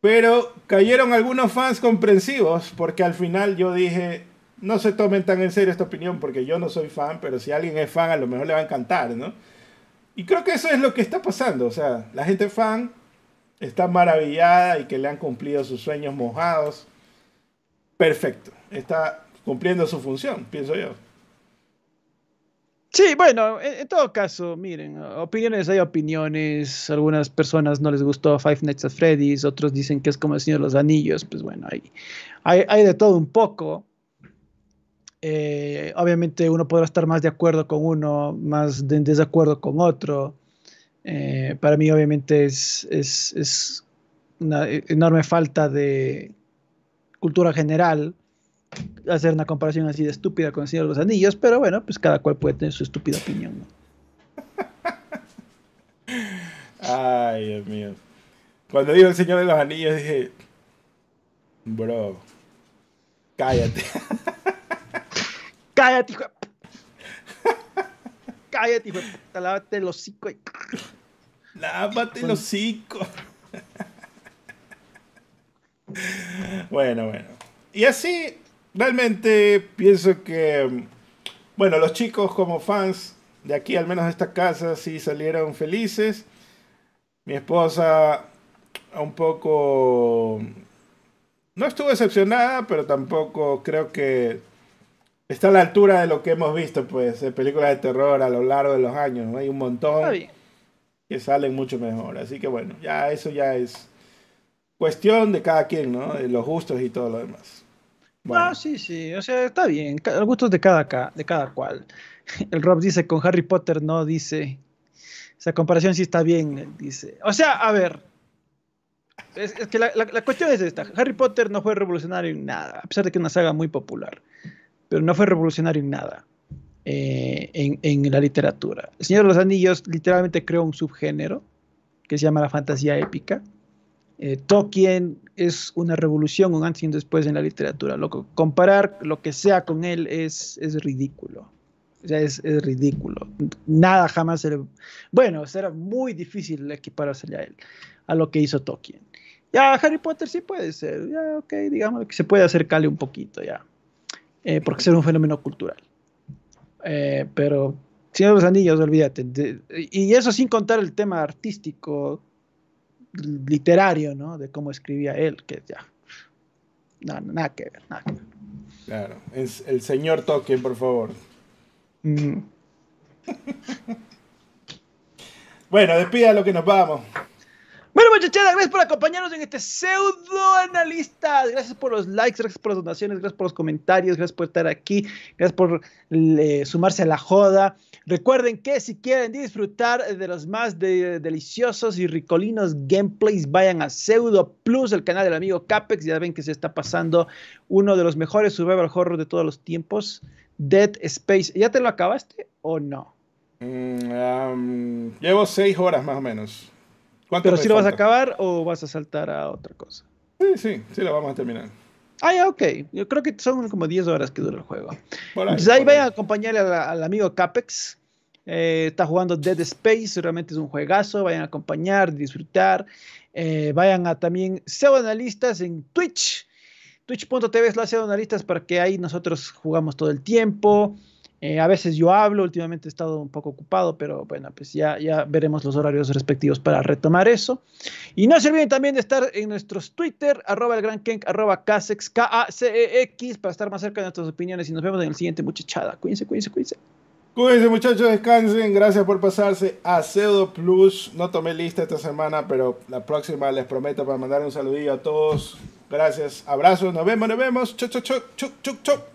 Pero cayeron algunos fans comprensivos porque al final yo dije, no se tomen tan en serio esta opinión porque yo no soy fan, pero si alguien es fan a lo mejor le va a encantar, ¿no? Y creo que eso es lo que está pasando. O sea, la gente fan está maravillada y que le han cumplido sus sueños mojados. Perfecto. Está cumpliendo su función, pienso yo. Sí, bueno, en, todo caso, miren, opiniones hay opiniones. Algunas personas no les gustó Five Nights at Freddy's, otros dicen que es como el Señor de los Anillos. Pues bueno, hay, hay, de todo un poco. Eh, obviamente uno podrá estar más de acuerdo con uno, más de, desacuerdo con otro. Eh, para mí obviamente es, es, es, una enorme falta de cultura general hacer una comparación así de estúpida con el Señor de los Anillos, pero bueno, pues cada cual puede tener su estúpida opinión. Ay, Dios mío. Cuando digo el Señor de los Anillos dije, bro, cállate. cállate, hijo. cállate, hijo. Lávate el hocico. Lávate el hocico. bueno, bueno. Y así realmente pienso que, bueno, los chicos como fans de aquí, al menos de esta casa, sí salieron felices. Mi esposa un poco... No estuvo decepcionada, pero tampoco creo que está a la altura de lo que hemos visto, pues, de películas de terror a lo largo de los años. Hay un montón que salen mucho mejor. Así que bueno, ya eso ya es cuestión de cada quien, ¿no? De los gustos y todo lo demás. Ah, sí, sí, o sea, está bien, el gusto de cada, de cada cual. El Rob dice, con Harry Potter no, dice, esa comparación sí está bien, dice. O sea, a ver, es, que la, cuestión es esta, Harry Potter no fue revolucionario en nada, a pesar de que es una saga muy popular, pero no fue revolucionario en nada eh, en, en la literatura. El Señor de los Anillos literalmente creó un subgénero que se llama la fantasía épica Eh, Tolkien es una revolución, un antes y un después en la literatura. Comparar lo que sea con él es, es ridículo. O es, es, ridículo. Nada jamás será. Bueno, será muy difícil equipararse a él, a lo que hizo Tolkien. Ya, Harry Potter sí puede ser. Ya, ok, digamos que se puede acercarle un poquito, ya. Eh, porque es un fenómeno cultural. Eh, pero Señor los Anillos, olvídate. y eso sin contar el tema artístico, literario, ¿no? De cómo escribía él, que ya. Nada, nada que ver, nada que ver. Claro, es el señor Tolkien, por favor. Mm. bueno, despida lo que nos vamos. Bueno, muchachada, gracias por acompañarnos en este pseudo analista. Gracias por los likes, gracias por las donaciones, gracias por los comentarios, gracias por estar aquí, gracias por sumarse a la joda. Recuerden que si quieren disfrutar de los más deliciosos y ricolinos gameplays, vayan a Pseudo Plus, el canal del amigo Capex. Ya ven que se está pasando uno de los mejores survival horror de todos los tiempos, Dead Space. ¿Ya te lo acabaste o no? Mm, llevo seis horas más o menos. Pero si lo vas a acabar o vas a saltar a otra cosa. Sí, sí, sí lo vamos a terminar. Ah, ya, ok. Yo creo que son como 10 horas que dura el juego. ahí, Entonces ahí vayan a acompañarle al, amigo Capex. Eh, está jugando Dead Space, realmente es un juegazo. Vayan a acompañar, disfrutar. Eh, vayan a también SEO Analistas en Twitch. Twitch.tv es la SEO Analistas para que ahí nosotros jugamos todo el tiempo. Eh, a veces yo hablo, últimamente he estado un poco ocupado, pero bueno, pues ya, ya veremos los horarios respectivos para retomar eso. Y no se olviden también de estar en nuestros Twitter, arroba el gran Kenk, arroba Casex, K-A-C-E-X, para estar más cerca de nuestras opiniones. Y nos vemos en el siguiente muchachada. Cuídense, cuídense, cuídense. Cuídense muchachos, descansen. Gracias por pasarse a Pseudo Plus. No tomé lista esta semana, pero la próxima les prometo para mandar un saludillo a todos. Gracias, abrazos, nos vemos, nos vemos. Chau, chau, chau, chau, chau.